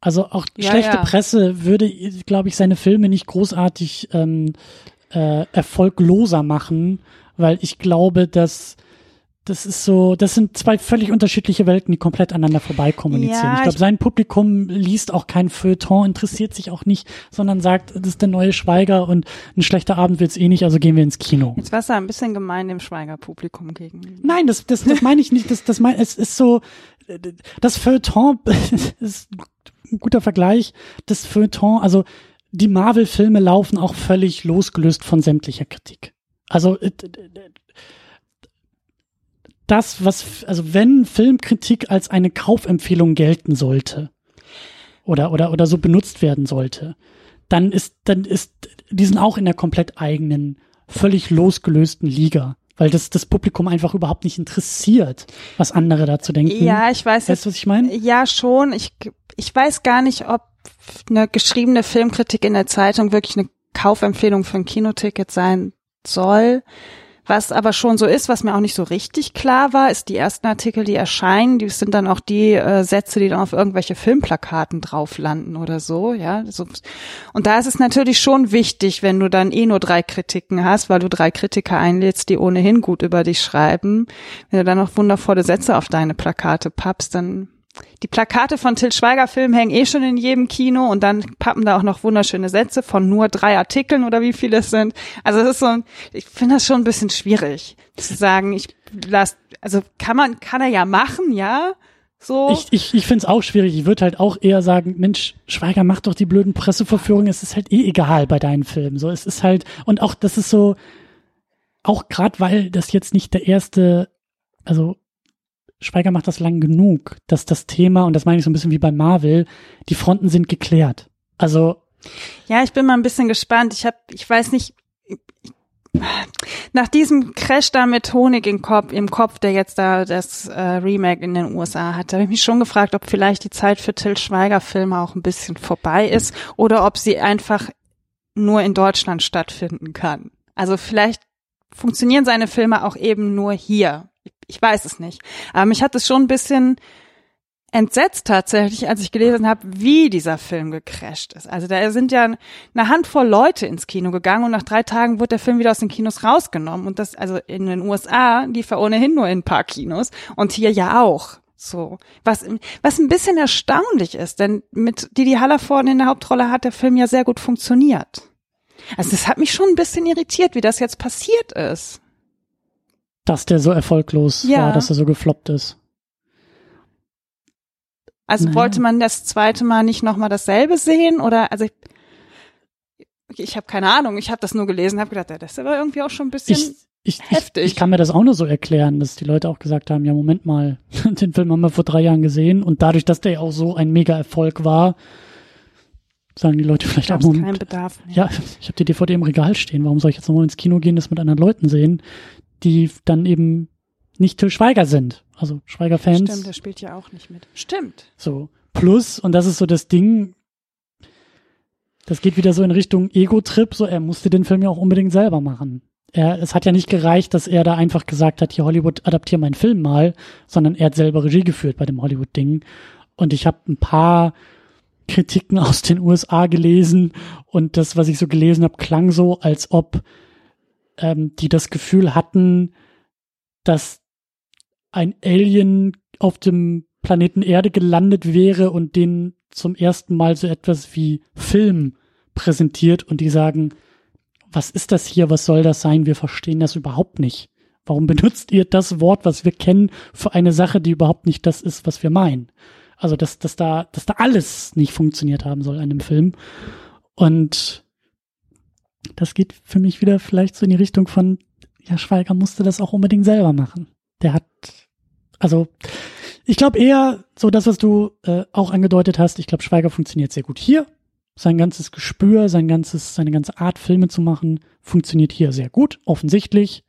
[SPEAKER 1] Also auch ja, schlechte ja. Presse würde, glaube ich, seine Filme nicht großartig ähm, äh, erfolgloser machen, weil ich glaube, dass das ist so, das sind zwei völlig unterschiedliche Welten, die komplett aneinander vorbei kommunizieren. Ja, ich glaube, sein Publikum liest auch kein Feuilleton, interessiert sich auch nicht, sondern sagt, das ist der neue Schweiger und ein schlechter Abend wird's eh nicht, also gehen wir ins Kino.
[SPEAKER 2] Jetzt war es ein bisschen gemein dem Schweiger-Publikum gegen.
[SPEAKER 1] Nein, das, das, das meine ich nicht. Das, das mein, es ist so, das Feuilleton ist ein guter Vergleich. Das Feuilleton, also die Marvel-Filme laufen auch völlig losgelöst von sämtlicher Kritik. Also das, was, also wenn Filmkritik als eine Kaufempfehlung gelten sollte oder, oder, oder so benutzt werden sollte, dann ist, dann ist, die sind auch in der komplett eigenen, völlig losgelösten Liga. Weil das das Publikum einfach überhaupt nicht interessiert, was andere dazu denken.
[SPEAKER 2] Ja, ich weiß.
[SPEAKER 1] Weißt du, was ich meine?
[SPEAKER 2] Ja, schon. Ich, ich weiß gar nicht, ob eine geschriebene Filmkritik in der Zeitung wirklich eine Kaufempfehlung für ein Kinoticket sein soll. Was aber schon so ist, was mir auch nicht so richtig klar war, ist die ersten Artikel, die erscheinen, die sind dann auch die äh, Sätze, die dann auf irgendwelche Filmplakaten drauf landen oder so, ja. So. Und da ist es natürlich schon wichtig, wenn du dann eh nur drei Kritiken hast, weil du drei Kritiker einlädst, die ohnehin gut über dich schreiben. Wenn du dann noch wundervolle Sätze auf deine Plakate pappst, dann die Plakate von Till Schweiger Filmen hängen eh schon in jedem Kino und dann pappen da auch noch wunderschöne Sätze von nur drei Artikeln oder wie viele es sind. Also es ist so, ich finde das schon ein bisschen schwierig zu sagen, ich lass, also kann man, kann er ja machen, ja. So.
[SPEAKER 1] Ich, ich, ich finde es auch schwierig. Ich würde halt auch eher sagen, Mensch, Schweiger, mach doch die blöden Presseverführungen. Es ist halt eh egal bei deinen Filmen. So, es ist halt, und auch, das ist so, auch gerade weil das jetzt nicht der erste, also Schweiger macht das lang genug, dass das Thema, und das meine ich so ein bisschen wie bei Marvel, die Fronten sind geklärt. Also.
[SPEAKER 2] Ja, ich bin mal ein bisschen gespannt. Ich habe, ich weiß nicht, nach diesem Crash da mit Honig im Kopf, im Kopf, der jetzt da das äh, Remake in den USA hat, habe ich mich schon gefragt, ob vielleicht die Zeit für Till Schweiger Filme auch ein bisschen vorbei ist oder ob sie einfach nur in Deutschland stattfinden kann. Also vielleicht funktionieren seine Filme auch eben nur hier. Ich, weiß es nicht. Aber mich hat es schon ein bisschen entsetzt tatsächlich, als ich gelesen habe, wie dieser Film gecrasht ist. Also da sind ja eine Handvoll Leute ins Kino gegangen und nach drei Tagen wurde der Film wieder aus den Kinos rausgenommen. Und das, also in den USA lief er ohnehin nur in ein paar Kinos und hier ja auch. So. Was, was ein bisschen erstaunlich ist, denn mit Didi Hallervorden in der Hauptrolle hat der Film ja sehr gut funktioniert. Also das hat mich schon ein bisschen irritiert, wie das jetzt passiert ist.
[SPEAKER 1] Dass der so erfolglos ja. war, dass er so gefloppt ist.
[SPEAKER 2] Also naja. wollte man das zweite Mal nicht nochmal dasselbe sehen oder also ich, ich habe keine Ahnung, ich habe das nur gelesen, habe gedacht, ja, das war irgendwie auch schon ein bisschen ich, ich, heftig.
[SPEAKER 1] Ich, ich, kann mir das auch nur so erklären, dass die Leute auch gesagt haben, ja Moment mal, den Film haben wir vor drei Jahren gesehen und dadurch, dass der auch so ein Mega-Erfolg war, sagen die Leute vielleicht auch
[SPEAKER 2] Moment, keinen Bedarf
[SPEAKER 1] mehr. Ja, ich habe die DVD im Regal stehen. Warum soll ich jetzt nochmal ins Kino gehen, das mit anderen Leuten sehen, die dann eben nicht Till Schweiger sind. Also Schweiger-Fans.
[SPEAKER 2] Stimmt, der spielt ja auch nicht mit. Stimmt.
[SPEAKER 1] So. Plus, und das ist so das Ding, das geht wieder so in Richtung Ego-Trip, so er musste den Film ja auch unbedingt selber machen. Er, es hat ja nicht gereicht, dass er da einfach gesagt hat, hier Hollywood, adaptier meinen Film mal, sondern er hat selber Regie geführt bei dem Hollywood-Ding. Und ich habe ein paar Kritiken aus den USA gelesen und das, was ich so gelesen habe, klang so, als ob ähm, die das Gefühl hatten, dass ein Alien auf dem Planeten Erde gelandet wäre und den zum ersten Mal so etwas wie Film präsentiert und die sagen, was ist das hier, was soll das sein, wir verstehen das überhaupt nicht. Warum benutzt ihr das Wort, was wir kennen, für eine Sache, die überhaupt nicht das ist, was wir meinen? Also, dass, dass da, dass da alles nicht funktioniert haben soll an dem Film. Und das geht für mich wieder vielleicht so in die Richtung von, ja, Schweiger musste das auch unbedingt selber machen der hat, also ich glaube eher so das, was du äh, auch angedeutet hast. Ich glaube, Schweiger funktioniert sehr gut hier. Sein ganzes Gespür, sein ganzes, seine ganze Art, Filme zu machen, funktioniert hier sehr gut, offensichtlich.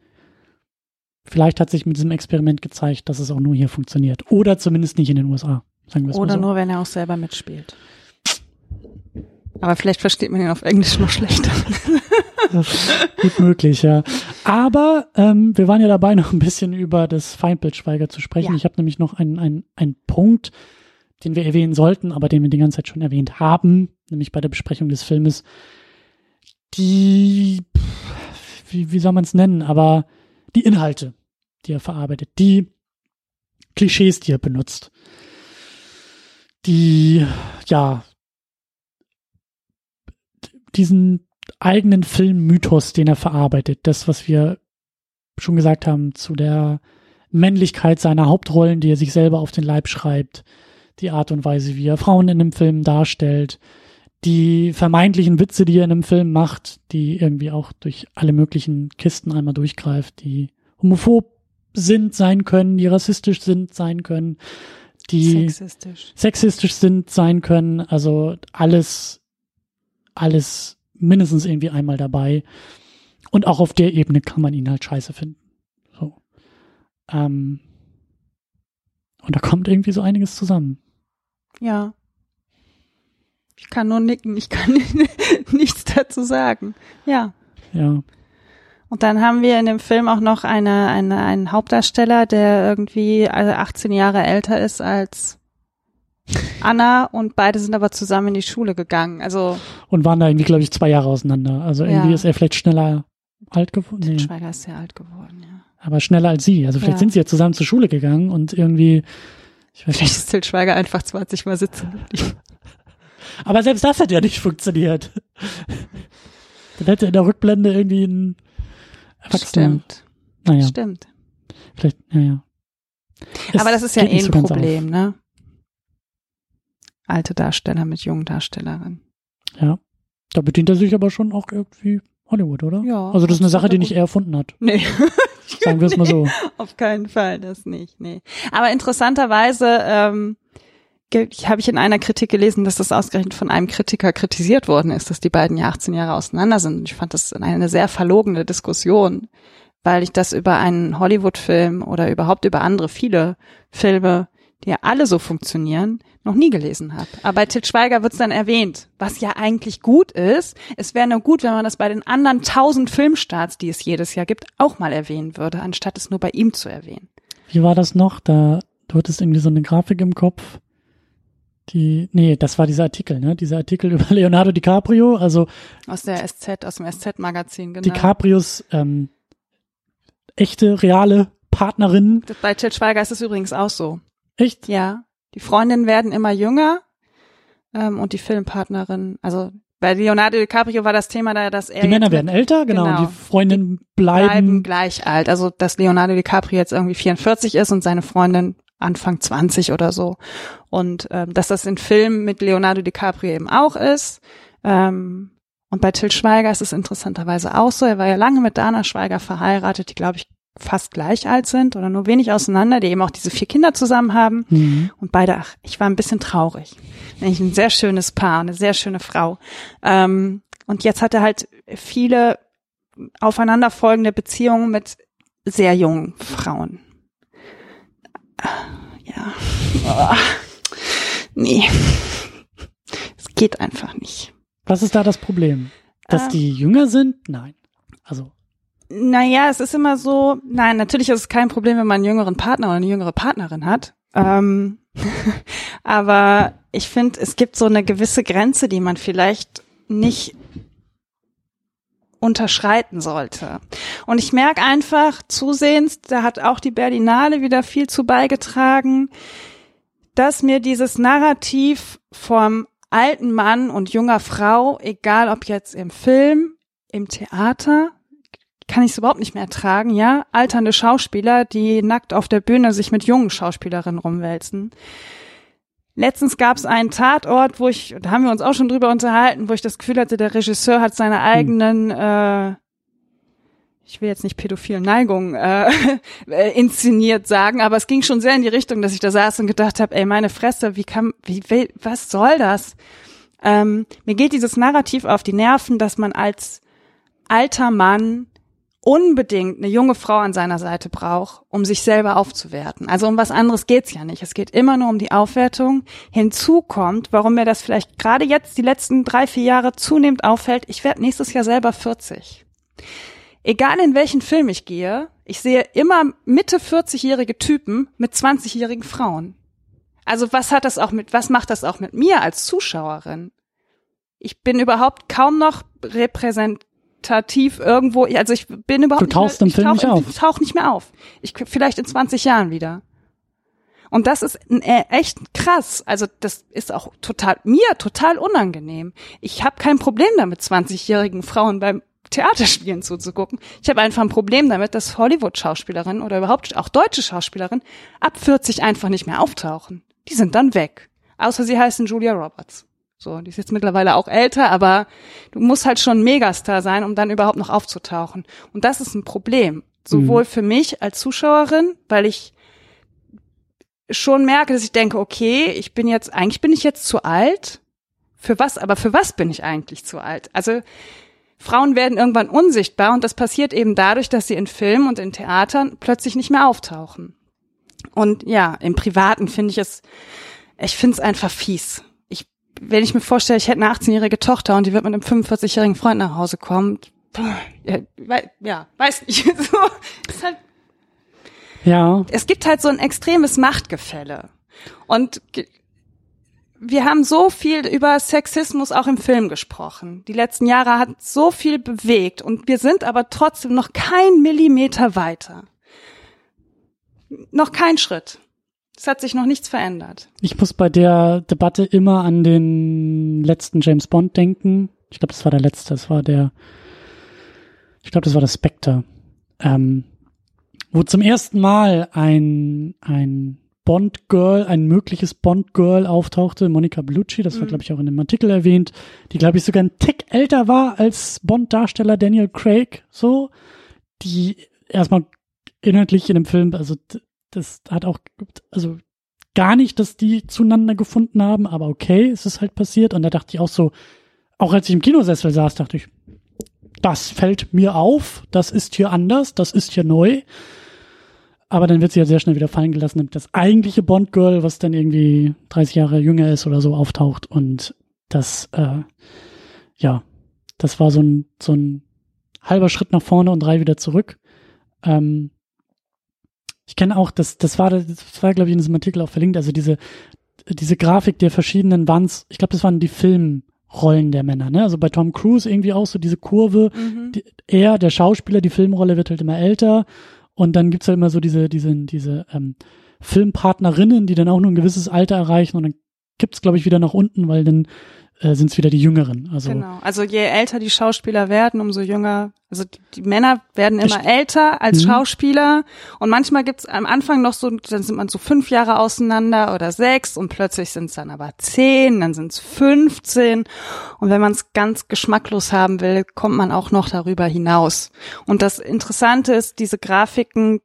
[SPEAKER 1] Vielleicht hat sich mit diesem Experiment gezeigt, dass es auch nur hier funktioniert. Oder zumindest nicht in den USA.
[SPEAKER 2] Sagen Oder so. nur, wenn er auch selber mitspielt. Aber vielleicht versteht man ihn auf Englisch noch schlechter.
[SPEAKER 1] gut möglich, ja. Aber ähm, wir waren ja dabei, noch ein bisschen über das Feindbildschweiger zu sprechen. Ja. Ich habe nämlich noch einen, einen, einen Punkt, den wir erwähnen sollten, aber den wir die ganze Zeit schon erwähnt haben, nämlich bei der Besprechung des Filmes. Die, wie, wie soll man es nennen, aber die Inhalte, die er verarbeitet, die Klischees, die er benutzt, die, ja, diesen eigenen Filmmythos, den er verarbeitet. Das, was wir schon gesagt haben zu der Männlichkeit seiner Hauptrollen, die er sich selber auf den Leib schreibt, die Art und Weise, wie er Frauen in einem Film darstellt, die vermeintlichen Witze, die er in einem Film macht, die irgendwie auch durch alle möglichen Kisten einmal durchgreift, die homophob sind, sein können, die rassistisch sind, sein können, die sexistisch, sexistisch sind, sein können, also alles, alles mindestens irgendwie einmal dabei. Und auch auf der Ebene kann man ihn halt scheiße finden. So. Ähm, und da kommt irgendwie so einiges zusammen.
[SPEAKER 2] Ja. Ich kann nur nicken, ich kann nichts dazu sagen. Ja.
[SPEAKER 1] Ja.
[SPEAKER 2] Und dann haben wir in dem Film auch noch eine, eine, einen Hauptdarsteller, der irgendwie 18 Jahre älter ist als Anna und beide sind aber zusammen in die Schule gegangen. Also
[SPEAKER 1] und waren da irgendwie, glaube ich, zwei Jahre auseinander. Also irgendwie ja. ist er vielleicht schneller alt geworden.
[SPEAKER 2] Nee. Schweiger ist sehr alt geworden, ja.
[SPEAKER 1] Aber schneller als sie. Also vielleicht ja. sind sie ja zusammen zur Schule gegangen und irgendwie.
[SPEAKER 2] Ich weiß vielleicht ist Til Schweiger einfach 20 Mal sitzen.
[SPEAKER 1] aber selbst das hat ja nicht funktioniert. Dann hätte in der Rückblende irgendwie ein
[SPEAKER 2] Erwachsener. Stimmt.
[SPEAKER 1] Naja.
[SPEAKER 2] Stimmt.
[SPEAKER 1] Vielleicht, naja.
[SPEAKER 2] aber das ist ja eh ein Problem, ne? Alte Darsteller mit jungen Darstellerinnen.
[SPEAKER 1] Ja. Da bedient er sich aber schon auch irgendwie Hollywood, oder?
[SPEAKER 2] Ja.
[SPEAKER 1] Also das ist eine Sache, die nicht er erfunden hat.
[SPEAKER 2] Nee.
[SPEAKER 1] Sagen wir es mal so.
[SPEAKER 2] Auf keinen Fall, das nicht, nee. Aber interessanterweise ähm, habe ich in einer Kritik gelesen, dass das ausgerechnet von einem Kritiker kritisiert worden ist, dass die beiden ja 18 Jahre auseinander sind. Ich fand das eine sehr verlogene Diskussion, weil ich das über einen Hollywood-Film oder überhaupt über andere viele Filme, die ja alle so funktionieren, noch nie gelesen habe. Aber bei Til Schweiger wird es dann erwähnt, was ja eigentlich gut ist. Es wäre nur gut, wenn man das bei den anderen tausend Filmstarts, die es jedes Jahr gibt, auch mal erwähnen würde, anstatt es nur bei ihm zu erwähnen.
[SPEAKER 1] Wie war das noch? Da, du hattest irgendwie so eine Grafik im Kopf die, nee, das war dieser Artikel, ne? Dieser Artikel über Leonardo DiCaprio, also
[SPEAKER 2] aus der SZ, aus dem SZ-Magazin, genau.
[SPEAKER 1] DiCaprios ähm, echte, reale Partnerin.
[SPEAKER 2] Bei Til Schweiger ist es übrigens auch so.
[SPEAKER 1] Echt?
[SPEAKER 2] Ja. Die Freundinnen werden immer jünger ähm, und die Filmpartnerin, also bei Leonardo DiCaprio war das Thema da, dass er.
[SPEAKER 1] Die Männer werden älter, genau, genau, und die Freundinnen bleiben. bleiben
[SPEAKER 2] gleich alt. Also, dass Leonardo DiCaprio jetzt irgendwie 44 ist und seine Freundin Anfang 20 oder so. Und ähm, dass das in Filmen mit Leonardo DiCaprio eben auch ist. Ähm, und bei Till Schweiger ist es interessanterweise auch so. Er war ja lange mit Dana Schweiger verheiratet, die, glaube ich, fast gleich alt sind oder nur wenig auseinander, die eben auch diese vier Kinder zusammen haben. Mhm. Und beide, ach, ich war ein bisschen traurig. Nämlich ein sehr schönes Paar, eine sehr schöne Frau. Ähm, und jetzt hat er halt viele aufeinanderfolgende Beziehungen mit sehr jungen Frauen. Ja. Oh. Nee. Es geht einfach nicht.
[SPEAKER 1] Was ist da das Problem? Dass äh, die jünger sind? Nein. Also.
[SPEAKER 2] Naja, es ist immer so, nein, natürlich ist es kein Problem, wenn man einen jüngeren Partner oder eine jüngere Partnerin hat. Ähm, aber ich finde, es gibt so eine gewisse Grenze, die man vielleicht nicht unterschreiten sollte. Und ich merke einfach zusehends, da hat auch die Berlinale wieder viel zu beigetragen, dass mir dieses Narrativ vom alten Mann und junger Frau, egal ob jetzt im Film, im Theater, kann ich es überhaupt nicht mehr ertragen, ja, alternde Schauspieler, die nackt auf der Bühne sich mit jungen Schauspielerinnen rumwälzen. Letztens gab es einen Tatort, wo ich, da haben wir uns auch schon drüber unterhalten, wo ich das Gefühl hatte, der Regisseur hat seine eigenen, äh, ich will jetzt nicht pädophilen Neigungen äh, äh, inszeniert sagen, aber es ging schon sehr in die Richtung, dass ich da saß und gedacht habe, ey, meine Fresse, wie kann, wie, wie was soll das? Ähm, mir geht dieses Narrativ auf die Nerven, dass man als alter Mann unbedingt eine junge Frau an seiner Seite braucht, um sich selber aufzuwerten. Also um was anderes geht's ja nicht. Es geht immer nur um die Aufwertung. Hinzu kommt, warum mir das vielleicht gerade jetzt die letzten drei, vier Jahre zunehmend auffällt, ich werde nächstes Jahr selber 40. Egal in welchen Film ich gehe, ich sehe immer Mitte 40-jährige Typen mit 20-jährigen Frauen. Also was hat das auch mit, was macht das auch mit mir als Zuschauerin? Ich bin überhaupt kaum noch repräsent qualitativ irgendwo, also ich bin überhaupt
[SPEAKER 1] du tauchst
[SPEAKER 2] nicht
[SPEAKER 1] mehr, im Film tauch, nicht
[SPEAKER 2] auf. Ich tauch nicht mehr auf. Ich vielleicht in 20 Jahren wieder. Und das ist äh, echt krass. Also das ist auch total mir total unangenehm. Ich habe kein Problem damit, 20-jährigen Frauen beim Theaterspielen zuzugucken. Ich habe einfach ein Problem damit, dass Hollywood-Schauspielerinnen oder überhaupt auch deutsche Schauspielerinnen ab 40 einfach nicht mehr auftauchen. Die sind dann weg. Außer sie heißen Julia Roberts. So, die ist jetzt mittlerweile auch älter, aber du musst halt schon Megastar sein, um dann überhaupt noch aufzutauchen. Und das ist ein Problem. Sowohl mhm. für mich als Zuschauerin, weil ich schon merke, dass ich denke, okay, ich bin jetzt, eigentlich bin ich jetzt zu alt. Für was, aber für was bin ich eigentlich zu alt? Also, Frauen werden irgendwann unsichtbar und das passiert eben dadurch, dass sie in Filmen und in Theatern plötzlich nicht mehr auftauchen. Und ja, im Privaten finde ich es, ich finde es einfach fies wenn ich mir vorstelle, ich hätte eine 18-jährige Tochter und die wird mit einem 45-jährigen Freund nach Hause kommen, ja, ja weiß nicht. so, ist halt,
[SPEAKER 1] ja.
[SPEAKER 2] Es gibt halt so ein extremes Machtgefälle. Und wir haben so viel über Sexismus auch im Film gesprochen. Die letzten Jahre hat so viel bewegt und wir sind aber trotzdem noch kein Millimeter weiter. Noch kein Schritt. Es hat sich noch nichts verändert.
[SPEAKER 1] Ich muss bei der Debatte immer an den letzten James Bond denken. Ich glaube, das war der letzte. Das war der. Ich glaube, das war das Spectre. Ähm, wo zum ersten Mal ein, ein Bond-Girl, ein mögliches Bond-Girl auftauchte, Monica Bellucci, das war, mhm. glaube ich, auch in dem Artikel erwähnt, die, glaube ich, sogar ein Tick älter war als Bond-Darsteller Daniel Craig, so, die erstmal inhaltlich in dem Film, also das hat auch, also gar nicht, dass die zueinander gefunden haben, aber okay, es ist halt passiert. Und da dachte ich auch so, auch als ich im Kinosessel saß, dachte ich, das fällt mir auf, das ist hier anders, das ist hier neu. Aber dann wird sie ja sehr schnell wieder fallen gelassen, damit das eigentliche Bond-Girl, was dann irgendwie 30 Jahre jünger ist oder so, auftaucht. Und das, äh, ja, das war so ein, so ein halber Schritt nach vorne und drei wieder zurück. Ähm, ich kenne auch, das, das war, das war, glaube ich, in diesem Artikel auch verlinkt, also diese, diese Grafik der verschiedenen Wands, ich glaube, das waren die Filmrollen der Männer, ne? Also bei Tom Cruise irgendwie auch so diese Kurve, mhm. die, er, der Schauspieler, die Filmrolle wird halt immer älter und dann gibt's halt immer so diese, diese, diese ähm, Filmpartnerinnen, die dann auch nur ein gewisses Alter erreichen und dann gibt's, glaube ich, wieder nach unten, weil dann äh, sind es wieder die Jüngeren. Also
[SPEAKER 2] genau. Also je älter die Schauspieler werden, umso jünger. Also die, die Männer werden immer älter als mhm. Schauspieler und manchmal gibt's am Anfang noch so, dann sind man so fünf Jahre auseinander oder sechs und plötzlich sind es dann aber zehn, dann sind es 15 und wenn man es ganz geschmacklos haben will, kommt man auch noch darüber hinaus. Und das Interessante ist, diese Grafiken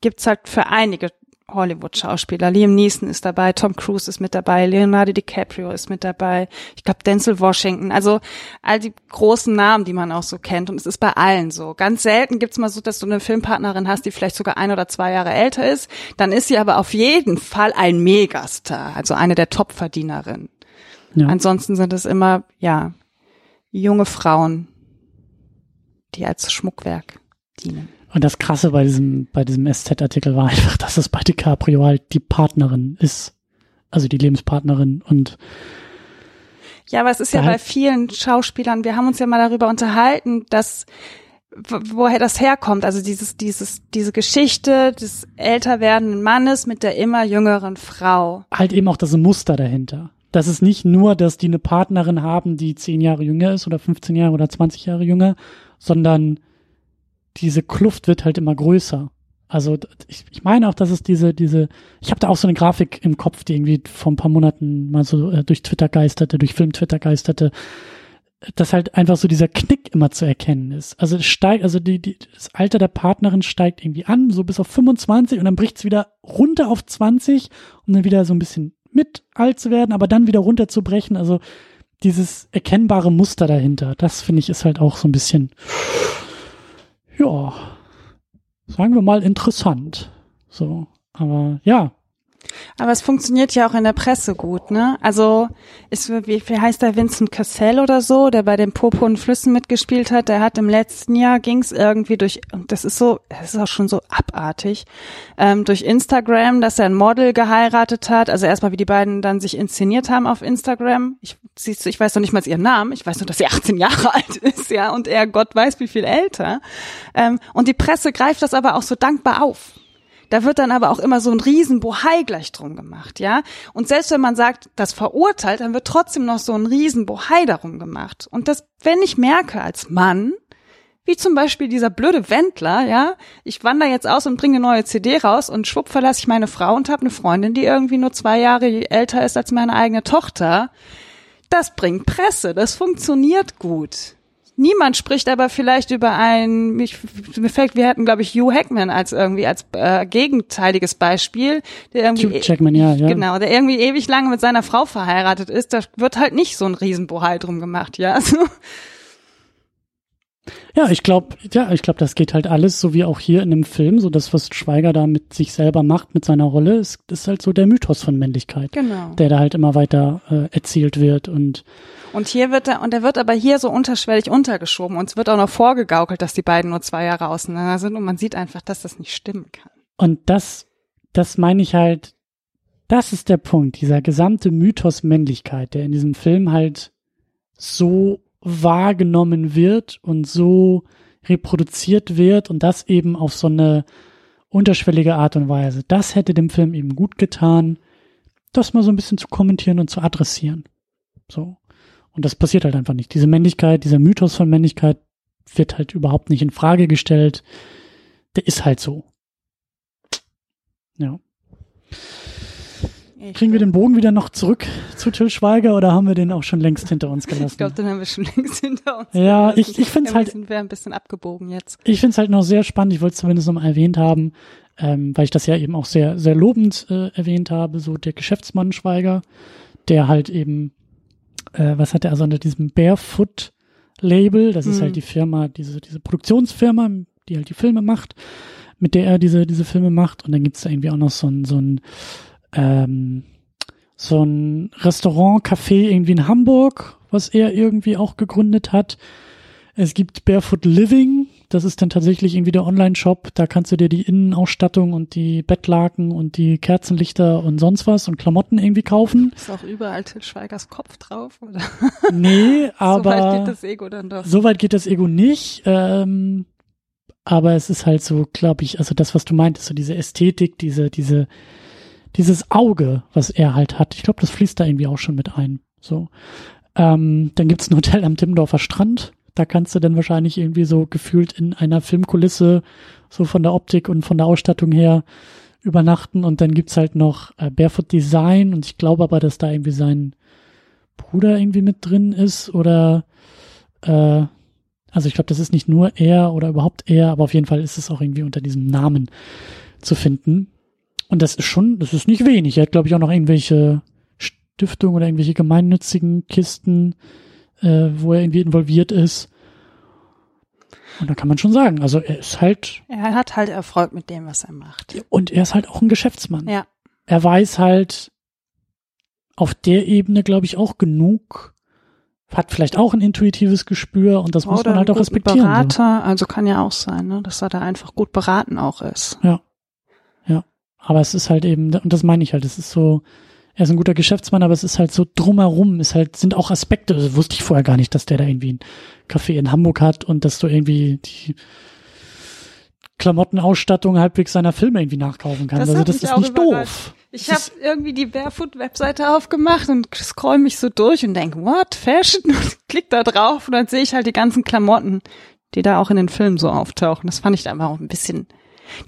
[SPEAKER 2] gibt's halt für einige Hollywood-Schauspieler. Liam Neeson ist dabei, Tom Cruise ist mit dabei, Leonardo DiCaprio ist mit dabei, ich glaube Denzel Washington, also all die großen Namen, die man auch so kennt. Und es ist bei allen so. Ganz selten gibt's mal so, dass du eine Filmpartnerin hast, die vielleicht sogar ein oder zwei Jahre älter ist. Dann ist sie aber auf jeden Fall ein Megastar, also eine der Top-Verdienerinnen. Ja. Ansonsten sind es immer, ja, junge Frauen, die als Schmuckwerk dienen.
[SPEAKER 1] Und das Krasse bei diesem, bei diesem SZ-Artikel war einfach, dass es bei DiCaprio halt die Partnerin ist. Also die Lebenspartnerin und
[SPEAKER 2] ja, aber es ist ja bei vielen Schauspielern, wir haben uns ja mal darüber unterhalten, dass woher das herkommt, also dieses, dieses, diese Geschichte des älter werdenden Mannes mit der immer jüngeren Frau.
[SPEAKER 1] Halt eben auch das Muster dahinter. Das ist nicht nur, dass die eine Partnerin haben, die zehn Jahre jünger ist oder 15 Jahre oder 20 Jahre jünger, sondern diese Kluft wird halt immer größer. Also ich, ich meine auch, dass es diese, diese, ich habe da auch so eine Grafik im Kopf, die irgendwie vor ein paar Monaten mal so äh, durch Twitter geisterte, durch Film-Twitter geisterte, dass halt einfach so dieser Knick immer zu erkennen ist. Also es steigt, also die, die, das Alter der Partnerin steigt irgendwie an, so bis auf 25 und dann bricht's wieder runter auf 20, um dann wieder so ein bisschen mit alt zu werden, aber dann wieder runter zu brechen. Also dieses erkennbare Muster dahinter, das finde ich ist halt auch so ein bisschen ja, sagen wir mal interessant. So, aber ja,
[SPEAKER 2] aber es funktioniert ja auch in der Presse gut, ne? Also ist wie, wie heißt der Vincent Cassell oder so, der bei den Purpurnen Flüssen mitgespielt hat, der hat im letzten Jahr ging's irgendwie durch, und das ist so, das ist auch schon so abartig, ähm, durch Instagram, dass er ein Model geheiratet hat. Also erstmal, wie die beiden dann sich inszeniert haben auf Instagram. Ich siehst du, ich weiß noch nicht mal ihren Namen, ich weiß nur, dass sie 18 Jahre alt ist, ja, und er Gott weiß wie viel älter. Ähm, und die Presse greift das aber auch so dankbar auf. Da wird dann aber auch immer so ein riesen Bohai gleich drum gemacht, ja. Und selbst wenn man sagt, das verurteilt, dann wird trotzdem noch so ein riesen Bohai darum gemacht. Und das, wenn ich merke als Mann, wie zum Beispiel dieser blöde Wendler, ja, ich wandere jetzt aus und bringe eine neue CD raus und schwupp verlasse ich meine Frau und habe eine Freundin, die irgendwie nur zwei Jahre älter ist als meine eigene Tochter. Das bringt Presse, das funktioniert gut. Niemand spricht aber vielleicht über ein, mich, mir fällt, wir hatten, glaube ich, Hugh Hackman als irgendwie als äh, gegenteiliges Beispiel, der irgendwie Hugh
[SPEAKER 1] Jackman, ja, ja.
[SPEAKER 2] genau, der irgendwie ewig lange mit seiner Frau verheiratet ist. Da wird halt nicht so ein Riesenbohai drum gemacht, ja. Also,
[SPEAKER 1] ja, ich glaube, ja, ich glaube, das geht halt alles, so wie auch hier in dem Film, so das, was Schweiger da mit sich selber macht, mit seiner Rolle, ist, ist halt so der Mythos von Männlichkeit,
[SPEAKER 2] genau.
[SPEAKER 1] der da halt immer weiter äh, erzählt wird und
[SPEAKER 2] und hier wird er, und er wird aber hier so unterschwellig untergeschoben und es wird auch noch vorgegaukelt, dass die beiden nur zwei Jahre auseinander sind und man sieht einfach, dass das nicht stimmen kann.
[SPEAKER 1] Und das, das meine ich halt, das ist der Punkt, dieser gesamte Mythos Männlichkeit, der in diesem Film halt so wahrgenommen wird und so reproduziert wird und das eben auf so eine unterschwellige Art und Weise. Das hätte dem Film eben gut getan, das mal so ein bisschen zu kommentieren und zu adressieren. So. Und das passiert halt einfach nicht. Diese Männlichkeit, dieser Mythos von Männlichkeit wird halt überhaupt nicht in Frage gestellt. Der ist halt so. Ja. Ich Kriegen wir den Bogen wieder noch zurück zu Till Schweiger oder haben wir den auch schon längst hinter uns gelassen?
[SPEAKER 2] Ich glaube, den haben wir schon längst hinter uns.
[SPEAKER 1] Ja, gelassen. ich, ich finde es halt.
[SPEAKER 2] Sind wir ein bisschen abgebogen jetzt.
[SPEAKER 1] Ich finde es halt noch sehr spannend. Ich wollte es zumindest noch mal erwähnt haben. ähm, weil ich das ja eben auch sehr, sehr lobend äh, erwähnt habe, so der Geschäftsmann Schweiger, der halt eben, äh, was hat er also unter diesem Barefoot Label, das mhm. ist halt die Firma, diese, diese Produktionsfirma, die halt die Filme macht, mit der er diese, diese Filme macht. Und dann gibt's da irgendwie auch noch so ein, so ein, ähm, so ein Restaurant, Café irgendwie in Hamburg, was er irgendwie auch gegründet hat. Es gibt Barefoot Living, das ist dann tatsächlich irgendwie der Online-Shop. Da kannst du dir die Innenausstattung und die Bettlaken und die Kerzenlichter und sonst was und Klamotten irgendwie kaufen.
[SPEAKER 2] Ist auch überall Til Schweigers Kopf drauf, oder?
[SPEAKER 1] Nee, aber.
[SPEAKER 2] so weit geht das Ego dann doch.
[SPEAKER 1] So weit geht das Ego nicht. Ähm, aber es ist halt so, glaube ich, also das, was du meintest, so diese Ästhetik, diese, diese, dieses Auge, was er halt hat. Ich glaube, das fließt da irgendwie auch schon mit ein. So. Ähm, dann gibt's ein Hotel am Timmendorfer Strand. Da kannst du dann wahrscheinlich irgendwie so gefühlt in einer Filmkulisse, so von der Optik und von der Ausstattung her übernachten. Und dann gibt's halt noch äh, Barefoot Design. Und ich glaube aber, dass da irgendwie sein Bruder irgendwie mit drin ist oder äh, also ich glaube, das ist nicht nur er oder überhaupt er, aber auf jeden Fall ist es auch irgendwie unter diesem Namen zu finden. Und das ist schon, das ist nicht wenig. Er hat, glaube ich, auch noch irgendwelche Stiftungen oder irgendwelche gemeinnützigen Kisten, äh, wo er irgendwie involviert ist. Und da kann man schon sagen, also er ist halt.
[SPEAKER 2] Er hat halt Erfolg mit dem, was er macht.
[SPEAKER 1] Und er ist halt auch ein Geschäftsmann.
[SPEAKER 2] Ja.
[SPEAKER 1] Er weiß halt auf der Ebene, glaube ich, auch genug, hat vielleicht auch ein intuitives Gespür und das Oder muss man halt auch respektieren.
[SPEAKER 2] Berater, so. also kann ja auch sein, ne, dass er da einfach gut beraten auch ist.
[SPEAKER 1] Ja. Ja. Aber es ist halt eben, und das meine ich halt, es ist so, er ist ein guter Geschäftsmann, aber es ist halt so drumherum, ist halt, sind auch Aspekte, das wusste ich vorher gar nicht, dass der da irgendwie ein Café in Hamburg hat und dass du irgendwie die Klamottenausstattung halbwegs seiner Filme irgendwie nachkaufen kannst. Das also das ist nicht doof.
[SPEAKER 2] Ich habe irgendwie die Barefoot-Webseite aufgemacht und scroll mich so durch und denk, what, Fashion? Und klick da drauf und dann sehe ich halt die ganzen Klamotten, die da auch in den Filmen so auftauchen. Das fand ich da einfach auch ein bisschen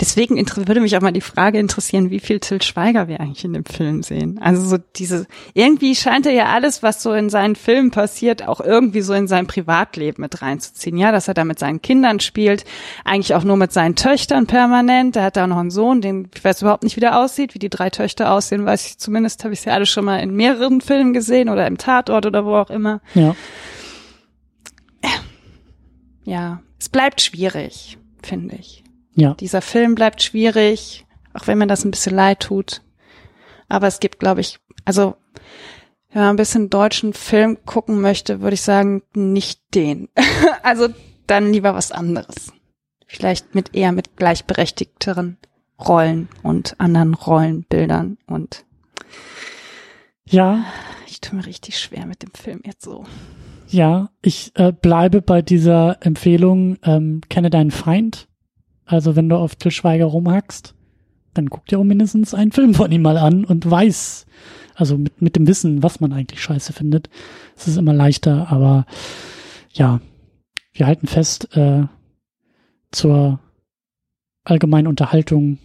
[SPEAKER 2] Deswegen würde mich auch mal die Frage interessieren, wie viel Til Schweiger wir eigentlich in dem Film sehen. Also so diese, irgendwie scheint er ja alles, was so in seinen Filmen passiert, auch irgendwie so in sein Privatleben mit reinzuziehen. Ja, dass er da mit seinen Kindern spielt, eigentlich auch nur mit seinen Töchtern permanent. Er hat da auch noch einen Sohn, den ich weiß überhaupt nicht, wie der aussieht, wie die drei Töchter aussehen, weiß ich zumindest, habe ich sie alle schon mal in mehreren Filmen gesehen oder im Tatort oder wo auch immer.
[SPEAKER 1] Ja.
[SPEAKER 2] Ja, es bleibt schwierig, finde ich.
[SPEAKER 1] Ja.
[SPEAKER 2] Dieser Film bleibt schwierig, auch wenn mir das ein bisschen leid tut. Aber es gibt, glaube ich, also wenn man ein bisschen deutschen Film gucken möchte, würde ich sagen, nicht den. also dann lieber was anderes. Vielleicht mit eher mit gleichberechtigteren Rollen und anderen Rollenbildern und
[SPEAKER 1] ja.
[SPEAKER 2] Ich tue mir richtig schwer mit dem Film jetzt so.
[SPEAKER 1] Ja, ich äh, bleibe bei dieser Empfehlung, ähm, kenne deinen Feind. Also wenn du auf Til Schweiger rumhackst, dann guck dir auch mindestens einen Film von ihm mal an und weiß, also mit, mit dem Wissen, was man eigentlich scheiße findet. Es ist immer leichter, aber ja, wir halten fest, äh, zur allgemeinen Unterhaltung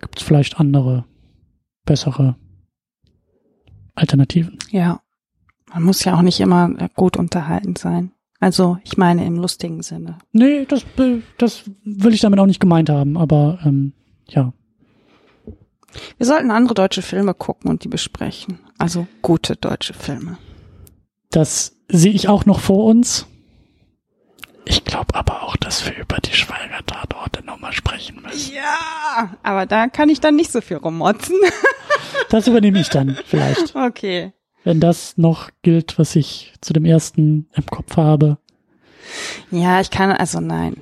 [SPEAKER 1] gibt es vielleicht andere, bessere Alternativen.
[SPEAKER 2] Ja, man muss ja auch nicht immer gut unterhalten sein. Also ich meine im lustigen Sinne.
[SPEAKER 1] Nee, das, das will ich damit auch nicht gemeint haben, aber ähm, ja.
[SPEAKER 2] Wir sollten andere deutsche Filme gucken und die besprechen. Also gute deutsche Filme.
[SPEAKER 1] Das sehe ich auch noch vor uns. Ich glaube aber auch, dass wir über die Schweiger-Tatorte nochmal sprechen müssen.
[SPEAKER 2] Ja, aber da kann ich dann nicht so viel rummotzen.
[SPEAKER 1] das übernehme ich dann vielleicht.
[SPEAKER 2] Okay
[SPEAKER 1] wenn das noch gilt, was ich zu dem ersten im Kopf habe.
[SPEAKER 2] Ja, ich kann, also nein.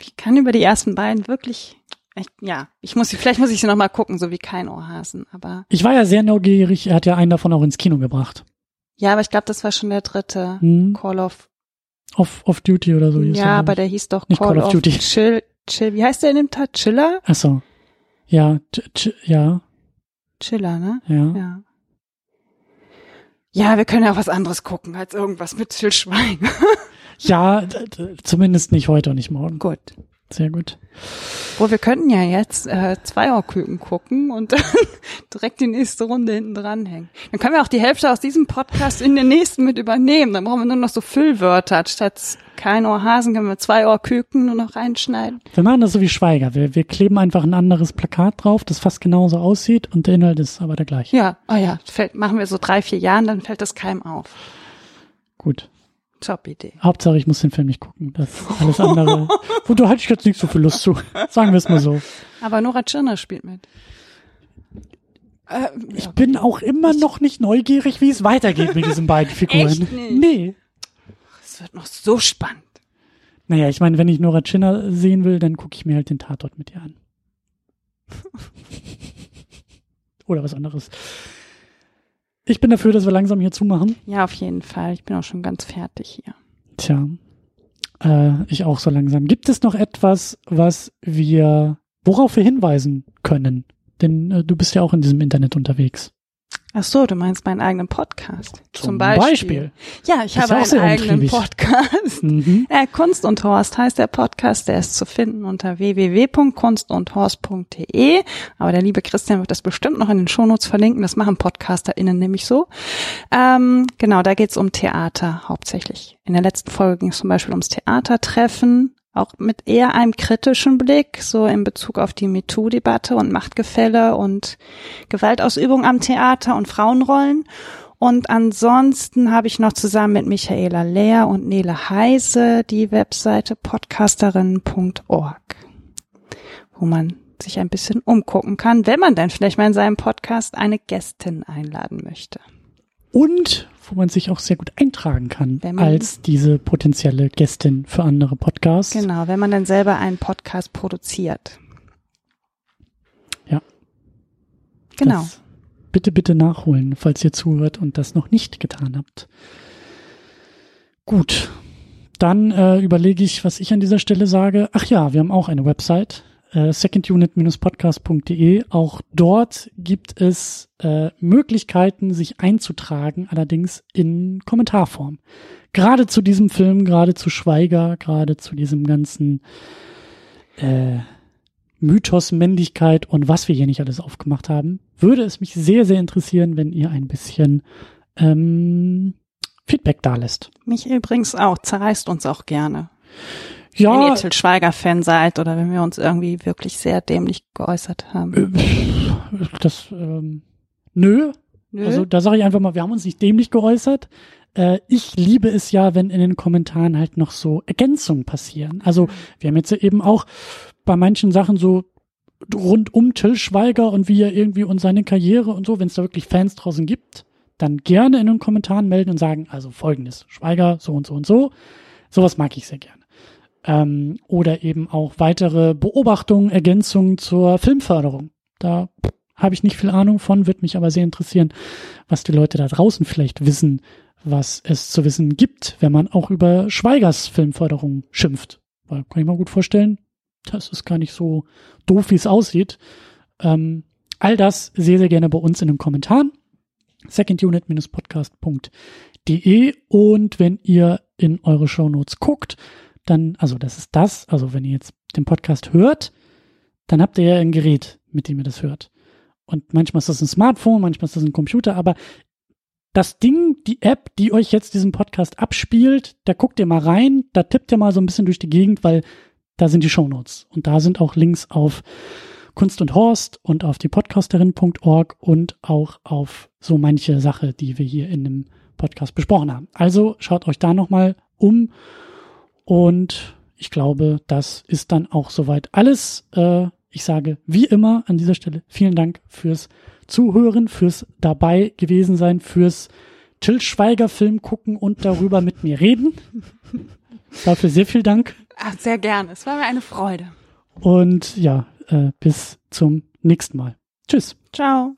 [SPEAKER 2] Ich kann über die ersten beiden wirklich, ich, ja, ich muss, vielleicht muss ich sie noch mal gucken, so wie kein Ohrhasen, aber.
[SPEAKER 1] Ich war ja sehr neugierig, er hat ja einen davon auch ins Kino gebracht.
[SPEAKER 2] Ja, aber ich glaube, das war schon der dritte hm. Call of
[SPEAKER 1] Off, off Duty oder so.
[SPEAKER 2] Ja, aber der hieß doch
[SPEAKER 1] Call, Call of, Duty.
[SPEAKER 2] Chill, Chill, wie heißt der in dem Teil? Chiller?
[SPEAKER 1] Ach so. Ja, ch ja.
[SPEAKER 2] Chiller, ne?
[SPEAKER 1] Ja.
[SPEAKER 2] ja. Ja, wir können ja was anderes gucken als irgendwas mit Schweigen.
[SPEAKER 1] ja, zumindest nicht heute und nicht morgen.
[SPEAKER 2] Gut.
[SPEAKER 1] Sehr gut.
[SPEAKER 2] Wo wir könnten ja jetzt äh, Zweierküken gucken und dann direkt die nächste Runde hinten dranhängen. Dann können wir auch die Hälfte aus diesem Podcast in den nächsten mit übernehmen. Dann brauchen wir nur noch so Füllwörter. Statt kein Ohrhasen können wir zwei Ohrküken nur noch reinschneiden.
[SPEAKER 1] Wir machen das so wie Schweiger. Wir, wir kleben einfach ein anderes Plakat drauf, das fast genauso aussieht und der Inhalt ist aber der gleiche.
[SPEAKER 2] Ja, oh ja, fällt, machen wir so drei, vier Jahren, dann fällt das keinem auf.
[SPEAKER 1] Gut.
[SPEAKER 2] Top-Idee.
[SPEAKER 1] Hauptsache, ich muss den Film nicht gucken. Das alles andere. Wo du hatte ich jetzt nicht so viel Lust zu. Sagen wir es mal so.
[SPEAKER 2] Aber Nora Tschirner spielt mit.
[SPEAKER 1] Äh, ich ja. bin auch immer noch nicht neugierig, wie es weitergeht mit diesen beiden Figuren.
[SPEAKER 2] Echt nicht?
[SPEAKER 1] Nee.
[SPEAKER 2] Es wird noch so spannend.
[SPEAKER 1] Naja, ich meine, wenn ich Nora Tschirner sehen will, dann gucke ich mir halt den Tatort mit ihr an. Oder was anderes. Ich bin dafür, dass wir langsam hier zumachen.
[SPEAKER 2] Ja, auf jeden Fall. Ich bin auch schon ganz fertig hier.
[SPEAKER 1] Tja, äh, ich auch so langsam. Gibt es noch etwas, was wir, worauf wir hinweisen können? Denn äh, du bist ja auch in diesem Internet unterwegs.
[SPEAKER 2] Ach so, du meinst meinen eigenen Podcast.
[SPEAKER 1] Zum, zum Beispiel. Beispiel.
[SPEAKER 2] Ja, ich habe einen eigenen umtriebig. Podcast. Mhm. Äh, Kunst und Horst heißt der Podcast. Der ist zu finden unter www.kunstundhorst.de. Aber der liebe Christian wird das bestimmt noch in den Shownotes verlinken. Das machen PodcasterInnen nämlich so. Ähm, genau, da geht's um Theater hauptsächlich. In der letzten Folge ging es zum Beispiel ums Theatertreffen auch mit eher einem kritischen Blick, so in Bezug auf die MeToo-Debatte und Machtgefälle und Gewaltausübung am Theater und Frauenrollen. Und ansonsten habe ich noch zusammen mit Michaela Lehr und Nele Heise die Webseite podcasterin.org, wo man sich ein bisschen umgucken kann, wenn man dann vielleicht mal in seinem Podcast eine Gästin einladen möchte.
[SPEAKER 1] Und wo man sich auch sehr gut eintragen kann als diese potenzielle Gästin für andere Podcasts.
[SPEAKER 2] Genau, wenn man dann selber einen Podcast produziert.
[SPEAKER 1] Ja.
[SPEAKER 2] Genau. Das
[SPEAKER 1] bitte, bitte nachholen, falls ihr zuhört und das noch nicht getan habt. Gut. Dann äh, überlege ich, was ich an dieser Stelle sage. Ach ja, wir haben auch eine Website äh, secondunit-podcast.de. Auch dort gibt es äh, Möglichkeiten, sich einzutragen, allerdings in Kommentarform. Gerade zu diesem Film, gerade zu Schweiger, gerade zu diesem ganzen äh, Mythos Männlichkeit und was wir hier nicht alles aufgemacht haben, würde es mich sehr, sehr interessieren, wenn ihr ein bisschen ähm, Feedback da lässt.
[SPEAKER 2] Mich übrigens auch, zerreißt uns auch gerne
[SPEAKER 1] ja,
[SPEAKER 2] wenn ihr Til Schweiger-Fan seid oder wenn wir uns irgendwie wirklich sehr dämlich geäußert haben.
[SPEAKER 1] Äh, das, ähm, nö. nö. Also da sage ich einfach mal, wir haben uns nicht dämlich geäußert. Äh, ich liebe es ja, wenn in den Kommentaren halt noch so Ergänzungen passieren. Also mhm. wir haben jetzt eben auch bei manchen Sachen so rund um Till Schweiger und wie er irgendwie und seine Karriere und so, wenn es da wirklich Fans draußen gibt, dann gerne in den Kommentaren melden und sagen, also folgendes, Schweiger, so und so und so. Sowas mag ich sehr gerne ähm, oder eben auch weitere Beobachtungen, Ergänzungen zur Filmförderung. Da habe ich nicht viel Ahnung von, wird mich aber sehr interessieren, was die Leute da draußen vielleicht wissen, was es zu wissen gibt, wenn man auch über Schweigers Filmförderung schimpft. Weil kann ich mir gut vorstellen, das ist gar nicht so doof, wie es aussieht. Ähm, all das sehr, sehr gerne bei uns in den Kommentaren. secondunit-podcast.de und wenn ihr in eure Shownotes guckt, dann, also das ist das, also wenn ihr jetzt den Podcast hört, dann habt ihr ja ein Gerät, mit dem ihr das hört. Und manchmal ist das ein Smartphone, manchmal ist das ein Computer, aber das Ding, die App, die euch jetzt diesen Podcast abspielt, da guckt ihr mal rein, da tippt ihr mal so ein bisschen durch die Gegend, weil da sind die Shownotes. Und da sind auch Links auf Kunst und Horst und auf die Podcasterin.org und auch auf so manche Sache, die wir hier in dem Podcast besprochen haben. Also schaut euch da nochmal um und ich glaube, das ist dann auch soweit alles. Äh, ich sage wie immer an dieser Stelle vielen Dank fürs Zuhören, fürs dabei gewesen sein, fürs Till Schweiger Film gucken und darüber mit mir reden. Dafür sehr viel Dank.
[SPEAKER 2] Ach, sehr gerne. Es war mir eine Freude.
[SPEAKER 1] Und ja, äh, bis zum nächsten Mal. Tschüss.
[SPEAKER 2] Ciao.